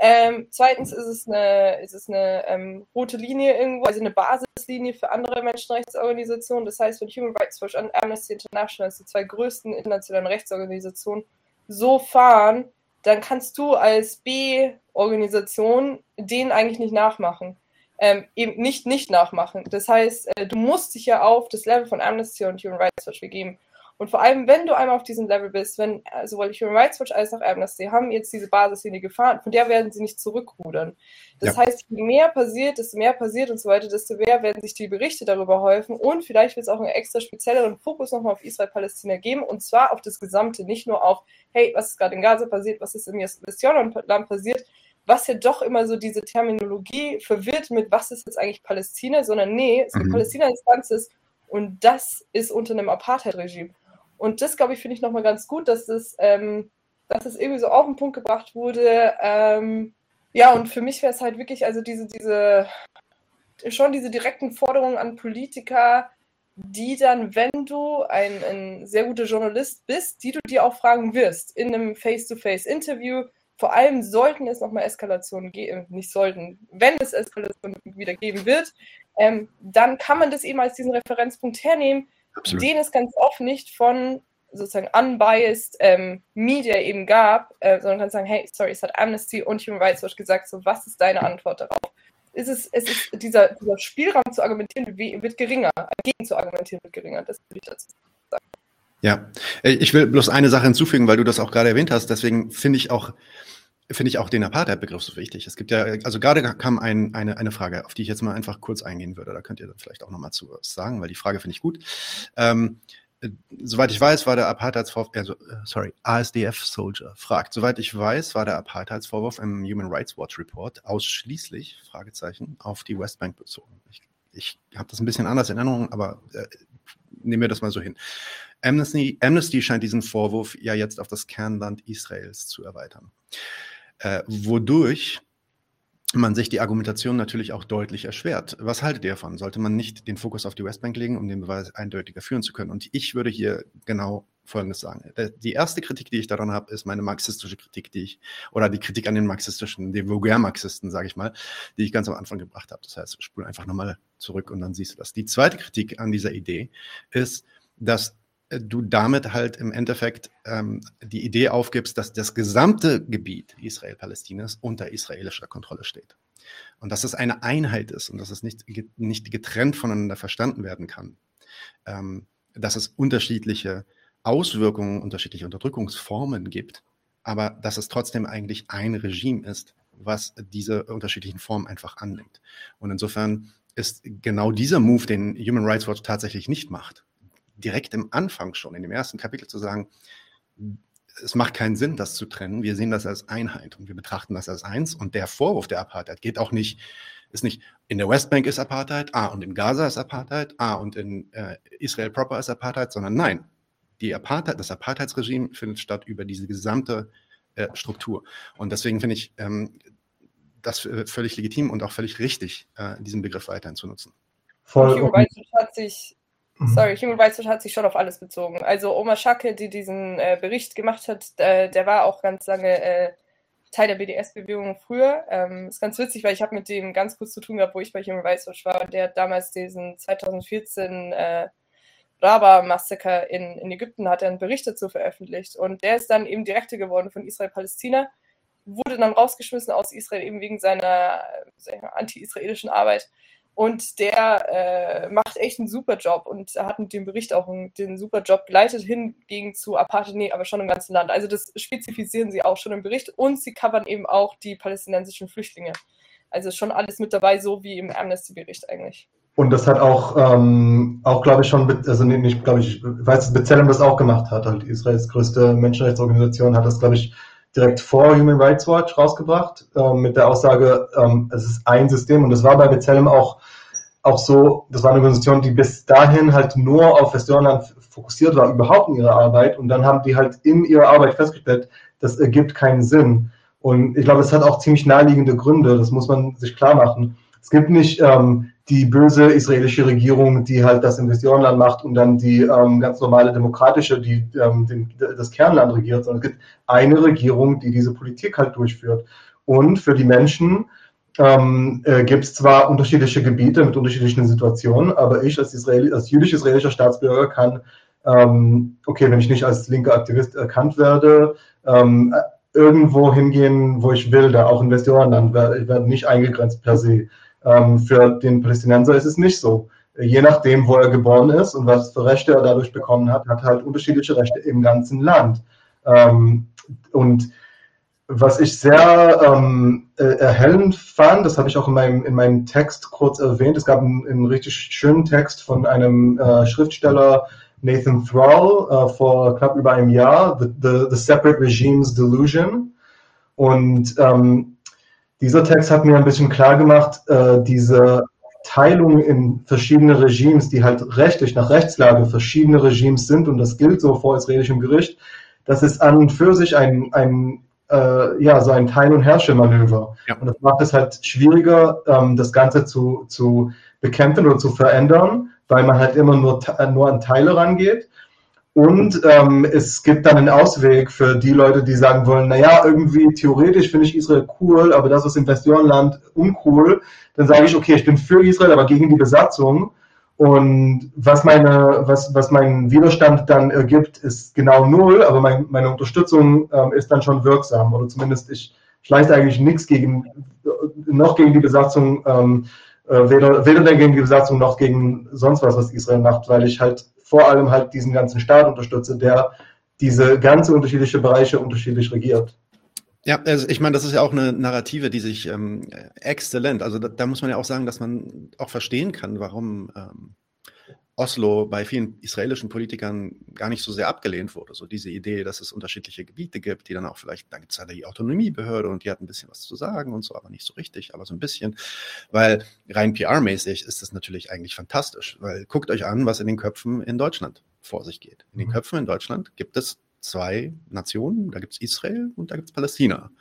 Ähm, zweitens ist es eine, ist es eine ähm, rote Linie irgendwo, also eine Basislinie für andere Menschenrechtsorganisationen. Das heißt, wenn Human Rights Watch und Amnesty International, die zwei größten internationalen Rechtsorganisationen, so fahren, dann kannst du als B-Organisation den eigentlich nicht nachmachen. Ähm, eben nicht nicht nachmachen. Das heißt, äh, du musst dich ja auf das Level von Amnesty und Human Rights Watch begeben. Und vor allem, wenn du einmal auf diesem Level bist, wenn äh, sowohl Human Rights Watch als auch Amnesty haben jetzt diese Basislinie gefahren, von der werden sie nicht zurückrudern. Das ja. heißt, je mehr passiert, desto mehr passiert und so weiter, desto mehr werden sich die Berichte darüber häufen und vielleicht wird es auch einen extra spezielleren Fokus nochmal auf Israel-Palästina geben und zwar auf das Gesamte, nicht nur auf, hey, was ist gerade in Gaza passiert, was ist im Westjordanland passiert, was ja doch immer so diese Terminologie verwirrt mit, was ist jetzt eigentlich Palästina, sondern nee, mhm. Palästina als Ganzes und das ist unter einem Apartheid-Regime. Und das, glaube ich, finde ich nochmal ganz gut, dass das, ähm, dass das irgendwie so auf den Punkt gebracht wurde. Ähm, ja, und für mich wäre es halt wirklich, also diese, diese, schon diese direkten Forderungen an Politiker, die dann, wenn du ein, ein sehr guter Journalist bist, die du dir auch fragen wirst in einem Face-to-Face-Interview, vor allem sollten es nochmal Eskalationen geben, nicht sollten, wenn es Eskalationen wieder geben wird, ähm, dann kann man das eben als diesen Referenzpunkt hernehmen, Absolut. den es ganz oft nicht von sozusagen unbiased ähm, Media eben gab, äh, sondern kann sagen, hey, sorry, es hat Amnesty und Human Rights Watch gesagt, so was ist deine Antwort darauf? Ist es, es ist dieser, dieser Spielraum zu argumentieren wird geringer, gegen zu argumentieren wird geringer, das würde ich dazu sagen. Ja, äh, ich will bloß eine Sache hinzufügen, weil du das auch gerade erwähnt hast. Deswegen finde ich auch finde ich auch den Apartheid-Begriff so wichtig. Es gibt ja, also gerade kam ein, eine, eine Frage, auf die ich jetzt mal einfach kurz eingehen würde. Da könnt ihr vielleicht auch nochmal zu was sagen, weil die Frage finde ich gut. Ähm, äh, soweit ich weiß, war der Apartheidsvorwurf, also, äh, sorry, ASDF-Soldier fragt. Soweit ich weiß, war der Apartheidsvorwurf im Human Rights Watch Report ausschließlich, Fragezeichen, auf die Westbank bezogen. Ich, ich habe das ein bisschen anders in Erinnerung, aber äh, nehmen wir das mal so hin. Amnesty, Amnesty scheint diesen Vorwurf ja jetzt auf das Kernland Israels zu erweitern äh, wodurch man sich die Argumentation natürlich auch deutlich erschwert. Was haltet ihr davon? Sollte man nicht den Fokus auf die Westbank legen, um den Beweis eindeutiger führen zu können? Und ich würde hier genau Folgendes sagen. Die erste Kritik, die ich daran habe, ist meine marxistische Kritik, die ich, oder die Kritik an den marxistischen, den Vulgärmarxisten, sage ich mal, die ich ganz am Anfang gebracht habe. Das heißt, spul einfach nochmal zurück und dann siehst du das. Die zweite Kritik an dieser Idee ist, dass du damit halt im Endeffekt ähm, die Idee aufgibst, dass das gesamte Gebiet Israel-Palästinas unter israelischer Kontrolle steht. Und dass es eine Einheit ist und dass es nicht, nicht getrennt voneinander verstanden werden kann. Ähm, dass es unterschiedliche Auswirkungen, unterschiedliche Unterdrückungsformen gibt, aber dass es trotzdem eigentlich ein Regime ist, was diese unterschiedlichen Formen einfach annimmt. Und insofern ist genau dieser Move, den Human Rights Watch tatsächlich nicht macht, direkt im Anfang schon, in dem ersten Kapitel zu sagen, es macht keinen Sinn, das zu trennen. Wir sehen das als Einheit und wir betrachten das als eins. Und der Vorwurf der Apartheid geht auch nicht, ist nicht, in der Westbank ist Apartheid, ah, und in Gaza ist Apartheid, ah, und in äh, Israel proper ist Apartheid, sondern nein, die Apartheid, das Apartheidsregime findet statt über diese gesamte äh, Struktur. Und deswegen finde ich ähm, das völlig legitim und auch völlig richtig, äh, diesen Begriff weiterhin zu nutzen. Voll. Human hat sich. Sorry, Human Rights Watch hat sich schon auf alles bezogen. Also Oma Schacke, die diesen äh, Bericht gemacht hat, äh, der war auch ganz lange äh, Teil der BDS-Bewegung früher. Ähm, ist ganz witzig, weil ich habe mit dem ganz kurz zu tun gehabt, wo ich bei Human Rights Watch war. Und der hat damals diesen 2014 äh, Raba-Massaker in, in Ägypten hat einen Bericht dazu veröffentlicht. Und der ist dann eben Direktor geworden von Israel-Palästina, wurde dann rausgeschmissen aus Israel eben wegen seiner anti-israelischen Arbeit und der äh, macht echt einen super Job und hat mit dem Bericht auch einen, den super Job geleitet, hingegen zu Apartheid, nee, aber schon im ganzen Land. Also das spezifizieren sie auch schon im Bericht und sie covern eben auch die palästinensischen Flüchtlinge. Also schon alles mit dabei, so wie im Amnesty-Bericht eigentlich. Und das hat auch, ähm, auch glaube ich schon, also nicht, glaube ich, weiß, dass Bezellem das auch gemacht hat. Halt Israels größte Menschenrechtsorganisation hat das, glaube ich, direkt vor Human Rights Watch rausgebracht, ähm, mit der Aussage, ähm, es ist ein System. Und das war bei Bezellem auch, auch so, das war eine Organisation, die bis dahin halt nur auf Westjordanland fokussiert war, überhaupt in ihrer Arbeit. Und dann haben die halt in ihrer Arbeit festgestellt, das ergibt keinen Sinn. Und ich glaube, es hat auch ziemlich naheliegende Gründe, das muss man sich klar machen. Es gibt nicht ähm, die böse israelische Regierung, die halt das Investorenland macht und dann die ähm, ganz normale demokratische, die ähm, den, das Kernland regiert, sondern es gibt eine Regierung, die diese Politik halt durchführt. Und für die Menschen ähm, äh, gibt es zwar unterschiedliche Gebiete mit unterschiedlichen Situationen, aber ich als, Israeli, als jüdisch-israelischer Staatsbürger kann, ähm, okay, wenn ich nicht als linker Aktivist erkannt werde, ähm, irgendwo hingehen, wo ich will, da auch Investorenland, ich werde nicht eingegrenzt per se. Ähm, für den Palästinenser ist es nicht so. Je nachdem, wo er geboren ist und was für Rechte er dadurch bekommen hat, hat halt unterschiedliche Rechte im ganzen Land. Ähm, und was ich sehr ähm, äh, erhellend fand, das habe ich auch in meinem, in meinem Text kurz erwähnt, es gab einen, einen richtig schönen Text von einem äh, Schriftsteller, Nathan Thrall, äh, vor knapp über einem Jahr, The, the, the Separate Regimes Delusion. Und ähm, dieser Text hat mir ein bisschen klar gemacht, äh, diese Teilung in verschiedene Regimes, die halt rechtlich nach Rechtslage verschiedene Regimes sind, und das gilt so vor israelischem Gericht, das ist an und für sich ein, ein äh, ja, so ein Teil- und Herrschermanöver. Ja. Und das macht es halt schwieriger, ähm, das Ganze zu, zu bekämpfen oder zu verändern, weil man halt immer nur, nur an Teile rangeht. Und ähm, es gibt dann einen Ausweg für die Leute, die sagen wollen, naja, irgendwie theoretisch finde ich Israel cool, aber das ist Investorenland uncool. Dann sage ich, okay, ich bin für Israel, aber gegen die Besatzung. Und was, meine, was, was mein Widerstand dann ergibt, ist genau null, aber mein, meine Unterstützung ähm, ist dann schon wirksam. Oder zumindest ich, ich leiste eigentlich nichts gegen, noch gegen die Besatzung, ähm, äh, weder, weder gegen die Besatzung noch gegen sonst was, was Israel macht, weil ich halt vor allem halt diesen ganzen Staat unterstütze, der diese ganze unterschiedliche Bereiche unterschiedlich regiert. Ja, also ich meine, das ist ja auch eine Narrative, die sich ähm, exzellent, also da, da, muss man ja auch sagen, dass man auch verstehen kann, warum ähm, Oslo bei vielen israelischen Politikern gar nicht so sehr abgelehnt wurde. So diese Idee, dass es unterschiedliche Gebiete gibt, die dann auch vielleicht, da gibt es ja die Autonomiebehörde und die hat ein bisschen was zu sagen und so, aber nicht so richtig, aber so ein bisschen. Weil rein PR-mäßig ist das natürlich eigentlich fantastisch, weil guckt euch an, was in den Köpfen in Deutschland vor sich geht. In den mhm. Köpfen in Deutschland gibt es zwei Nationen, da gibt es Israel und da gibt es Palästina.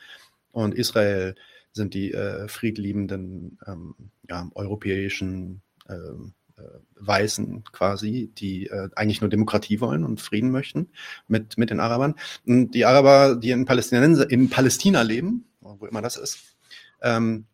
Und Israel sind die äh, friedliebenden ähm, ja, europäischen ähm, äh, Weißen quasi, die äh, eigentlich nur Demokratie wollen und Frieden möchten mit, mit den Arabern. Und die Araber, die in, Palästina, in Palästina leben, wo immer das ist, ähm,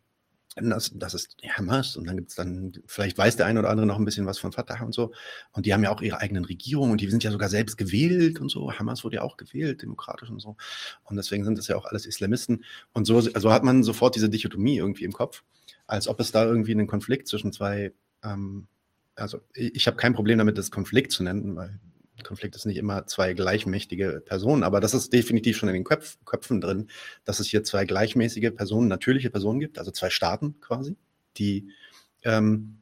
das, das ist Hamas und dann gibt es dann, vielleicht weiß der eine oder andere noch ein bisschen was von Fatah und so. Und die haben ja auch ihre eigenen Regierungen und die sind ja sogar selbst gewählt und so. Hamas wurde ja auch gewählt, demokratisch und so. Und deswegen sind das ja auch alles Islamisten. Und so also hat man sofort diese Dichotomie irgendwie im Kopf, als ob es da irgendwie einen Konflikt zwischen zwei, ähm, also ich, habe kein Problem damit, das Konflikt zu nennen, weil Konflikt ist nicht immer zwei gleichmächtige Personen, aber das ist definitiv schon in den Köpf, Köpfen drin, dass es hier zwei gleichmäßige Personen, natürliche Personen gibt, also zwei Staaten quasi, die ähm,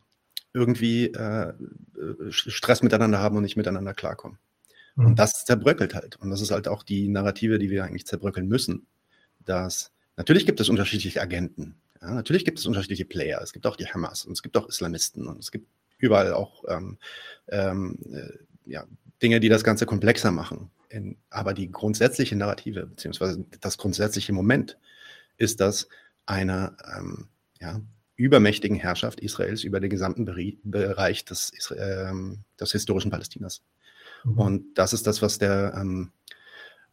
irgendwie äh, Stress miteinander haben und nicht miteinander klarkommen. Mhm. Und das zerbröckelt halt. Und das ist halt auch die Narrative, die wir eigentlich zerbröckeln müssen. Dass natürlich gibt es unterschiedliche Agenten. Ja, natürlich gibt es unterschiedliche Player. Es gibt auch die Hamas und es gibt auch Islamisten und es gibt überall auch ähm, ähm, äh, ja, Dinge, die das Ganze komplexer machen. In, aber die grundsätzliche Narrative, beziehungsweise das grundsätzliche Moment, ist das einer ähm, ja, übermächtigen Herrschaft Israels über den gesamten Beri Bereich des, ähm, des, historischen Palästinas. Mhm. Und das ist das, was der, ähm,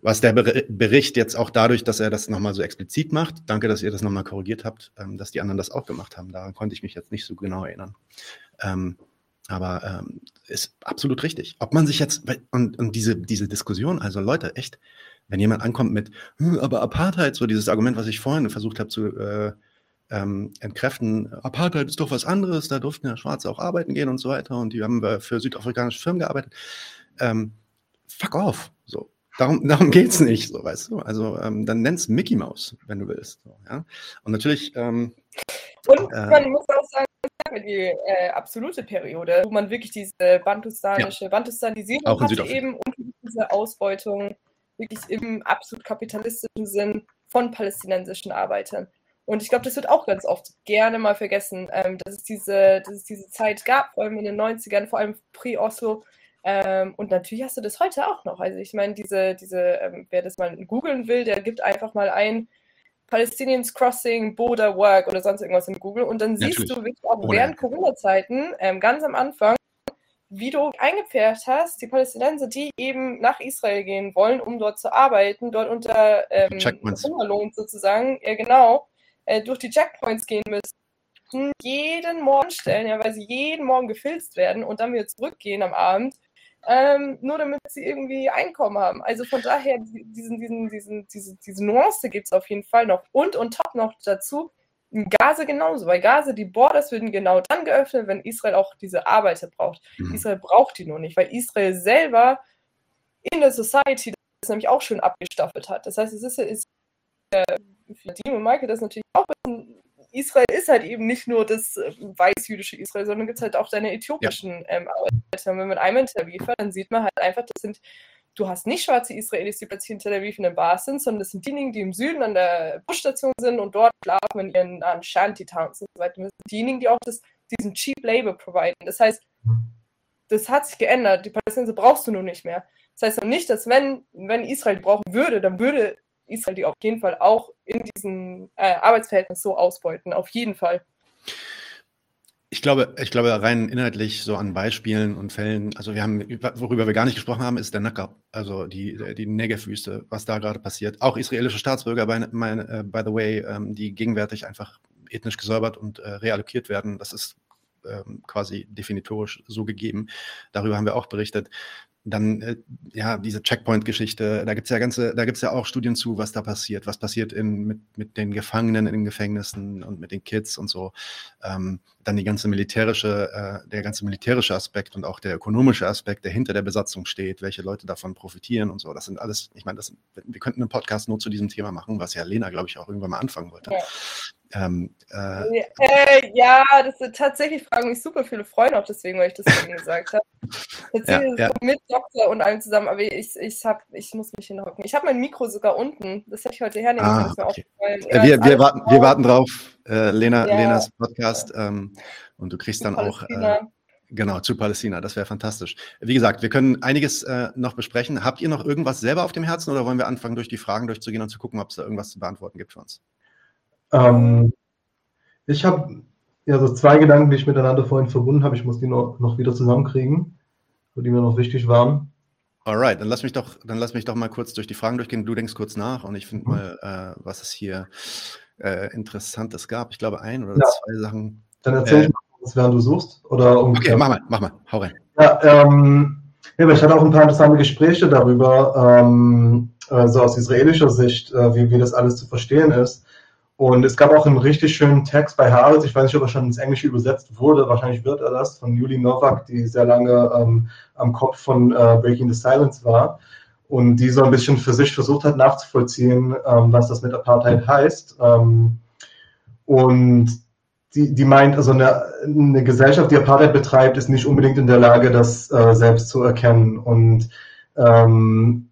was der Bericht jetzt auch dadurch, dass er das nochmal so explizit macht, danke, dass ihr das nochmal korrigiert habt, ähm, dass die anderen das auch gemacht haben. Daran konnte ich mich jetzt nicht so genau erinnern. Ähm, aber ähm, ist absolut richtig. Ob man sich jetzt, und, und diese, diese Diskussion, also Leute, echt, wenn jemand ankommt mit, hm, aber Apartheid, so dieses Argument, was ich vorhin versucht habe zu äh, ähm, entkräften, Apartheid ist doch was anderes, da durften ja Schwarze auch arbeiten gehen und so weiter und die haben für südafrikanische Firmen gearbeitet. Ähm, fuck off, so. Darum, darum geht's nicht, so, weißt du. Also, ähm, dann nenn's Mickey Mouse, wenn du willst. So, ja? Und natürlich. Ähm, und äh, man muss auch sagen, die äh, absolute Periode, wo man wirklich diese bantustanische ja. Bantustanisierung Auch hatte eben und diese Ausbeutung wirklich im absolut kapitalistischen Sinn von palästinensischen Arbeitern. Und ich glaube, das wird auch ganz oft gerne mal vergessen, ähm, dass, es diese, dass es diese Zeit gab, vor allem in den 90ern, vor allem pre-Oslo. Ähm, und natürlich hast du das heute auch noch. Also ich meine, diese, diese, ähm, wer das mal googeln will, der gibt einfach mal ein, Palestinians Crossing, Border Work oder sonst irgendwas in Google. Und dann siehst Natürlich. du wirklich auch während Corona-Zeiten, ähm, ganz am Anfang, wie du eingepfercht hast, die Palästinenser, die eben nach Israel gehen wollen, um dort zu arbeiten, dort unter ähm, Hungerlohn sozusagen, ja genau, äh, durch die Checkpoints gehen müssen, jeden Morgen stellen, ja, weil sie jeden Morgen gefilzt werden und dann wieder zurückgehen am Abend ähm, nur damit sie irgendwie Einkommen haben. Also von daher, diesen, diesen, diesen, diese, diese Nuance gibt es auf jeden Fall noch. Und und top noch dazu, in Gaza genauso, weil Gaza, die Borders würden genau dann geöffnet, wenn Israel auch diese Arbeiter braucht. Mhm. Israel braucht die nur nicht, weil Israel selber in der Society das nämlich auch schön abgestaffelt hat. Das heißt, es ist, ist für Dimo und Michael das natürlich auch ein bisschen Israel ist halt eben nicht nur das äh, weiß-jüdische Israel, sondern gibt es halt auch deine äthiopischen ja. ähm, Arbeiter. Wenn man einmal in Tel Aviv war, dann sieht man halt einfach, das sind, du hast nicht schwarze Israelis, die plötzlich in Tel Aviv in den Bars sind, sondern das sind diejenigen, die im Süden an der Busstation sind und dort schlafen in ihren an Shanty-Towns und so weiter. Das sind diejenigen, die auch das, diesen Cheap Labor providen. Das heißt, das hat sich geändert. Die Palästinenser brauchst du nun nicht mehr. Das heißt noch nicht, dass wenn, wenn Israel die brauchen würde, dann würde Israel die auf jeden Fall auch in diesem äh, Arbeitsverhältnis so ausbeuten. Auf jeden Fall. Ich glaube, ich glaube, rein inhaltlich so an Beispielen und Fällen, also wir haben, worüber wir gar nicht gesprochen haben, ist der Nakab, also die, die Negev-Wüste, was da gerade passiert. Auch israelische Staatsbürger, by, uh, by the way, ähm, die gegenwärtig einfach ethnisch gesäubert und äh, reallokiert werden. Das ist ähm, quasi definitorisch so gegeben. Darüber haben wir auch berichtet dann, äh, ja, diese Checkpoint-Geschichte, da gibt's ja ganze, da gibt's ja auch Studien zu, was da passiert, was passiert in, mit, mit den Gefangenen in den Gefängnissen und mit den Kids und so. Ähm, dann die ganze militärische, äh, der ganze militärische Aspekt und auch der ökonomische Aspekt, der hinter der Besatzung steht, welche Leute davon profitieren und so. Das sind alles, ich meine, wir könnten einen Podcast nur zu diesem Thema machen, was ja Lena, glaube ich, auch irgendwann mal anfangen wollte. Ja. Ähm, äh, äh, ja, das sind tatsächlich fragen mich super viele Freunde auch deswegen, weil ich das eben gesagt habe. Tatsächlich ja, ja. mit Doktor und allem zusammen, aber ich, ich, hab, ich muss mich hinhocken. Ich habe mein Mikro sogar unten. Das hätte ich heute hernehmen ah, okay. ja, wir, wir, warten, wir warten drauf, äh, Lena, Lenas Podcast. Ähm, und du kriegst dann auch. Äh, Genau, zu Palästina, das wäre fantastisch. Wie gesagt, wir können einiges äh, noch besprechen. Habt ihr noch irgendwas selber auf dem Herzen oder wollen wir anfangen, durch die Fragen durchzugehen und zu gucken, ob es da irgendwas zu beantworten gibt für uns? Ähm, ich habe ja so zwei Gedanken, die ich miteinander vorhin verbunden habe. Ich muss die noch, noch wieder zusammenkriegen, die mir noch wichtig waren. Alright, dann lass mich doch, dann lass mich doch mal kurz durch die Fragen durchgehen. Du denkst kurz nach und ich finde mhm. mal, äh, was es hier äh, Interessantes gab. Ich glaube, ein oder ja. zwei Sachen. Dann erzähl äh, ich mal kurz, während du suchst. Oder okay, mach mal, mach mal, hau rein. Ja, ähm, ja, ich hatte auch ein paar interessante Gespräche darüber, ähm, äh, so aus israelischer Sicht, äh, wie, wie das alles zu verstehen ist. Und es gab auch einen richtig schönen Text bei Haaretz, ich weiß nicht, ob er schon ins Englische übersetzt wurde, wahrscheinlich wird er das, von Juli Novak, die sehr lange ähm, am Kopf von äh, Breaking the Silence war und die so ein bisschen für sich versucht hat nachzuvollziehen, ähm, was das mit Apartheid heißt. Ähm, und die, die meint, also eine, eine Gesellschaft, die Apartheid betreibt, ist nicht unbedingt in der Lage, das äh, selbst zu erkennen. Und ähm,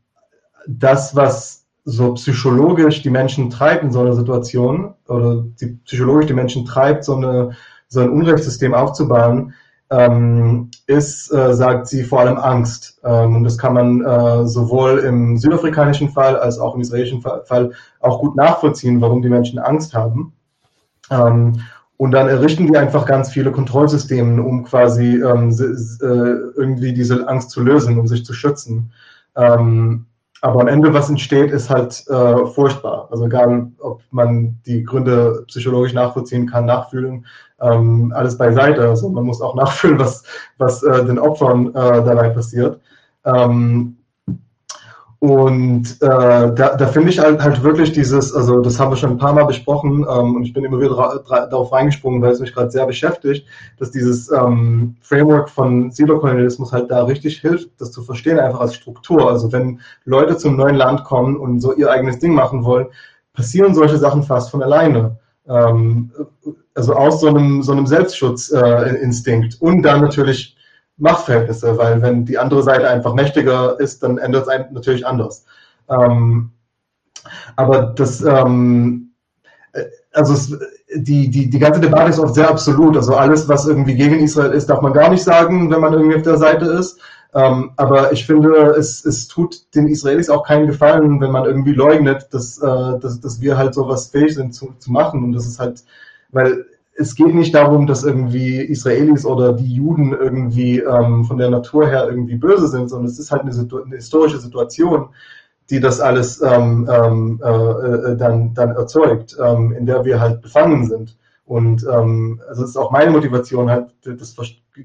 das, was so psychologisch die Menschen treibt in so einer Situation oder die psychologisch die Menschen treibt, so, eine, so ein Unrechtssystem aufzubauen, ähm, ist, äh, sagt sie, vor allem Angst. Ähm, und das kann man äh, sowohl im südafrikanischen Fall als auch im israelischen Fall auch gut nachvollziehen, warum die Menschen Angst haben. Ähm, und dann errichten die einfach ganz viele Kontrollsysteme, um quasi ähm, äh, irgendwie diese Angst zu lösen, um sich zu schützen. Ähm, aber am Ende, was entsteht, ist halt äh, furchtbar. Also egal, ob man die Gründe psychologisch nachvollziehen kann, nachfühlen, ähm, alles beiseite. Also man muss auch nachfühlen, was, was äh, den Opfern äh, dabei passiert. Ähm, und äh, da, da finde ich halt, halt wirklich dieses, also das haben wir schon ein paar Mal besprochen ähm, und ich bin immer wieder darauf reingesprungen, weil es mich gerade sehr beschäftigt, dass dieses ähm, Framework von Siedlerkolonialismus halt da richtig hilft, das zu verstehen, einfach als Struktur. Also wenn Leute zum neuen Land kommen und so ihr eigenes Ding machen wollen, passieren solche Sachen fast von alleine. Ähm, also aus so einem, so einem Selbstschutzinstinkt äh, und dann natürlich Machtverhältnisse, weil wenn die andere Seite einfach mächtiger ist, dann ändert es natürlich anders. Ähm, aber das, ähm, äh, also es, die, die, die ganze Debatte ist oft sehr absolut. Also alles, was irgendwie gegen Israel ist, darf man gar nicht sagen, wenn man irgendwie auf der Seite ist. Ähm, aber ich finde, es, es tut den Israelis auch keinen Gefallen, wenn man irgendwie leugnet, dass, äh, dass, dass wir halt sowas fähig sind zu, zu machen. Und das ist halt, weil es geht nicht darum, dass irgendwie Israelis oder die Juden irgendwie ähm, von der Natur her irgendwie böse sind, sondern es ist halt eine, Situ eine historische Situation, die das alles ähm, ähm, äh, äh, dann, dann erzeugt, ähm, in der wir halt befangen sind. Und ähm, also es ist auch meine Motivation halt das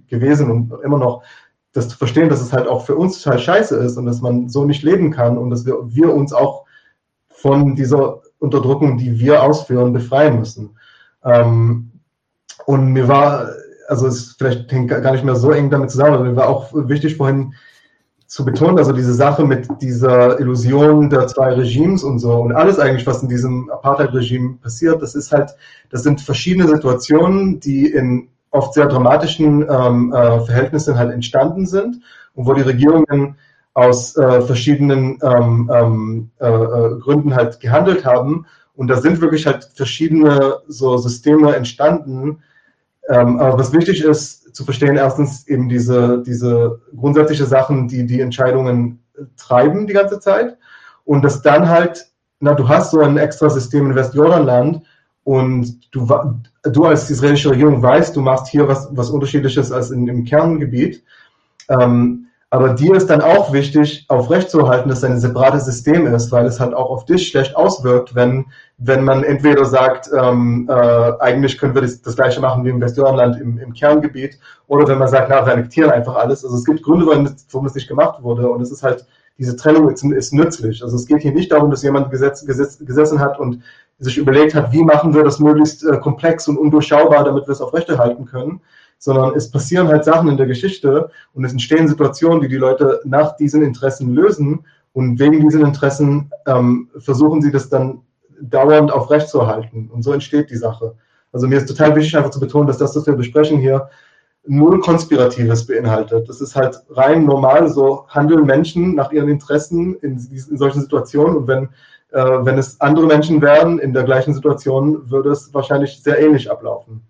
gewesen und immer noch, das zu verstehen, dass es halt auch für uns total scheiße ist und dass man so nicht leben kann und dass wir, wir uns auch von dieser Unterdrückung, die wir ausführen, befreien müssen. Ähm, und mir war, also es vielleicht hängt gar nicht mehr so eng damit zusammen, aber mir war auch wichtig vorhin zu betonen, also diese Sache mit dieser Illusion der zwei Regimes und so und alles eigentlich, was in diesem Apartheid-Regime passiert, das ist halt, das sind verschiedene Situationen, die in oft sehr dramatischen ähm, äh, Verhältnissen halt entstanden sind und wo die Regierungen aus äh, verschiedenen ähm, ähm äh, äh, Gründen halt gehandelt haben. Und da sind wirklich halt verschiedene so Systeme entstanden, ähm, aber was wichtig ist zu verstehen, erstens eben diese, diese grundsätzliche Sachen, die die Entscheidungen treiben die ganze Zeit. Und dass dann halt, na, du hast so ein extra System in Westjordanland und du, du als israelische Regierung weißt, du machst hier was, was unterschiedliches als in, im Kerngebiet. Ähm, Aber dir ist dann auch wichtig, aufrechtzuerhalten, dass es ein separates System ist, weil es halt auch auf dich schlecht auswirkt, wenn, wenn man entweder sagt, ähm, äh, eigentlich können wir das, das gleiche machen wie im Westjordanland im, im Kerngebiet, oder wenn man sagt, na, wir annektieren einfach alles. Also es gibt Gründe, warum es, nicht gemacht wurde. Und es ist halt, diese Trennung ist, ist nützlich. Also es geht hier nicht darum, dass jemand gesetz, gesetz, gesessen hat und sich überlegt hat, wie machen wir das möglichst äh, komplex und undurchschaubar, damit wir es aufrechterhalten können, sondern es passieren halt Sachen in der Geschichte und es entstehen Situationen, die die Leute nach diesen Interessen lösen und wegen diesen Interessen ähm, versuchen sie das dann dauernd aufrechtzuerhalten und so entsteht die Sache. Also mir ist total wichtig einfach zu betonen, dass das, was wir besprechen hier, null Konspiratives beinhaltet. Das ist halt rein normal, so handeln Menschen nach ihren Interessen in, in solchen Situationen und wenn, äh, wenn es andere Menschen wären in der gleichen Situation, würde es wahrscheinlich sehr ähnlich ablaufen.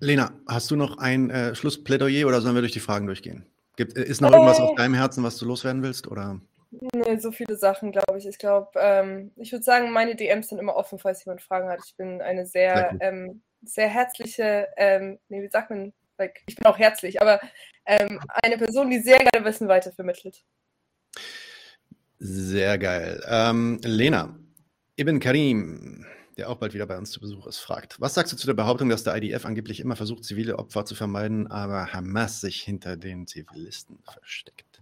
Lena, hast du noch ein äh, Schlussplädoyer oder sollen wir durch die Fragen durchgehen? Gibt, äh, ist noch irgendwas auf deinem Herzen, was du loswerden willst? Oder? Nee, so viele Sachen, glaube ich. Ich glaube, ähm, ich würde sagen, meine DMs sind immer offen, falls jemand Fragen hat. Ich bin eine sehr, sehr, ähm, sehr herzliche, ähm, nee, wie sagt man, like, ich bin auch herzlich, aber ähm, eine Person, die sehr gerne Wissen weitervermittelt. Sehr geil. Ähm, Lena, Ibn Karim, der auch bald wieder bei uns zu Besuch ist, fragt, was sagst du zu der Behauptung, dass der IDF angeblich immer versucht, zivile Opfer zu vermeiden, aber Hamas sich hinter den Zivilisten versteckt?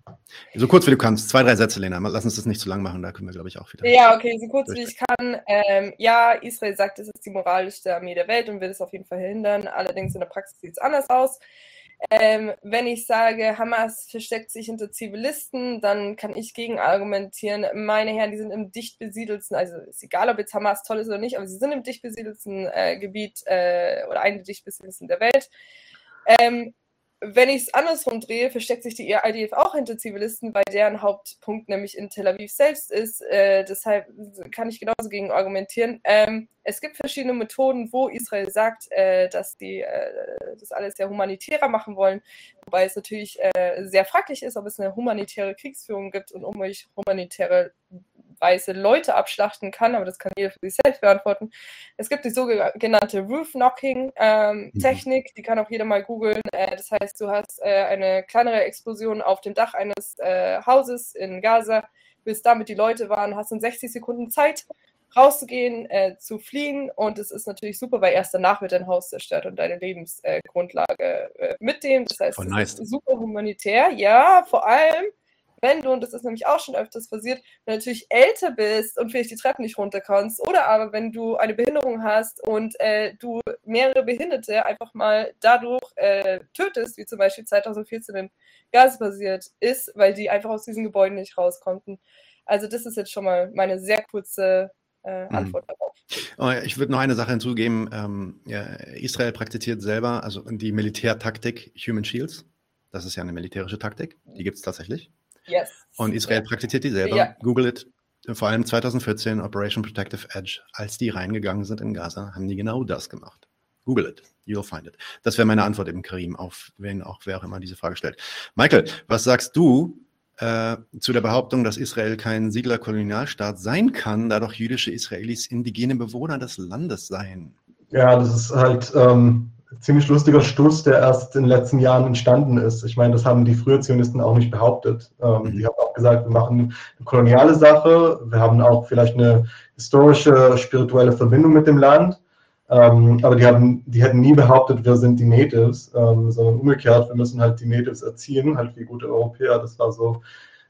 So kurz wie du kannst. Zwei, drei Sätze, Lena. Lass uns das nicht zu lang machen, da können wir, glaube ich, auch wieder. Ja, okay, so kurz wie ich kann. Ähm, ja, Israel sagt, es ist die moralischste Armee der Welt und will es auf jeden Fall verhindern. Allerdings in der Praxis sieht es anders aus. Ähm, wenn ich sage, Hamas versteckt sich hinter Zivilisten, dann kann ich gegen argumentieren, meine Herren, die sind im dicht besiedelten, also ist egal, ob jetzt Hamas toll ist oder nicht, aber sie sind im dicht besiedelten äh, Gebiet äh, oder eine dicht besiedelsten der Welt. Ähm, wenn ich es andersrum drehe, versteckt sich die IDF auch hinter Zivilisten, weil deren Hauptpunkt nämlich in Tel Aviv selbst ist. Äh, deshalb kann ich genauso gegen argumentieren. Ähm, es gibt verschiedene Methoden, wo Israel sagt, äh, dass die äh, das alles sehr humanitärer machen wollen, wobei es natürlich äh, sehr fraglich ist, ob es eine humanitäre Kriegsführung gibt und um humanitäre weiße Leute abschlachten kann, aber das kann jeder für sich selbst beantworten. Es gibt die sogenannte Roof-Knocking-Technik, ähm, mhm. die kann auch jeder mal googeln. Äh, das heißt, du hast äh, eine kleinere Explosion auf dem Dach eines äh, Hauses in Gaza, willst damit die Leute warnen, hast in 60 Sekunden Zeit, rauszugehen, äh, zu fliehen und es ist natürlich super, weil erst danach wird dein Haus zerstört und deine Lebensgrundlage äh, mit dem. Das heißt, nice. super humanitär, ja, vor allem wenn du, und das ist nämlich auch schon öfters passiert, wenn du natürlich älter bist und vielleicht die Treppen nicht runter kannst, oder aber wenn du eine Behinderung hast und äh, du mehrere Behinderte einfach mal dadurch äh, tötest, wie zum Beispiel 2014 in Gaza passiert ist, weil die einfach aus diesen Gebäuden nicht raus konnten. Also das ist jetzt schon mal meine sehr kurze äh, mhm. Antwort darauf. Oh, ich würde noch eine Sache hinzugeben. Ähm, ja, Israel praktiziert selber, also die Militärtaktik Human Shields. Das ist ja eine militärische Taktik. Die gibt es tatsächlich. Yes. Und Israel praktiziert die selber. Ja. Google it. Vor allem 2014 Operation Protective Edge, als die reingegangen sind in Gaza, haben die genau das gemacht. Google it. You'll find it. Das wäre meine Antwort eben, Karim, auf wen auch wer auch immer diese Frage stellt. Michael, was sagst du äh, zu der Behauptung, dass Israel kein Siedlerkolonialstaat sein kann, da doch jüdische Israelis indigene Bewohner des Landes seien? Ja, das ist halt ähm, ziemlich lustiger Stuss, der erst in den letzten Jahren entstanden ist. Ich meine, das haben die früher Zionisten auch nicht behauptet. Ähm, mhm. Die haben auch gesagt, wir machen eine koloniale Sache, wir haben auch vielleicht eine historische, spirituelle Verbindung mit dem Land. Ähm, aber die, haben, die hätten nie behauptet, wir sind die Natives, ähm, sondern umgekehrt, wir müssen halt die Natives erziehen, halt wie gute Europäer. Das war so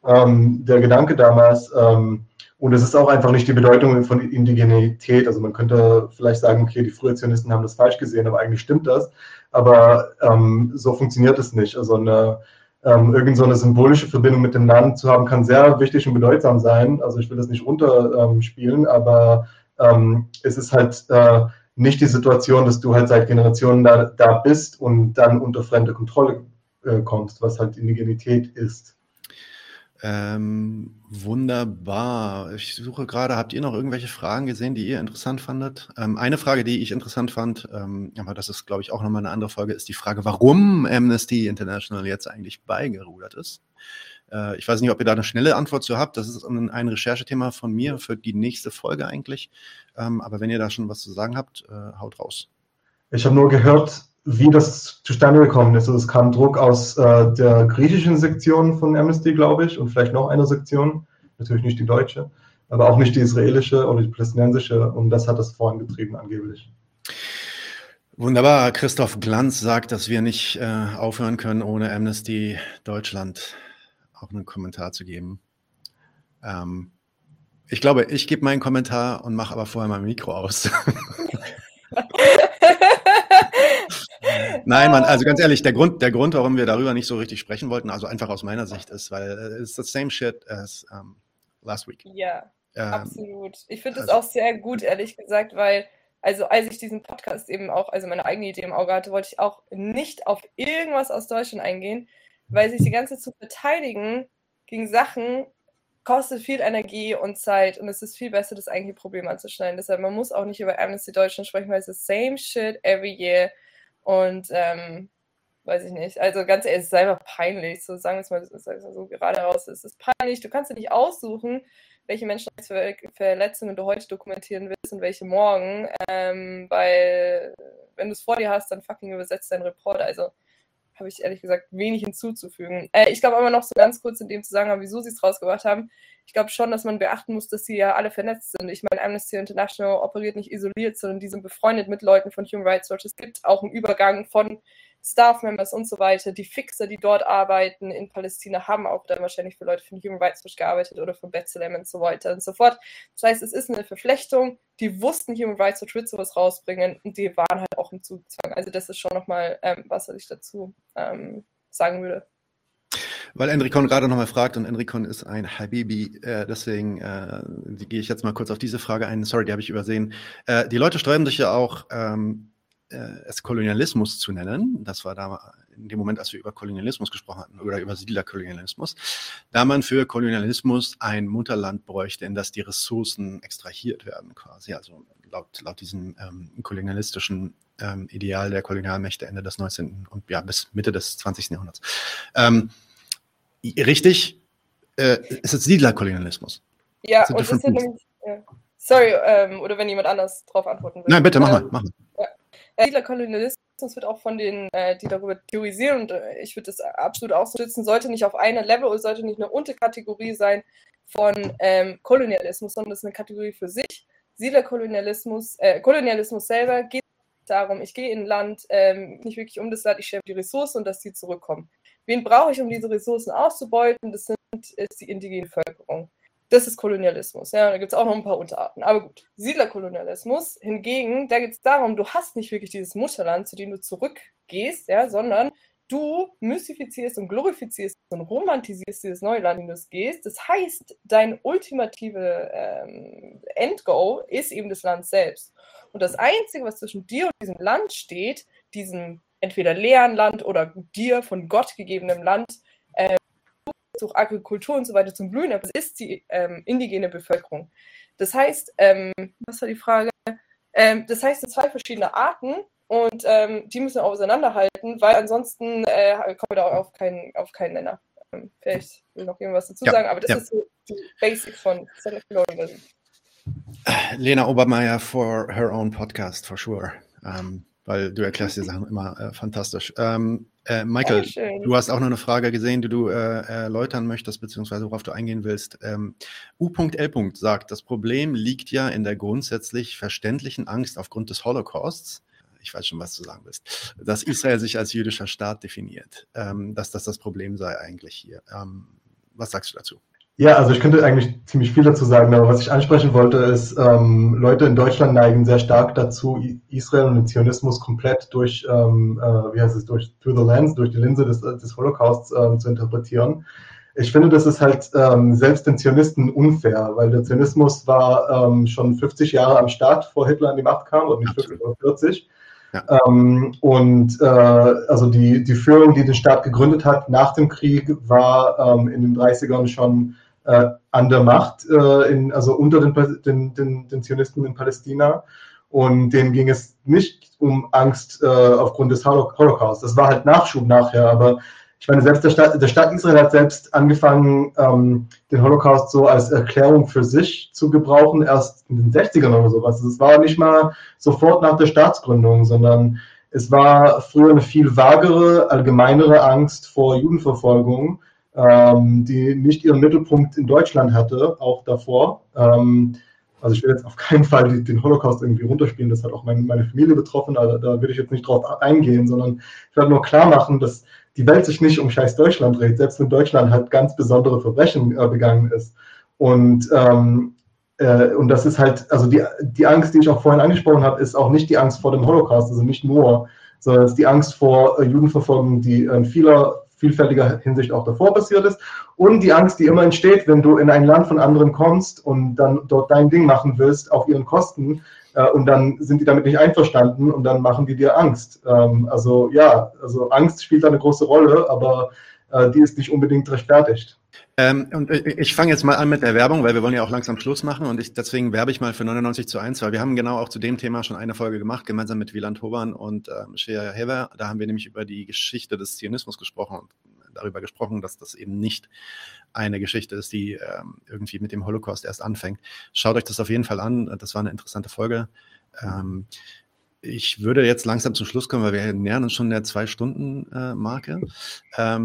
ähm, der Gedanke damals. Ähm, und es ist auch einfach nicht die Bedeutung von Indigenität. Also man könnte vielleicht sagen, okay, die frühen Zionisten haben das falsch gesehen, aber eigentlich stimmt das. Aber ähm, so funktioniert es nicht. Also eine, ähm, irgend so eine symbolische Verbindung mit dem Land zu haben, kann sehr wichtig und bedeutsam sein. Also ich will das nicht runterspielen, ähm, aber ähm, es ist halt äh, nicht die Situation, dass du halt seit Generationen da, da bist und dann unter fremde Kontrolle äh, kommst, was halt Indigenität ist. Ähm, wunderbar. Ich suche gerade, habt ihr noch irgendwelche Fragen gesehen, die ihr interessant fandet? Ähm, eine Frage, die ich interessant fand, ähm, aber das ist, glaube ich, auch nochmal eine andere Folge, ist die Frage, warum Amnesty International jetzt eigentlich beigerudert ist. Äh, ich weiß nicht, ob ihr da eine schnelle Antwort zu habt. Das ist ein, ein Recherchethema von mir für die nächste Folge eigentlich. Ähm, aber wenn ihr da schon was zu sagen habt, äh, haut raus. Ich habe nur gehört, wie das zustande gekommen ist. Also es kam Druck aus äh, der griechischen Sektion von Amnesty, glaube ich, und vielleicht noch einer Sektion, natürlich nicht die deutsche, aber auch nicht die israelische oder die palästinensische, und das hat das vorangetrieben angeblich. Wunderbar. Christoph Glanz sagt, dass wir nicht äh, aufhören können, ohne Amnesty Deutschland auch einen Kommentar zu geben. Ähm, ich glaube, ich gebe meinen Kommentar und mache aber vorher mein Mikro aus. Nein, Mann, also ganz ehrlich, der Grund, der Grund, warum wir darüber nicht so richtig sprechen wollten, also einfach aus meiner Sicht ist, weil es ist the same shit as um, last week. Ja, ähm, absolut. Ich finde es also, auch sehr gut, ehrlich gesagt, weil also als ich diesen Podcast eben auch, also meine eigene Idee im Auge hatte, wollte ich auch nicht auf irgendwas aus Deutschland eingehen, weil sich die ganze zu beteiligen gegen Sachen kostet viel Energie und Zeit und es ist viel besser, das eigentliche Problem anzuschneiden. Deshalb, man muss auch nicht über Amnesty Deutschland sprechen, weil es ist same shit every year und ähm, weiß ich nicht. Also ganz ehrlich, es ist einfach peinlich. So sagen wir es mal so gerade raus. Es ist peinlich. Du kannst dir nicht aussuchen, welche Menschenrechtsverletzungen du heute dokumentieren willst und welche morgen, ähm, weil wenn du es vor dir hast, dann fucking übersetzt dein Reporter. Also habe ich ehrlich gesagt wenig hinzuzufügen. Äh, ich glaube aber noch so ganz kurz in dem Zusammenhang, wieso sie es rausgebracht haben. Ich glaube schon, dass man beachten muss, dass sie ja alle vernetzt sind. Ich meine, Amnesty International operiert nicht isoliert, sondern die sind befreundet mit Leuten von Human Rights Watch. Es gibt auch einen Übergang von Staff-Members und so weiter. Die Fixer, die dort arbeiten in Palästina, haben auch dann wahrscheinlich für Leute von Human Rights Watch gearbeitet oder von B'Tselem und so weiter und so fort. Das heißt, es ist eine Verflechtung. Die wussten, Human Rights Watch wird sowas rausbringen und die waren halt auch im Zugzwang. Also das ist schon nochmal, ähm, was ich dazu ähm, sagen würde. Weil Enricon gerade nochmal fragt und Enricon ist ein Habibi, äh, deswegen äh, gehe ich jetzt mal kurz auf diese Frage ein. Sorry, die habe ich übersehen. Äh, die Leute sträuben sich ja auch, ähm, äh, es Kolonialismus zu nennen. Das war da in dem Moment, als wir über Kolonialismus gesprochen hatten oder über Siedlerkolonialismus, da man für Kolonialismus ein Mutterland bräuchte, in das die Ressourcen extrahiert werden, quasi. Also laut, laut diesem ähm, kolonialistischen ähm, Ideal der Kolonialmächte Ende des 19. und ja, bis Mitte des 20. Jahrhunderts. Ähm, richtig, äh, es ist Siedlerkolonialismus. Ja, und das sind nämlich, ja. sorry, ähm, oder wenn jemand anders darauf antworten will. Nein, bitte, mach mal. Mach mal. Ja. Siedlerkolonialismus wird auch von denen, äh, die darüber theorisieren, und äh, ich würde das absolut auch schützen, sollte nicht auf einem Level oder sollte nicht eine Unterkategorie sein von ähm, Kolonialismus, sondern das ist eine Kategorie für sich. Siedlerkolonialismus, äh, Kolonialismus selber geht darum, ich gehe in ein Land, ähm, nicht wirklich um das Land, ich stelle die Ressourcen und dass die zurückkommen. Wen brauche ich, um diese Ressourcen auszubeuten? Das sind, ist die indigene Bevölkerung. Das ist Kolonialismus. Ja, da gibt es auch noch ein paar Unterarten. Aber gut, Siedlerkolonialismus hingegen, da geht es darum, du hast nicht wirklich dieses Mutterland, zu dem du zurückgehst, ja, sondern du mystifizierst und glorifizierst und romantisierst dieses neue Land, in das du gehst. Das heißt, dein ultimative ähm, Endgoal ist eben das Land selbst. Und das Einzige, was zwischen dir und diesem Land steht, diesem entweder leeren Land oder dir von Gott gegebenem Land, durch Agrikultur und so weiter zum Blühen, aber es ist die ähm, indigene Bevölkerung. Das heißt, ähm, was war die Frage? Ähm, das heißt, es sind zwei verschiedene Arten und ähm, die müssen wir auseinanderhalten, weil ansonsten äh, kommen wir da auf keinen, auf keinen Nenner. Ähm, vielleicht will noch irgendwas dazu ja, sagen, aber das ja. ist so die Basic von Colonialism. Lena Obermeier for her own podcast, for sure. Um, ähm, weil du erklärst die Sachen immer äh, fantastisch. Ähm, äh, Michael, du hast auch noch eine Frage gesehen, die du äh, erläutern möchtest, beziehungsweise worauf du eingehen willst. Ähm, U.L. sagt, das Problem liegt ja in der grundsätzlich verständlichen Angst aufgrund des Holocausts. Ich weiß schon, was du sagen willst. Dass Israel sich als jüdischer Staat definiert, ähm, dass das das Problem sei eigentlich hier. Ähm, was sagst du dazu? Ja, also ich könnte eigentlich ziemlich viel dazu sagen, aber was ich ansprechen wollte, ist, ähm, Leute in Deutschland neigen sehr stark dazu, Israel und den Zionismus komplett durch, ähm, äh, wie heißt es, durch through the lens, durch die Linse des, des Holocausts ähm, zu interpretieren. Ich finde, das ist halt ähm, selbst den Zionisten unfair, weil der Zionismus war ähm, schon 50 Jahre am Start, vor Hitler an die Macht kam, oder nicht 50 oder 40. Ja. Ähm, und äh, also die, die Führung, die den Staat gegründet hat nach dem Krieg, war ähm, in den 30ern schon äh, an der Macht, äh, in, also unter den, den, den, den Zionisten in Palästina. Und denen ging es nicht um Angst äh, aufgrund des Holocaust. Das war halt Nachschub nachher, aber ich meine, selbst der Staat, der Staat Israel hat selbst angefangen, ähm, den Holocaust so als Erklärung für sich zu gebrauchen, erst in den 60ern oder sowas. Es war nicht mal sofort nach der Staatsgründung, sondern es war früher eine viel vagere, allgemeinere Angst vor Judenverfolgung, ähm, die nicht ihren Mittelpunkt in Deutschland hatte, auch davor. Ähm, also ich will jetzt auf keinen Fall den Holocaust irgendwie runterspielen, das hat auch meine, meine Familie betroffen, also da will ich jetzt nicht drauf eingehen, sondern ich werde nur klar machen, dass die Welt sich nicht um scheiß Deutschland dreht, selbst wenn Deutschland halt ganz besondere Verbrechen äh, begangen ist. Und, ähm, äh, und das ist halt, also die, die Angst, die ich auch vorhin angesprochen habe, ist auch nicht die Angst vor dem Holocaust, also nicht nur, sondern es ist die Angst vor äh, Judenverfolgung, die in vieler vielfältiger Hinsicht auch davor passiert ist. Und die Angst, die immer entsteht, wenn du in ein Land von anderen kommst und dann dort dein Ding machen willst auf ihren Kosten äh, und dann sind die damit nicht einverstanden und dann machen die dir Angst. Ähm, also ja, also Angst spielt da eine große Rolle, aber äh, die ist nicht unbedingt rechtfertigt. Ähm, und ich fange jetzt mal an mit der Werbung, weil wir wollen ja auch langsam Schluss machen und ich, deswegen werbe ich mal für 99 zu 1, weil wir haben genau auch zu dem Thema schon eine Folge gemacht, gemeinsam mit Wieland Hoban und ähm, Shea Hever. Da haben wir nämlich über die Geschichte des Zionismus gesprochen und darüber gesprochen, dass das eben nicht eine Geschichte ist, die ähm, irgendwie mit dem Holocaust erst anfängt. Schaut euch das auf jeden Fall an, das war eine interessante Folge. Ähm, ich würde jetzt langsam zum Schluss kommen, weil wir nähern uns schon der Zwei-Stunden-Marke. Äh,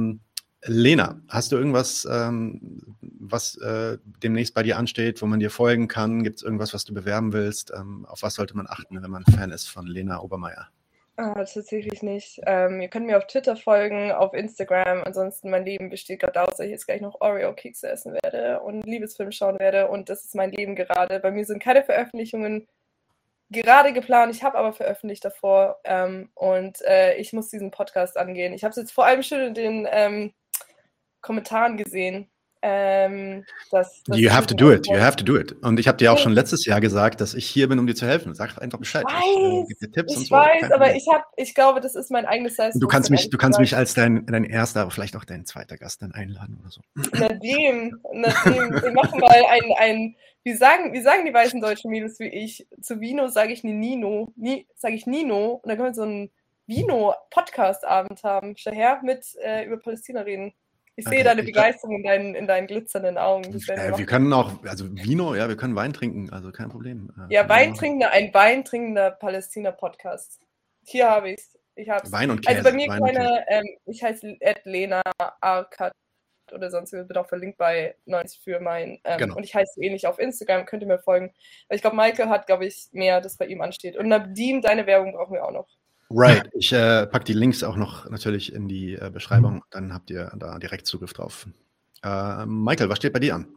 Lena, hast du irgendwas, ähm, was äh, demnächst bei dir ansteht, wo man dir folgen kann? Gibt es irgendwas, was du bewerben willst? Ähm, auf was sollte man achten, wenn man Fan ist von Lena Obermeier? Ah, tatsächlich nicht. Ähm, ihr könnt mir auf Twitter folgen, auf Instagram. Ansonsten mein Leben besteht gerade aus, dass ich jetzt gleich noch Oreo-Kekse essen werde und Liebesfilm schauen werde. Und das ist mein Leben gerade. Bei mir sind keine Veröffentlichungen gerade geplant. Ich habe aber veröffentlicht davor. Ähm, und äh, ich muss diesen Podcast angehen. Ich habe es jetzt vor allem schon in den ähm, Kommentaren gesehen. Ähm, dass, dass you have to do it, you have to do it. Und ich habe dir auch schon letztes Jahr gesagt, dass ich hier bin, um dir zu helfen. Sag einfach Bescheid. Ich weiß, ich, äh, ich so. weiß aber ich, hab, ich glaube, das ist mein eigenes Leistung. Du kannst mich, du kannst mich als dein, dein erster, aber vielleicht auch dein zweiter Gast dann einladen oder so. Nadim, Nadim, wir machen mal ein, ein wie sagen, wie sagen die weißen deutschen Mädels wie ich? Zu Vino sage ich Nino, nie, sage ich Nino und dann können wir so einen Vino-Podcast-Abend haben. Daher mit äh, über Palästina reden. Ich sehe deine Begeisterung in deinen, in deinen glitzernden Augen. Äh, wir können auch, also Vino, ja, wir können Wein trinken, also kein Problem. Äh, ja, Wein trinkender, ein Wein trinkender Palästina-Podcast. Hier habe ich es. Ich Wein und Käse. Also bei mir Wein keine, ähm, ich heiße Lena Arkat oder sonst wird auch verlinkt bei Neues für mein. Ähm, genau. Und ich heiße ähnlich auf Instagram, könnt ihr mir folgen. Ich glaube, Michael hat, glaube ich, mehr, das bei ihm ansteht. Und Nadim, deine Werbung brauchen wir auch noch. Right. Ich äh, packe die Links auch noch natürlich in die äh, Beschreibung. Dann habt ihr da direkt Zugriff drauf. Äh, Michael, was steht bei dir an?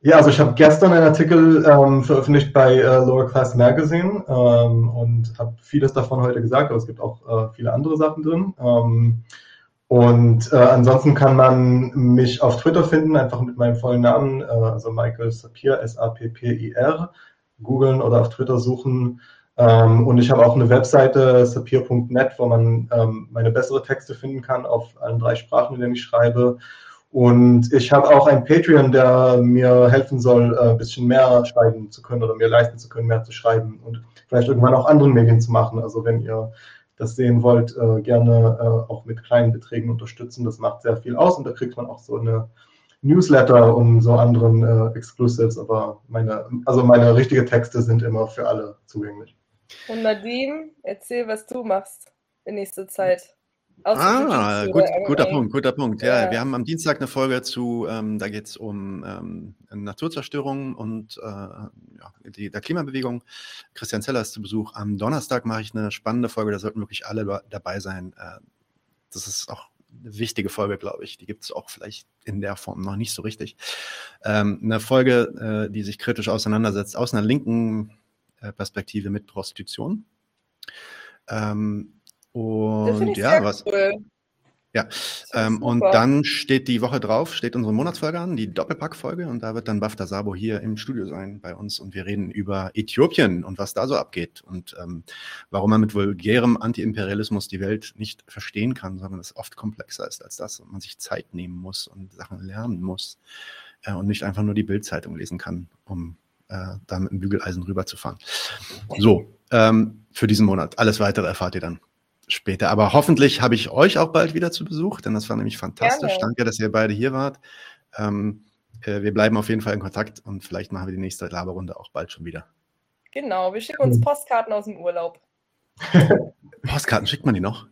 Ja, also ich habe gestern einen Artikel ähm, veröffentlicht bei äh, Lower Class Magazine ähm, und habe vieles davon heute gesagt, aber es gibt auch äh, viele andere Sachen drin. Ähm, und äh, ansonsten kann man mich auf Twitter finden, einfach mit meinem vollen Namen, also Michael Sapir, S-A-P-P-I-R, googeln oder auf Twitter suchen. Ähm, und ich habe auch eine Webseite, sapir.net, wo man ähm, meine bessere Texte finden kann auf allen drei Sprachen, in denen ich schreibe. Und ich habe auch ein Patreon, der mir helfen soll, äh, ein bisschen mehr schreiben zu können oder mir leisten zu können, mehr zu schreiben und vielleicht irgendwann auch andere Medien zu machen. Also wenn ihr das sehen wollt, äh, gerne äh, auch mit kleinen Beträgen unterstützen. Das macht sehr viel aus und da kriegt man auch so eine Newsletter und so anderen äh, Exclusives. Aber meine, also meine richtigen Texte sind immer für alle zugänglich. Und Nadim, erzähl, was du machst in nächster Zeit. Ah, gut, guter Punkt, guter Punkt. Ja, ja, wir haben am Dienstag eine Folge zu, ähm, da geht es um ähm, Naturzerstörung und äh, ja, die, der Klimabewegung. Christian Zeller ist zu Besuch. Am Donnerstag mache ich eine spannende Folge, da sollten wirklich alle dabei sein. Äh, das ist auch eine wichtige Folge, glaube ich. Die gibt es auch vielleicht in der Form noch nicht so richtig. Ähm, eine Folge, äh, die sich kritisch auseinandersetzt aus einer linken Perspektive mit Prostitution. Ähm, und ja, was. Cool. Ja, ähm, und dann steht die Woche drauf, steht unsere Monatsfolge an, die Doppelpackfolge, und da wird dann Bafta Sabo hier im Studio sein bei uns und wir reden über Äthiopien und was da so abgeht und ähm, warum man mit vulgärem Antiimperialismus die Welt nicht verstehen kann, sondern es oft komplexer ist als das und man sich Zeit nehmen muss und Sachen lernen muss äh, und nicht einfach nur die Bildzeitung lesen kann, um äh, da mit dem Bügeleisen rüberzufahren. So, ähm, für diesen Monat. Alles weitere erfahrt ihr dann später. Aber hoffentlich habe ich euch auch bald wieder zu Besuch, denn das war nämlich fantastisch. Gerne. Danke, dass ihr beide hier wart. Ähm, äh, wir bleiben auf jeden Fall in Kontakt und vielleicht machen wir die nächste Laberrunde auch bald schon wieder. Genau, wir schicken uns Postkarten aus dem Urlaub. Postkarten, schickt man die noch?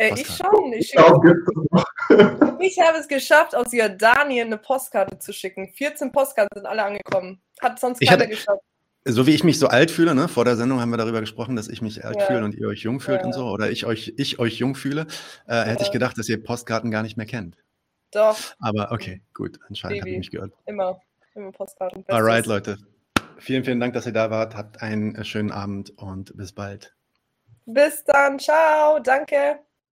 Äh, ich schon. Ich, ich habe es geschafft, aus Jordanien eine Postkarte zu schicken. 14 Postkarten sind alle angekommen. Hat sonst keiner geschafft so wie ich mich so alt fühle, ne? vor der Sendung haben wir darüber gesprochen, dass ich mich alt ja. fühle und ihr euch jung fühlt ja. und so, oder ich euch, ich euch jung fühle, äh, ja. hätte ich gedacht, dass ihr Postkarten gar nicht mehr kennt. Doch. Aber okay, gut, anscheinend habe ich mich gehört. Immer, immer Postkarten. Bestes. Alright, Leute. Vielen, vielen Dank, dass ihr da wart. Habt einen schönen Abend und bis bald. Bis dann, ciao, danke.